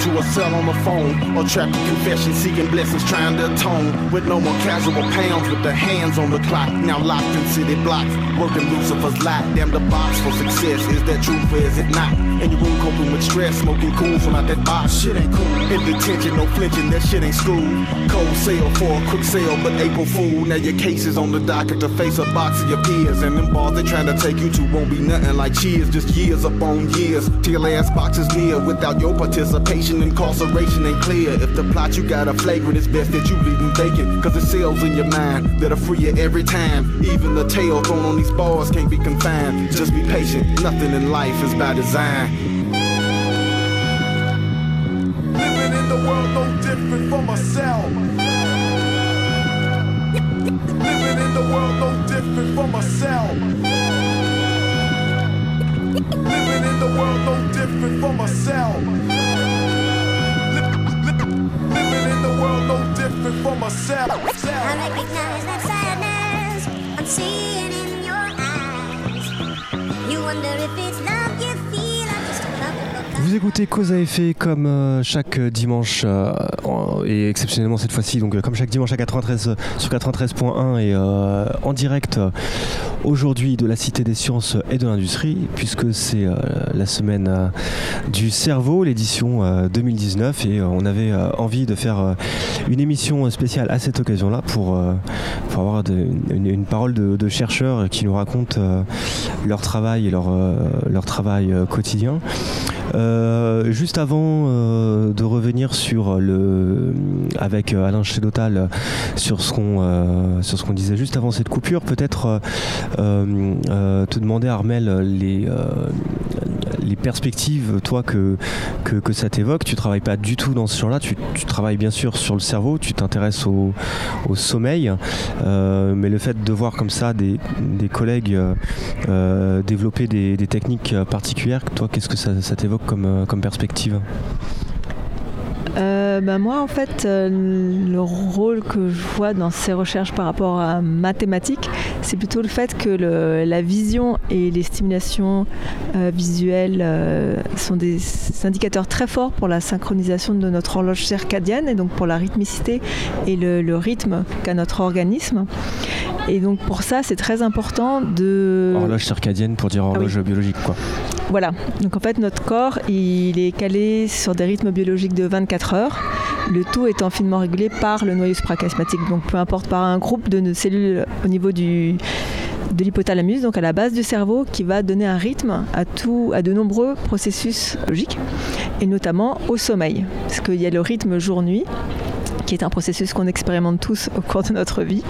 To a cell on the phone. Or trapped in confession, seeking blessings, trying to atone. With no more casual pounds, with their hands on the clock. Now locked in city blocks, working Lucifer's lot. Damn the box for success. Is that truth or is it not? In your room coping with stress, smoking cool from out that box. Shit ain't cool. In detention, no flinching, that shit ain't school. Cold sale for a quick sale, but April Fool. Now your case is on the docket to face a box of your peers. And them bars they trying to take you to won't be nothing like cheers. Just years upon years. Till your last box is near. Without your participation, incarceration ain't clear. If the plot you got a flagrant, it's best that you leave them vacant. Cause it's cells in your mind that are free you every time. Even the tail thrown on these bars can't be confined. Just be patient. Nothing in life is by design. Écoutez Cause à effet comme euh, chaque dimanche euh, et exceptionnellement cette fois-ci donc euh, comme chaque dimanche à 93 euh, sur 93.1 et euh, en direct euh, aujourd'hui de la Cité des Sciences et de l'Industrie puisque c'est euh, la semaine euh, du cerveau l'édition euh, 2019 et euh, on avait euh, envie de faire euh, une émission spéciale à cette occasion-là pour, euh, pour avoir une, parole de, de chercheurs qui nous racontent euh, leur travail et leur, euh, leur travail euh, quotidien. Euh, juste avant euh, de revenir sur le avec euh, Alain Chédotal euh, sur ce qu'on sur ce qu'on disait juste avant cette coupure, peut-être te demander Armel les les perspectives, toi que que, ça t'évoque. Tu travailles pas du tout dans ce genre-là. Tu, travailles bien sûr sur le cerveau. Tu t'intéresses au, sommeil, euh, mais le fait de voir comme ça des, des collègues euh, développer des, techniques particulières, toi, qu'est-ce que ça, ça t'évoque comme, euh, comme perspective? Euh, ben moi, en fait, euh, le rôle que je vois dans ces recherches par rapport à mathématiques, c'est plutôt le fait que le- la vision et les stimulations euh, visuelles sont des indicateurs très forts pour la synchronisation de notre horloge circadienne et donc pour la rythmicité et le, le rythme qu'a notre organisme. Et donc pour ça, c'est très important de... Horloge circadienne pour dire horloge biologique, quoi. Voilà, donc en fait notre corps il est calé sur des rythmes biologiques de 24 heures, le tout étant finement régulé par le noyau suprachiasmatique, donc peu importe par un groupe de cellules au niveau du, de l'hypothalamus, donc à la base du cerveau, qui va donner un rythme à, tout, à de nombreux processus logiques, et notamment au sommeil, parce qu'il y a le rythme jour-nuit qui est un processus qu'on expérimente tous au cours de notre vie.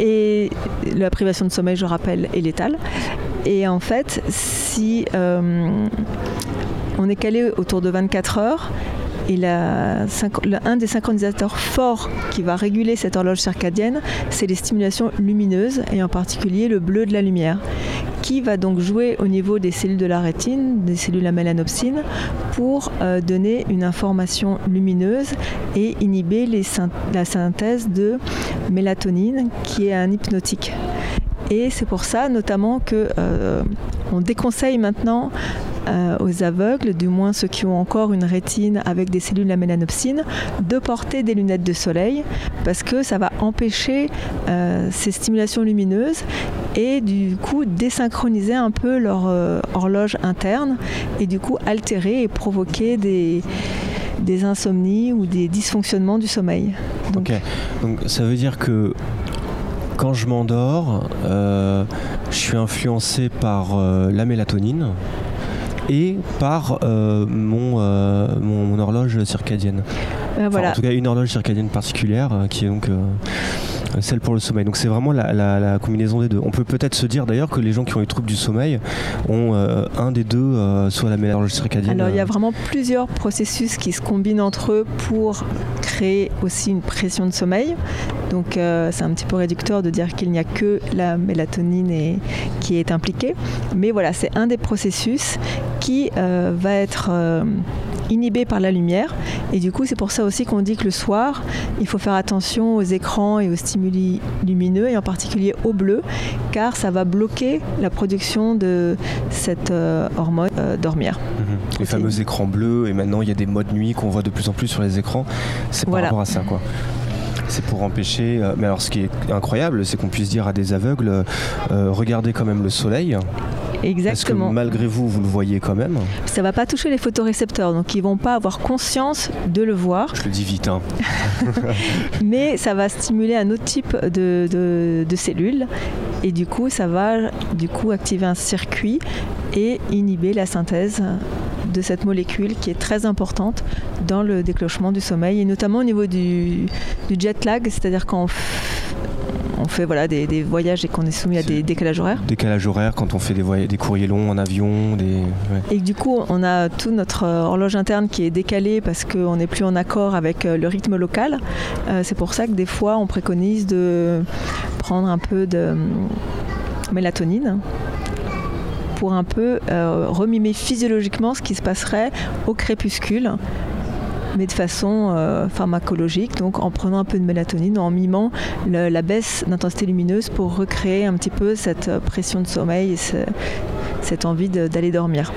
Et la privation de sommeil, je rappelle, est létale. Et en fait, si euh, on est calé autour de 24 heures, et un des synchronisateurs forts qui va réguler cette horloge circadienne, c'est les stimulations lumineuses, et en particulier le bleu de la lumière, qui va donc jouer au niveau des cellules de la rétine, des cellules à mélanopsine, pour euh, donner une information lumineuse et inhiber la synthèse de mélatonine, qui est un hypnotique. Et c'est pour ça notamment que euh, on déconseille maintenant euh, aux aveugles, du moins ceux qui ont encore une rétine avec des cellules à mélanopsine, de porter des lunettes de soleil parce que ça va empêcher euh, ces stimulations lumineuses et du coup désynchroniser un peu leur euh, horloge interne et du coup altérer et provoquer des, insomnies ou des dysfonctionnements du sommeil. Donc. Donc ça veut dire que quand je m'endors, je suis influencé par la mélatonine et par euh, mon, euh, mon, mon horloge circadienne. euh, Enfin, voilà. En tout cas, une horloge circadienne particulière qui est donc celle pour le sommeil. Donc c'est vraiment la, combinaison des deux. On peut peut-être se dire d'ailleurs que les gens qui ont les troubles du sommeil ont euh, un des deux, euh, soit la horloge circadienne. Alors il y a euh, vraiment plusieurs processus qui se combinent entre eux pour créer aussi une pression de sommeil. Donc euh, c'est un petit peu réducteur de dire qu'il n'y a que la mélatonine qui est impliquée. Mais voilà, c'est un des processus qui euh, va être euh, inhibé par la lumière. Et du coup, c'est pour ça aussi qu'on dit que le soir, il faut faire attention aux écrans et aux stimuli lumineux, et en particulier au bleu, car ça va bloquer la production de cette euh, hormone euh, dormir. Mhm. Les fameux écrans bleus, et maintenant il y a des modes nuit qu'on voit de plus en plus sur les écrans. C'est par Voilà. rapport à ça, quoi. C'est pour empêcher. euh, mais alors, ce qui est incroyable, c'est qu'on puisse dire à des aveugles euh, regardez quand même le soleil. Exactement. Parce que malgré vous, vous le voyez quand même? Ça va pas toucher les photorécepteurs, donc ils vont pas avoir conscience de le voir, Je le dis vite, hein. mais ça va stimuler un autre type de, de- de cellules, et du coup, ça va du coup activer un circuit et inhiber la synthèse de cette molécule qui est très importante dans le déclenchement du sommeil, et notamment au niveau du, du jet lag, c'est-à-dire quand on, fait voilà, des, des voyages et qu'on est soumis à des décalages horaires. Décalage horaire quand on fait des, voy- des courriers longs en avion, des. ouais. Et du coup, on a toute notre euh, horloge interne qui est décalée parce qu'on n'est plus en accord avec euh, le rythme local. Euh, c'est pour ça que des fois, on préconise de prendre un peu de hum, mélatonine pour un peu euh, remimer physiologiquement ce qui se passerait au crépuscule mais de façon euh, pharmacologique, donc en prenant un peu de mélatonine, en mimant la baisse d'intensité lumineuse pour recréer un petit peu cette euh, pression de sommeil et ce- cette envie d'aller dormir.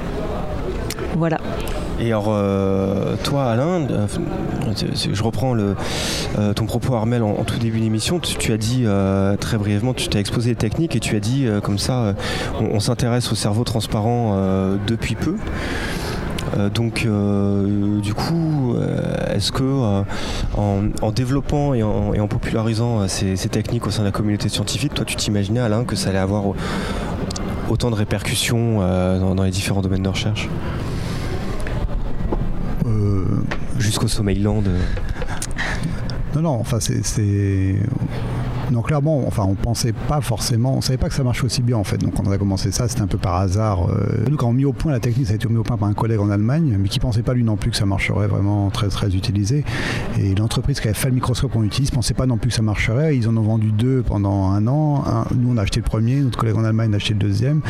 Voilà. Et alors, euh, toi, Alain, euh, je reprends euh, ton propos, Armel, en, tout début d'émission. Tu, as dit très brièvement, tu t'as exposé les techniques et tu as dit comme ça, on, s'intéresse au cerveau transparent depuis peu. Donc, du coup, est-ce que en, développant et en, popularisant ces, techniques au sein de la communauté scientifique, toi, tu t'imaginais, Alain, que ça allait avoir au- autant de répercussions dans les différents domaines de recherche? Euh, Jusqu'au Sommeil Land euh. Non, non, enfin, c'est- Non, clairement, enfin, on pensait pas forcément, on savait pas que ça marchait aussi bien en fait. Donc, quand on a commencé ça, c'était un peu par hasard. Euh, Nous, quand on a mis au point la technique, ça a été mis au point par un collègue en Allemagne, mais qui pensait pas lui non plus que ça marcherait vraiment très très utilisé. Et l'entreprise qui avait fait le microscope qu'on utilise pensait pas non plus que ça marcherait. Ils en ont vendu deux pendant un an. Nous, on a acheté le premier, notre collègue en Allemagne a acheté le deuxième.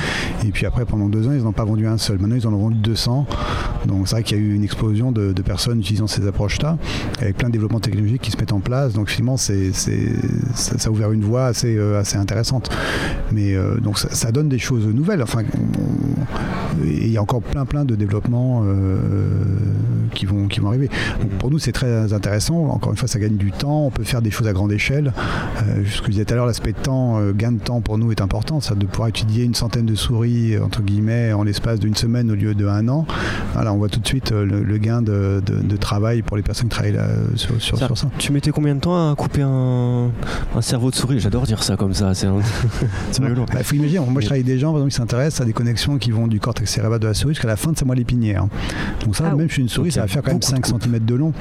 Et puis après, pendant deux ans, ils n'en ont pas vendu un seul. Maintenant, ils en ont vendu 200. Donc, c'est vrai qu'il y a eu une explosion de, personnes utilisant ces approches-là, avec plein de développements technologiques qui se mettent en place. Donc, finalement, c'est, ça ouvert une voie assez, euh, assez intéressante. Mais euh, donc, ça, ça donne des choses nouvelles. Enfin, il y a encore plein, plein de développements euh, qui, vont, qui vont arriver. Donc, pour nous, c'est très intéressant. Encore une fois, ça gagne du temps. On peut faire des choses à grande échelle. Euh, ce que je disais tout à l'heure, l'aspect de temps, euh, gain de temps pour nous est important. Ça, de pouvoir étudier une centaine de souris, entre guillemets, en l'espace d'une semaine au lieu de un an. Voilà, on voit tout de suite euh, le, le gain de, de- de travail pour les personnes qui travaillent là, sur, sur- Ça, sur ça. Tu mettais combien de temps à couper un, un cerveau de souris? J'adore dire ça comme ça. C'est un- rigolo. Il faut imaginer, moi je travaille avec des gens par exemple, qui s'intéressent à des connexions qui vont du cortex cérébral de la souris jusqu'à la fin de sa moelle épinière. Donc ça, Ah même chez une souris, ça va faire quand même beaucoup de 5 cm de long.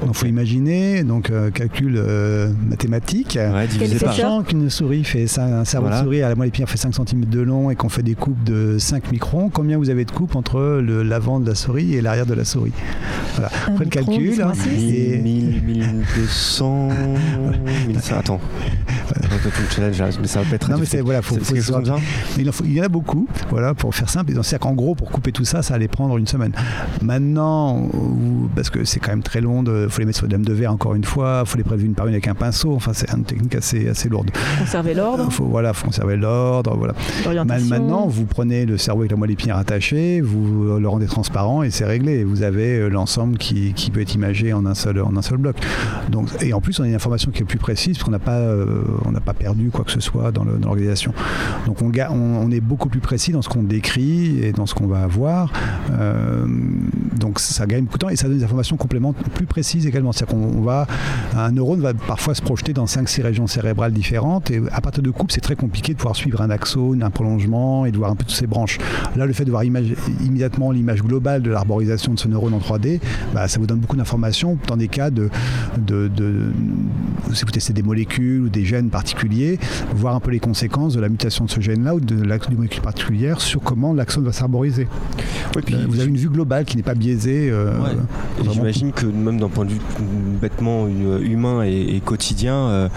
Donc il faut imaginer, donc euh, calcul euh, mathématique. Ouais, divisé par- Sachant qu'une souris fait ça, un cerveau Voilà. de souris à la moelle épinière fait 5 cm de long et qu'on fait des coupes de 5 microns, combien vous avez de coupes entre l'avant de la souris et l'arrière de la souris? Voilà. Après le calcul. 10 hein, et- 1000, 1200, 1500. Attends. Mais ça va pas être Non, mais difficile. c'est voilà, faut, C'est- faut c'est quelque chose savoir- comme ça il, en faut- il y en a beaucoup, voilà, pour faire simple. C'est-à-dire qu'en gros, pour couper tout ça, ça allait prendre une semaine. Maintenant, parce que c'est quand même très long, il faut les mettre sur des lames de verre encore une fois, il faut les prélever une par une avec un pinceau. Enfin, c'est une technique assez, assez lourde. Conserver l'ordre, Faut, voilà, faut conserver l'ordre, voilà. Maintenant, vous prenez le cerveau avec la moelle épinière attachée, vous le rendez transparent et c'est réglé. Vous avez euh, l'ensemble qui, qui peut être imagé en un seul, en un seul bloc. Donc, et en plus, on a une information qui est plus précise parce qu'on n'a pas, euh, on n'a pas perdu quoi que ce soit dans l'organisation. Donc, on, ga- on, on est beaucoup plus précis dans ce qu'on décrit et dans ce qu'on va avoir. Euh, donc, ça gagne et ça donne des informations complémentaires plus précises également. C'est-à-dire qu'on va, un neurone va parfois se projeter dans 5-6 régions cérébrales différentes et à partir de coupes, c'est très compliqué de pouvoir suivre un axone, un prolongement et de voir un peu toutes ces branches. Là, le fait de voir image- immédiatement l'image globale de l'arborisation de ce neurone en 3D, bah, ça vous donne beaucoup d'informations dans des cas de, de, de- si vous testez des molécules ou des gènes particuliers, voir un peu les conséquences de la mutation de ce gène-là ou de la d'une molécule particulière sur comment l'axone va s'arboriser. Puis- Euh, vous avez une vue globale qui n'est pas biaisée. euh, Ouais. J'imagine que même d'un point de vue bêtement humain et, et quotidien, euh,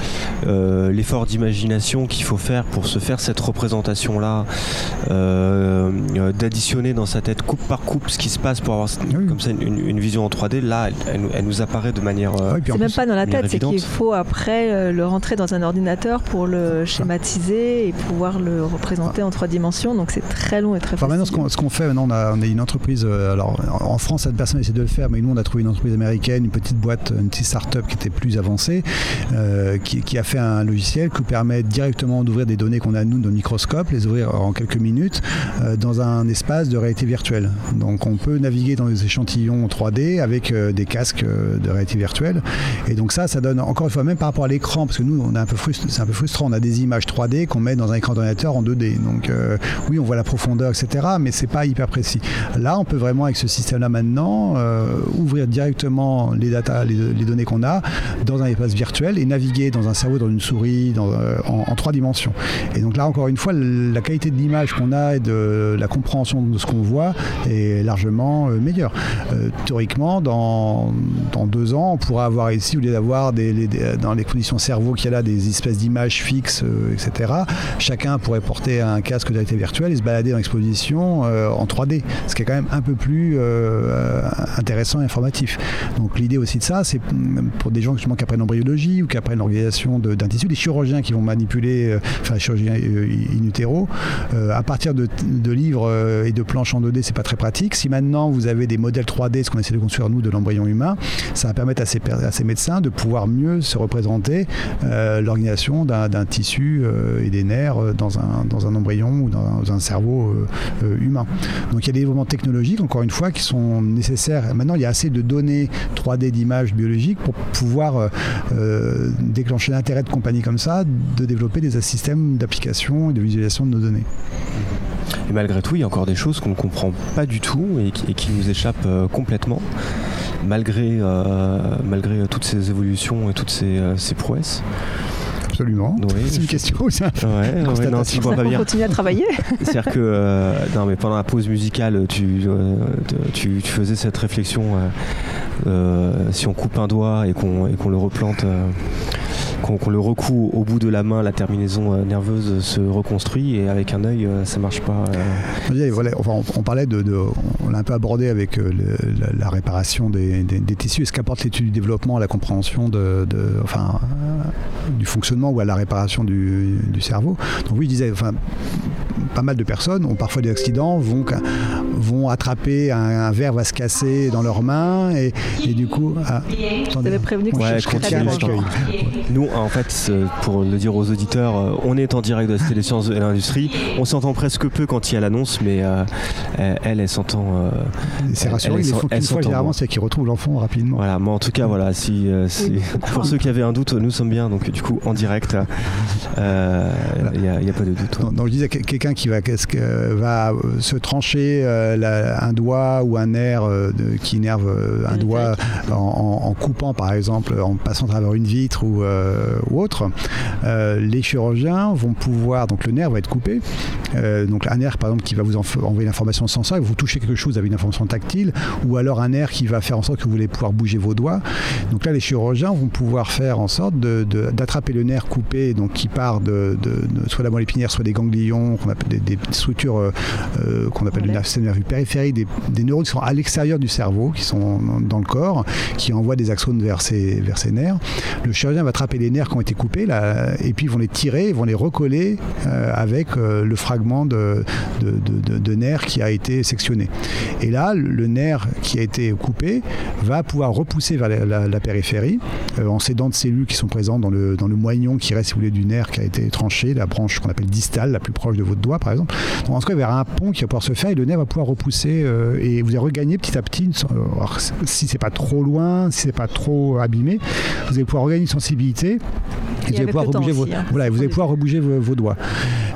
euh, l'effort d'imagination qu'il faut faire pour se faire cette représentation-là, euh, d'additionner dans sa tête coupe par coupe ce qui se passe pour avoir comme ça une, une vision en 3D, là, elle, elle nous- elle nous apparaît de manière. euh, C'est même pas dans la tête, c'est qu'il faut après euh, le rentrer dans un ordinateur pour le schématiser et pouvoir le représenter en trois dimensions. Donc c'est très long et très Enfin, maintenant, ce facile. qu'on ce qu'on fait, maintenant, on a, on a une entreprise. euh, alors, en France, cette personne essaie de le faire, mais nous, on a trouvé une entreprise américaine, une petite boîte, une petite start-up qui était plus avancée, euh, qui, a fait un logiciel qui permet directement d'ouvrir des données qu'on a, nous, dans le microscope, les ouvrir en quelques minutes euh, dans un espace de réalité virtuelle. Donc, on peut naviguer dans des échantillons 3D avec euh, des casques de réalité virtuelle. Et donc, ça, ça donne, encore une fois, même par rapport à l'écran, parce que nous, on est un peu c'est un peu frustrant, on a des images 3D qu'on met dans un écran d'ordinateur en 2D. Donc, oui, on voit la profondeur, etc., mais c'est pas hyper précis. Là, on peut vraiment, avec ce système-là maintenant, ouvrir directement les, données qu'on a dans un espace virtuel et naviguer dans un cerveau, dans une souris, euh, en, trois dimensions. Et donc là, encore une fois, la qualité de l'image qu'on a et de la compréhension de ce qu'on voit est largement euh, meilleure. Euh, théoriquement, dans, deux ans, on pourra avoir ici, au lieu d'avoir dans les conditions cerveau qu'il y a là, des espèces d'images fixes, euh, etc., chacun pourrait porter un casque de réalité virtuelle et se balader dans l'exposition euh, en 3D, ce qui est quand même un peu plus euh, intéressant et informatif. Donc l'idée aussi de ça, c'est mm, pour des gens justement qui apprennent l'embryologie ou qui apprennent l'organisation d'un tissu, des chirurgiens qui vont manipuler, euh, enfin les chirurgiens euh, in utero, euh, à partir de, livres et de planches en 2D, c'est pas très pratique. Si maintenant vous avez des modèles 3D, ce qu'on essaie de construire nous de l'embryon humain, ça va permettre à ces, médecins de pouvoir mieux se représenter l'organisation d'un tissu et des nerfs dans un, dans un embryon ou dans, un cerveau humain. Donc il y a des développements technologiques, encore une fois, qui sont nécessaires. Maintenant, il y a assez de données 3D d'images biologiques pour pouvoir euh, euh, déclencher l'intérêt de compagnies comme ça, de développer des systèmes d'application et de visualisation de nos données. Et malgré tout, il y a encore des choses qu'on ne comprend pas du tout et qui, nous échappent euh, complètement, malgré, malgré toutes ces évolutions et toutes ces, ces prouesses. Absolument. Oui, C'est une question ou c'est Ouais, ouais, non, si je C'est vois pas bien. continue à travailler. C'est-à-dire que euh, non, mais pendant la pause musicale, tu, euh, tu, tu faisais cette réflexion. euh, euh, si on coupe un doigt et qu'on et qu'on le replante, euh, qu'on qu'on le recoue au bout de la main, la terminaison euh, nerveuse se reconstruit et avec un œil, euh, ça marche pas. euh. Je voilà, enfin, on, on parlait de, de- on l'a un peu abordé avec le- la, la réparation des, des- des tissus. Est-ce qu'apporte l'étude du développement à la compréhension de, de- enfin, du fonctionnement ou à la réparation du, du cerveau? Donc oui, je disais, enfin, pas mal de personnes ont parfois des accidents, vont, vont attraper un, un verre va se casser dans leurs mains et, et du coup, ah, attendez, avais prévenu que on je cherche chercherais quelqu'un en fait, pour le dire aux auditeurs, euh, on est en direct de la Cité des sciences et l'industrie. On s'entend presque peu quand il y a l'annonce, mais euh, elle, elle, elle s'entend. euh, C'est elle- rassurant, elle il s'en- faut elle qu'une fois généralement, c'est qu'ils retrouvent l'enfant rapidement. Voilà, mais en tout cas, voilà, si, euh, si- pour ceux qui avaient un doute, nous sommes bien, donc du coup, en direct, euh, il n'y a, il y a pas de doute. Donc, donc je disais que quelqu'un qui va, qu'est-ce que- va se trancher euh, la, un doigt ou un nerf euh, de- qui énerve un doigt en, en- en coupant par exemple, en passant à travers une vitre ou, euh, ou autre, euh, les chirurgiens vont pouvoir, donc le nerf va être coupé, euh, donc un nerf par exemple qui va vous envoyer l'information sensorielle, vous touchez quelque chose avec une information tactile, ou alors un nerf qui va faire en sorte que vous allez pouvoir bouger vos doigts. Donc là les chirurgiens vont pouvoir faire en sorte d'attraper le nerf coupé, donc qui part de, de- de soit la moelle épinière, soit des ganglions, qu'on appelle des, des structures euh, euh, qu'on appelle le nerf périphérique, des, des neurones qui sont à l'extérieur du cerveau, qui sont dans- dans le corps, qui envoient des axones vers ces, vers ces nerfs. Le chirurgien va attraper les nerfs qui ont été coupés, et puis ils vont les tirer, ils vont les recoller euh, avec euh, le fragment de, nerf qui a été sectionné. Et là, le- nerf qui a été coupé va pouvoir repousser vers la, périphérie euh, en s'aidant de cellules qui sont présentes dans le, moignon qui reste, si vous voulez, du nerf qui a été tranché, la branche qu'on appelle distale, la plus proche de votre doigt, par exemple. Donc, en tout cas, vers un pont qui va pouvoir se faire et le nerf va pouvoir repousser euh, et vous allez regagner petit à petit, alors, si c'est pas trop loin, si c'est pas trop abîmé, vous allez pouvoir regagner une sensibilité. Vous allez pouvoir rebouger vos, aussi, hein. voilà, et vous allez pouvoir rebouger vos, vos doigts.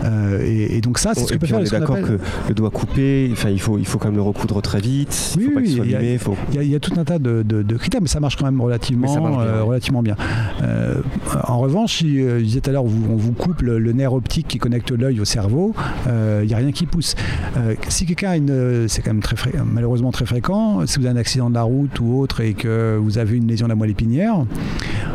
Euh, et, et donc ça, c'est ce que peut faire on est d'accord appelle- que le doigt coupé, enfin, il faut, il faut quand même le recoudre très vite. Il faut pas qu'il soit il y a- abîmé. faut- il y, a- il y a tout un tas de, de- de critères, mais ça marche quand même relativement, bien, euh, relativement bien. Euh, en revanche, si, euh, je disais tout à l'heure, on vous coupe le, le nerf optique qui connecte l'œil au cerveau, il n'y a rien qui pousse. Si quelqu'un a une, c'est quand même très fré- malheureusement très fréquent, si vous avez un accident de la route ou autre et que vous avez une lésion de la moelle épinière,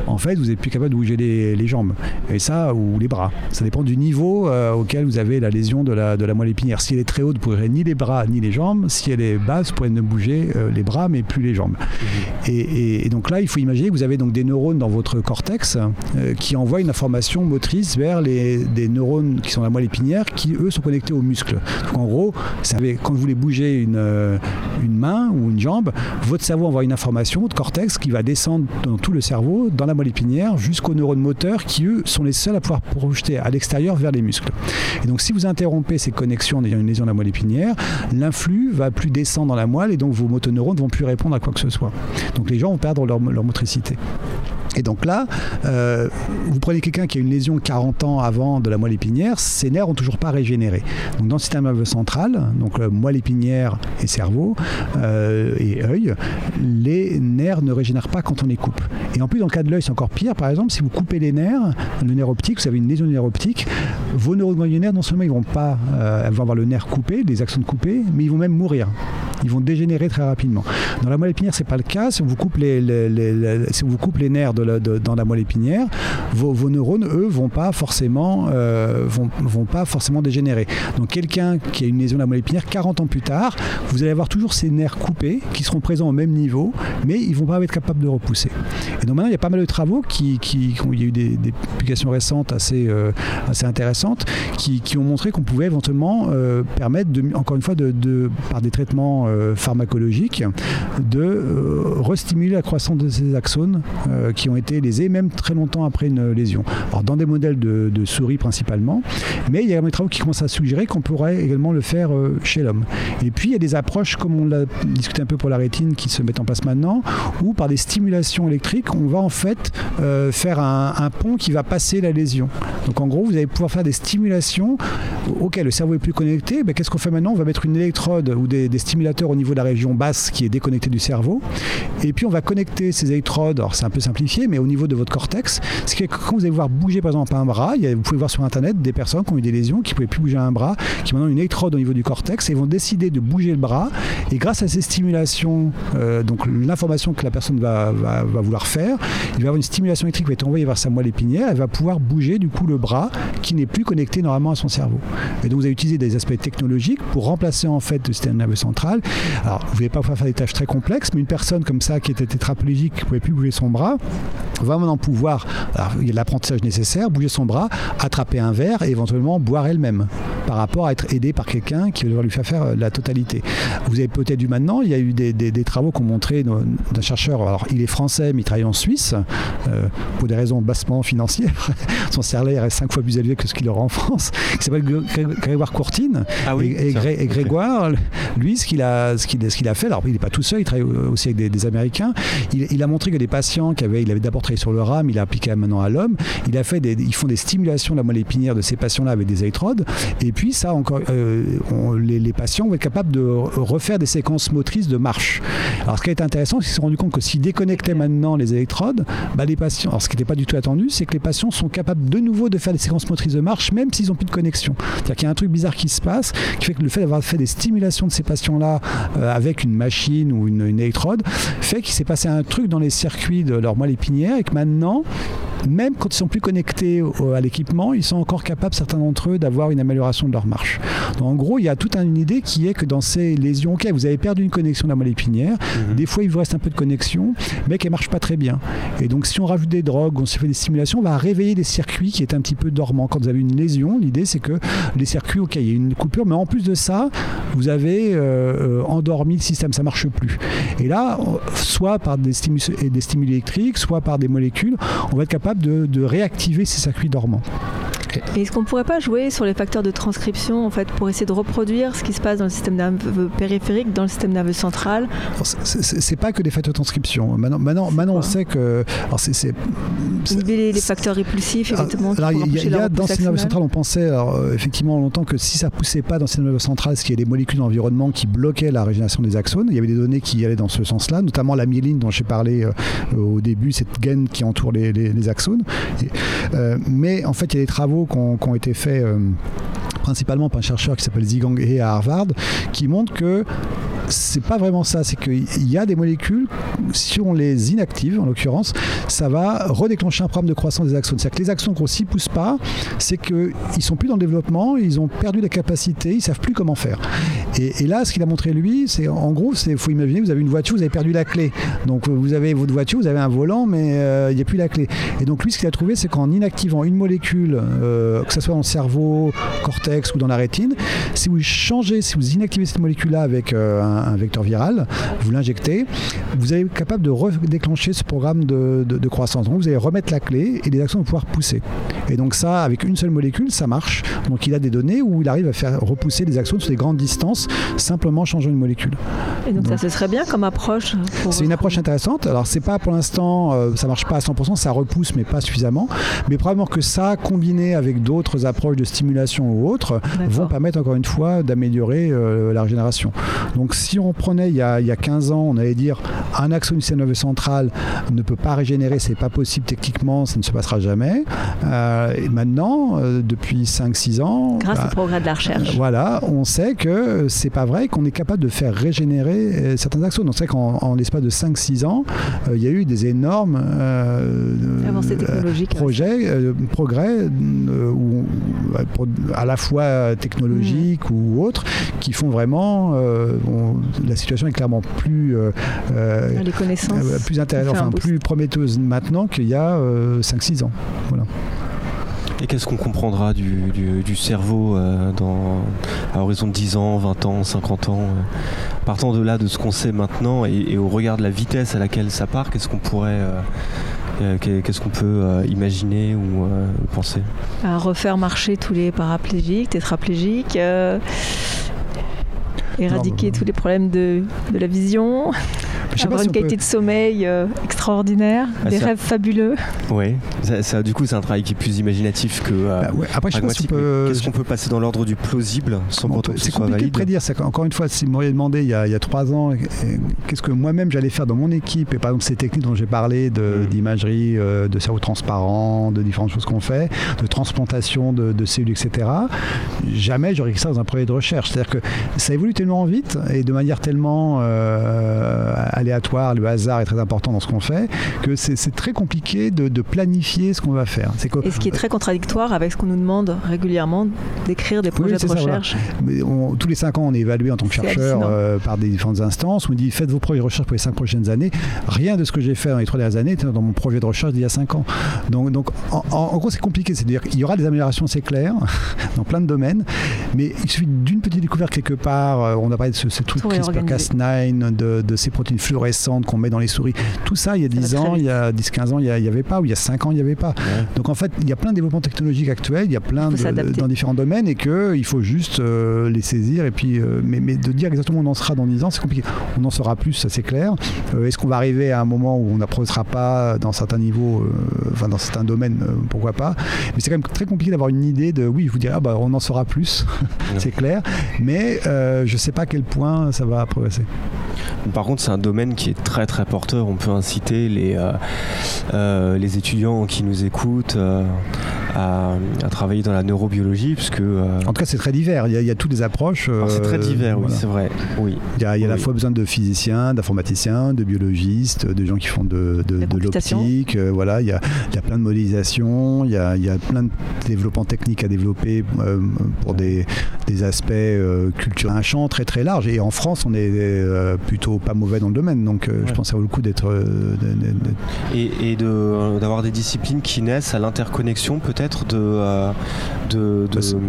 en fait, vous n'êtes plus capable de bouger les, les jambes. Et ça, ou les bras. Ça dépend du niveau euh, auquel vous avez la lésion de la, de la moelle épinière. Si elle est très haute, vous ne pourrez ni les bras ni les jambes. Si elle est basse, vous pourrez ne bouger euh, les bras, mais plus les jambes. Et, et- et donc là, il faut imaginer que vous avez donc des neurones dans votre cortex euh, qui envoient une information motrice vers les, des neurones qui sont dans la moelle épinière qui, eux, sont connectés aux muscles. Donc en gros, vous savez, quand vous voulez bouger une, une main ou une jambe, votre cerveau envoie une information, votre cortex, qui va descendre dans tout le cerveau, dans la moelle épinière, jusqu'aux neurones moteurs qui, eux, sont les seuls à pouvoir projeter à l'extérieur vers les muscles. Et donc si vous interrompez ces connexions en ayant une lésion de la moelle épinière, l'influx va plus descendre dans la moelle et donc vos motoneurones ne vont plus répondre à quoi que ce soit. Donc les gens vont perdre leur, motricité. Et donc là, euh, vous prenez quelqu'un qui a une lésion 40 ans avant de la moelle épinière, ses nerfs n'ont toujours pas régénéré. Donc dans le système nerveux central, donc euh, moelle épinière et cerveau euh, et œil, les nerfs ne régénèrent pas quand on les coupe. Et en plus, dans le cas de l'œil, c'est encore pire. Par exemple, si vous coupez les nerfs, le nerf optique, vous avez une lésion du nerf optique, vos neurones ganglionnaires, non seulement ils vont pas, euh, avoir le nerf coupé, les axones coupés, mais ils vont même mourir. Ils vont dégénérer très rapidement. Dans la moelle épinière, c'est pas le cas. Si on vous coupe les, nerfs dans la moelle épinière, vos, neurones, eux, euh, vont, vont pas forcément dégénérer. Donc quelqu'un qui a une lésion de la moelle épinière, 40 ans plus tard, vous allez avoir toujours ces nerfs coupés qui seront présents au même niveau, mais ils vont pas être capables de repousser. Et donc maintenant, il y a pas mal de travaux qui- il y a eu des, publications récentes assez, euh, assez intéressantes qui, qui ont montré qu'on pouvait éventuellement euh, permettre, de, encore une fois, de, par des traitements euh, pharmacologiques, de restimuler la croissance de ces axones qui ont été lésés, même très longtemps après une lésion. Alors dans des modèles de, souris principalement, mais il y a des travaux qui commencent à suggérer qu'on pourrait également le faire chez l'homme. Et puis il y a des approches, comme on l'a discuté un peu pour la rétine, qui se mettent en place maintenant, où par des stimulations électriques, on va en fait faire un, pont qui va passer la lésion. Donc en gros, vous allez pouvoir faire des stimulations auxquelles le cerveau est plus connecté. Ben, Qu'est-ce qu'on fait maintenant? On va mettre une électrode ou des, stimulateurs au niveau de la région basse qui est déconnectée du cerveau. Et puis on va connecter ces électrodes, alors c'est un peu simplifié, mais au niveau de votre cortex. Ce qui fait que quand vous allez voir bouger par exemple un bras, y vous pouvez voir sur internet des personnes qui ont eu des lésions, qui ne pouvaient plus bouger un bras, qui maintenant une électrode au niveau du cortex et vont décider de bouger le bras. Et grâce à ces stimulations, euh, donc l'information que la personne va, va- vouloir faire, il va avoir une stimulation électrique envoyée vers sa moelle épinière, elle va pouvoir bouger du coup le bras qui n'est plus connecté normalement à son cerveau. Et donc vous avez utilisé des aspects technologiques pour remplacer en fait le système nerveux central. Alors vous ne pouvez pas faire des tâches très complexes, mais une personne comme ça qui était tétraplégique, qui ne pouvait plus bouger son bras, va maintenant pouvoir, il y a l'apprentissage nécessaire, bouger son bras, attraper un verre et éventuellement boire elle-même, par rapport à être aidé par quelqu'un qui va lui faire faire euh, la totalité. Vous avez peut-être vu maintenant, il y a eu des, des- des travaux qui ont montré d'un d'un chercheur, alors il est français mais il travaille en Suisse, euh, pour des raisons bassement financières, son salaire est cinq fois plus élevé que ce qu'il aura en France, qui s'appelle Gré- Gré- Grégoire Courtine. Ah oui, et, et ça, Gré- et ok. Grégoire, lui, ce qu'il a, ce qu'il, ce qu'il a fait, alors il n'est pas tout seul, il travaille aussi avec des, des Américains, il, il a montré que des patients qui avaient, il avait d'abord travaillé sur le RAM, il a appliqué maintenant à l'homme, il a fait des, ils font des stimulations de la moelle épinière de ces patients-là avec des électrodes, et puis ça, encore, euh, on- les, les patients vont être capables de re- refaire des séquences motrices de marche. Alors ce qui est intéressant, c'est qu'ils se sont rendus compte que s'ils déconnectaient maintenant les électrodes, bah, les patients, alors ce qui n'était pas du tout attendu, c'est que les patients sont capables de nouveau de faire des séquences motrices de marche, même s'ils n'ont plus de connexion. C'est-à-dire qu'il y a un truc bizarre qui se passe, qui fait que le fait d'avoir fait des stimulations de ces patients-là euh, avec une machine ou une, une électrode, fait qu'il s'est passé un truc dans les circuits de leur moelle épinière et que maintenant, même quand ils sont plus connectés au- à l'équipement, ils sont encore capables, certains d'entre eux, d'avoir une amélioration de leur marche. Donc, en gros, il y a toute un- une idée qui est que dans ces lésions, ok, vous avez perdu une connexion de la moelle épinière, des fois il vous reste un peu de connexion, mais qu'elle marche pas très bien. Et donc, si on rajoute des drogues, on se fait des stimulations, on va réveiller des circuits qui étaient un petit peu dormants. Quand vous avez une lésion, l'idée c'est que les circuits, ok, il y a une coupure, mais en plus de ça, vous avez euh, euh, endormi le système, ça marche plus. Et là, soit par des stimuli, des stimuli électriques, soit par des molécules, on va être capable de, réactiver ces circuits dormants. Et est-ce qu'on ne pourrait pas jouer sur les facteurs de transcription en fait pour essayer de reproduire ce qui se passe dans le système nerveux périphérique, dans le système nerveux central c'est- pas que des facteurs de transcription. Maintenant, maintenant, maintenant on sait que. Alors c'est- c'est- Inhiber les, les facteurs répulsifs, évidemment, qui alors, il y a, y dans le système nerveux central, on pensait alors, euh, effectivement longtemps que si ça poussait pas dans le système nerveux central, c'est qu'il y a des molécules dans l'environnement qui bloquaient la régénération des axones. Il y avait des données qui allaient dans ce sens-là, notamment la myéline dont j'ai parlé euh, euh, au début, cette gaine qui entoure les, les- les axones. Et, euh, mais en fait, il y a des travaux qui ont, été faits. euh, principalement par un chercheur qui s'appelle Zigang He à Harvard, qui montre que c'est pas vraiment ça, c'est qu'il y a des molécules, si on les inactive en l'occurrence, ça va redéclencher un problème de croissance des axones. C'est-à-dire que les axones grossissent, poussent pas, c'est qu'ils sont plus dans le développement, ils ont perdu la capacité, ils savent plus comment faire. Et, là, ce qu'il a montré lui, c'est en gros, il faut imaginer, vous avez une voiture, vous avez perdu la clé. Donc vous avez votre voiture, vous avez un volant, mais euh, il n'y a plus la clé. Et donc lui, ce qu'il a trouvé, c'est qu'en inactivant une molécule, euh, que ce soit dans le cerveau, cortex ou dans la rétine, si vous changez, si vous inactivez cette molécule-là avec euh, un, un vecteur viral, vous l'injectez, vous allez être capable de redéclencher ce programme de, de- de croissance. Donc vous allez remettre la clé et les actions vont pouvoir pousser. Et donc ça, avec une seule molécule, ça marche. Donc il a des données où il arrive à faire repousser les axones sur des grandes distances simplement en changeant une molécule. Et donc, ça, ce serait bien comme approche. C'est une approche intéressante. Alors c'est pas pour l'instant, euh, ça marche pas à 100%, ça repousse mais pas suffisamment. Mais probablement que ça, combiné avec d'autres approches de stimulation ou autres, vont permettre encore une fois d'améliorer euh, la régénération. Donc si on prenait il y, a, il y a 15 ans, on allait dire un axone du système nerveux central ne peut pas régénérer, c'est pas possible techniquement, ça ne se passera jamais. Euh, et maintenant, euh, depuis 5-6 ans, Grâce bah, au progrès de la recherche. voilà, on sait que c'est pas vrai qu'on est capable de faire régénérer euh, certains axones. On sait qu'en en l'espace de 5-6 ans, euh, il y a eu des énormes euh, Avancées euh, technologiques, projets, euh, progrès, euh, où- euh, à la fois technologiques ou autres, qui font vraiment euh, on- la situation est clairement plus euh, euh, Les connaissances euh, plus ont intéressante, fait un enfin plus prometteuse maintenant qu'il y a euh, 5-6 ans. Voilà. Et qu'est-ce qu'on comprendra du, du- du cerveau euh, dans, à horizon de 10 ans, 20 ans, 50 ans euh, Partant de là, de ce qu'on sait maintenant et, et au regard de la vitesse à laquelle ça part, qu'est-ce qu'on pourrait. euh, euh, qu'est- Qu'est-ce qu'on peut euh, imaginer ou euh, penser? À refaire marcher tous les paraplégiques, tétraplégiques, euh, éradiquer tous les problèmes de, de la vision, je avoir pas une qualité peut- de sommeil euh, extraordinaire, Ah, des ça- rêves fabuleux. Oui, ça, ça, du coup, c'est un travail qui est plus imaginatif que. euh, Bah ouais, après, je sais pas si on pragmatique, peut- mais Qu'est-ce qu'on peut passer dans l'ordre du plausible sans pour C'est compliqué de valide prédire. C'est qu'encore une fois, si vous m'auriez demandé il y, a, il y a trois ans, qu'est-ce que moi-même j'allais faire dans mon équipe, et par exemple ces techniques dont j'ai parlé, de- d'imagerie, euh, de cerveau transparent, de différentes choses qu'on fait, de transplantation de, de cellules, etc., jamais j'aurais écrit ça dans un projet de recherche. C'est-à-dire que ça évolue tellement vite et de manière tellement euh, aléatoire, le hasard est très important dans ce qu'on fait, que c'est très compliqué de, de planifier ce qu'on va faire. Que- Et ce qui est très contradictoire avec ce qu'on nous demande régulièrement d'écrire des projets de ça, voilà. recherche. Mais on- tous les cinq ans, on est évalué en tant que chercheur euh, par des différentes instances. On dit faites vos projets de recherche pour les cinq prochaines années. Rien de ce que j'ai fait dans les trois dernières années était dans mon projet de recherche d'il y a cinq ans. Donc, donc en, gros, c'est compliqué. C'est-à-dire qu'il y aura des améliorations, c'est clair, dans plein de domaines. Mais il suffit d'une petite découverte quelque part. Euh, On a parlé de ce, ce truc Faut réorganiser. CRISPR-Cas9, de, de ces protéines fluorescentes qu'on met dans les souris. Tout ça, il y a 10 ans, il y a 10-15 ans, il n'y avait pas, ou il y a 5 ans, il n'y avait pas. Donc en fait, il y a plein de développements technologiques actuels, il y a plein de, dans différents domaines et qu'il faut juste euh, les saisir. Et puis, euh, mais, mais de dire exactement où on en sera dans 10 ans, c'est compliqué. On en saura plus, ça c'est clair. Euh, Est-ce qu'on va arriver à un moment où on n'approchera pas dans certains niveaux, enfin dans certains domaines, pourquoi pas Mais c'est quand même très compliqué d'avoir une idée de, oui, je vous dirais, ah, bah, on en saura plus, c'est clair. Mais je ne sais pas à quel point ça va progresser. Par contre, c'est un domaine qui est très très porteur. On peut inciter les, euh, euh, les étudiants qui nous écoutent euh, à, à travailler dans la neurobiologie, puisque euh, En tout cas, c'est très divers. Il y a, il y a toutes les approches. c'est très euh, divers, oui, c'est vrai. Oui. Il y a, il y a à la fois besoin de physiciens, d'informaticiens, de biologistes, de gens qui font de, de, l'optique. euh, voilà, il y, a, il y a plein de modélisation, il y a, il y a plein de développements techniques à développer euh, pour des, des aspects euh, culturels. Un champ très très large. Et en France, on est euh, plutôt pas mauvais dans le domaine. Donc euh, je pense que ça vaut le coup d'être. euh, de- de- de- Et, et de- d'avoir des disciplines qui naissent à l'interconnexion peut-être de, euh, de, de, Bah, c'est- de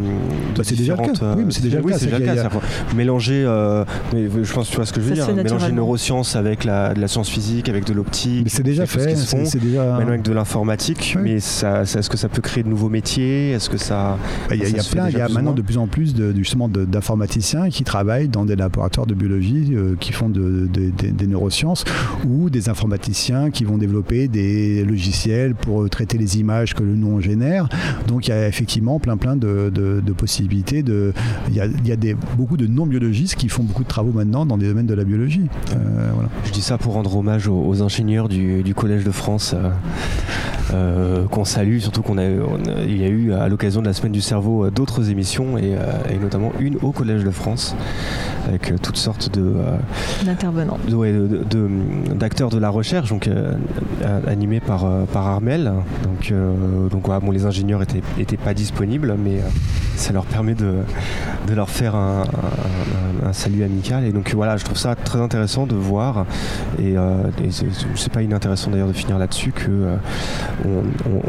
bah, c'est déjà le cas. différentes, euh, Oui, mais c'est déjà le oui, cas. c'est C'est déjà le qu'il y cas. a- C'est-à-dire, Mélanger, euh, mais je pense que tu vois ce que je veux Ça dire, fait mélanger neurosciences avec la, de la science physique, avec de l'optique. Mais c'est déjà fait. C'est déjà. Maintenant avec de l'informatique, Oui. mais ça, ça- est-ce que ça peut créer de nouveaux métiers? Est-ce que ça Bah, Il y a, y a plein, il y a maintenant de plus en plus de, justement de- d'informaticiens qui travaillent dans des laboratoires de biologie euh, qui font de- de- de- des neurosciences ou des informaticiens qui vont développer des logiciels pour euh, traiter les images que le nous génère. Donc il y a effectivement plein plein de, possibilités. Il y a, beaucoup de non-biologistes qui font beaucoup de travaux maintenant dans des domaines de la biologie. Euh. Je dis ça pour rendre hommage aux, ingénieurs du, Collège de France euh, qu'on salue, surtout qu'on a, a- il y a eu à l'occasion de la semaine du cerveau d'autres émissions et notamment une au Collège de France avec euh, toutes sortes de, euh, D'intervenants. de- ouais, de- de- d'acteurs de, la recherche, donc euh, animés par, par Armel. Donc, donc bon, les ingénieurs étaient, étaient pas disponibles, mais ça leur permet de, de leur faire un, un- salut amical. Et donc voilà, je trouve ça très intéressant de voir. Et, euh, et c'est- pas inintéressant d'ailleurs de finir là-dessus que euh, on,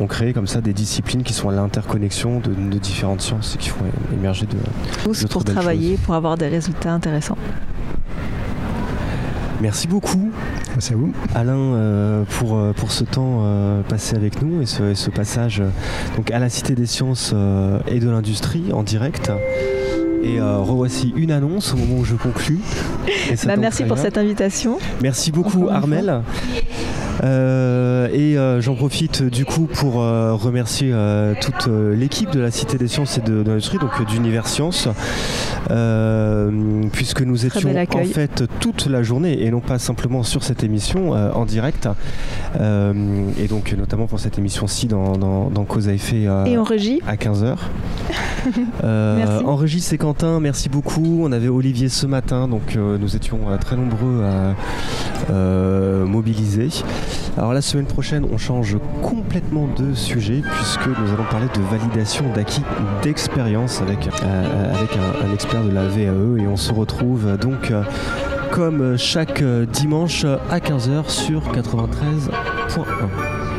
on- on crée comme ça des disciplines qui sont à l'interconnexion de, de différentes sciences et qui font émerger de. Tous pour travailler, pour avoir des résultats intéressants. Merci beaucoup. C'est à vous. Alain euh, pour, euh, pour ce temps euh, passé avec nous et ce, et ce passage donc à la Cité des Sciences euh, et de l'Industrie en direct. Et euh, revoici une annonce au moment où je conclus. Et ça Bah, merci pour bien. cette invitation. Merci beaucoup Armel. Euh, et euh, j'en profite du coup pour euh, remercier euh, toute euh, l'équipe de la Cité des Sciences et de, de l'Industrie, donc euh, d'Univers Sciences, euh, puisque nous étions en fait toute la journée et non pas simplement sur cette émission euh, en direct. Euh, et donc notamment pour cette émission-ci dans, dans, dans Cause à effet euh, Et en régie, à 15h. Euh, en régie, c'est Quentin, merci beaucoup. On avait Olivier ce matin, donc euh, nous étions euh, très nombreux à euh, mobiliser. Alors la semaine prochaine, on change complètement de sujet puisque nous allons parler de validation d'acquis d'expérience avec, euh, avec un, expert de la VAE et on se retrouve euh, donc euh, comme chaque euh, dimanche à 15h sur 93.1.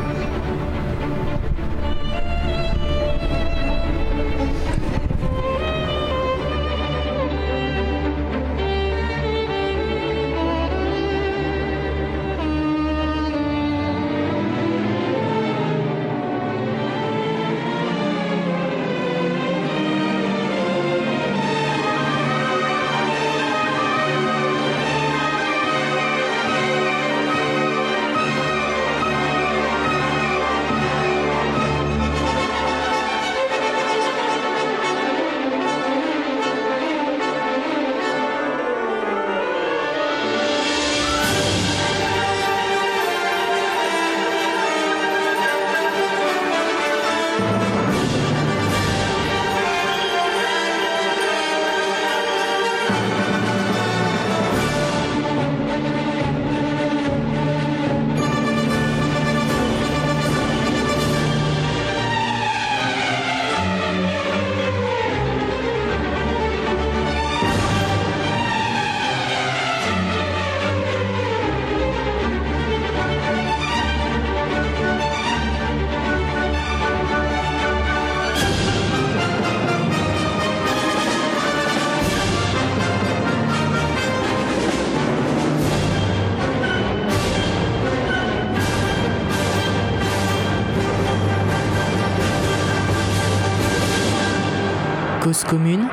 commune.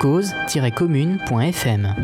Cause-commune.fm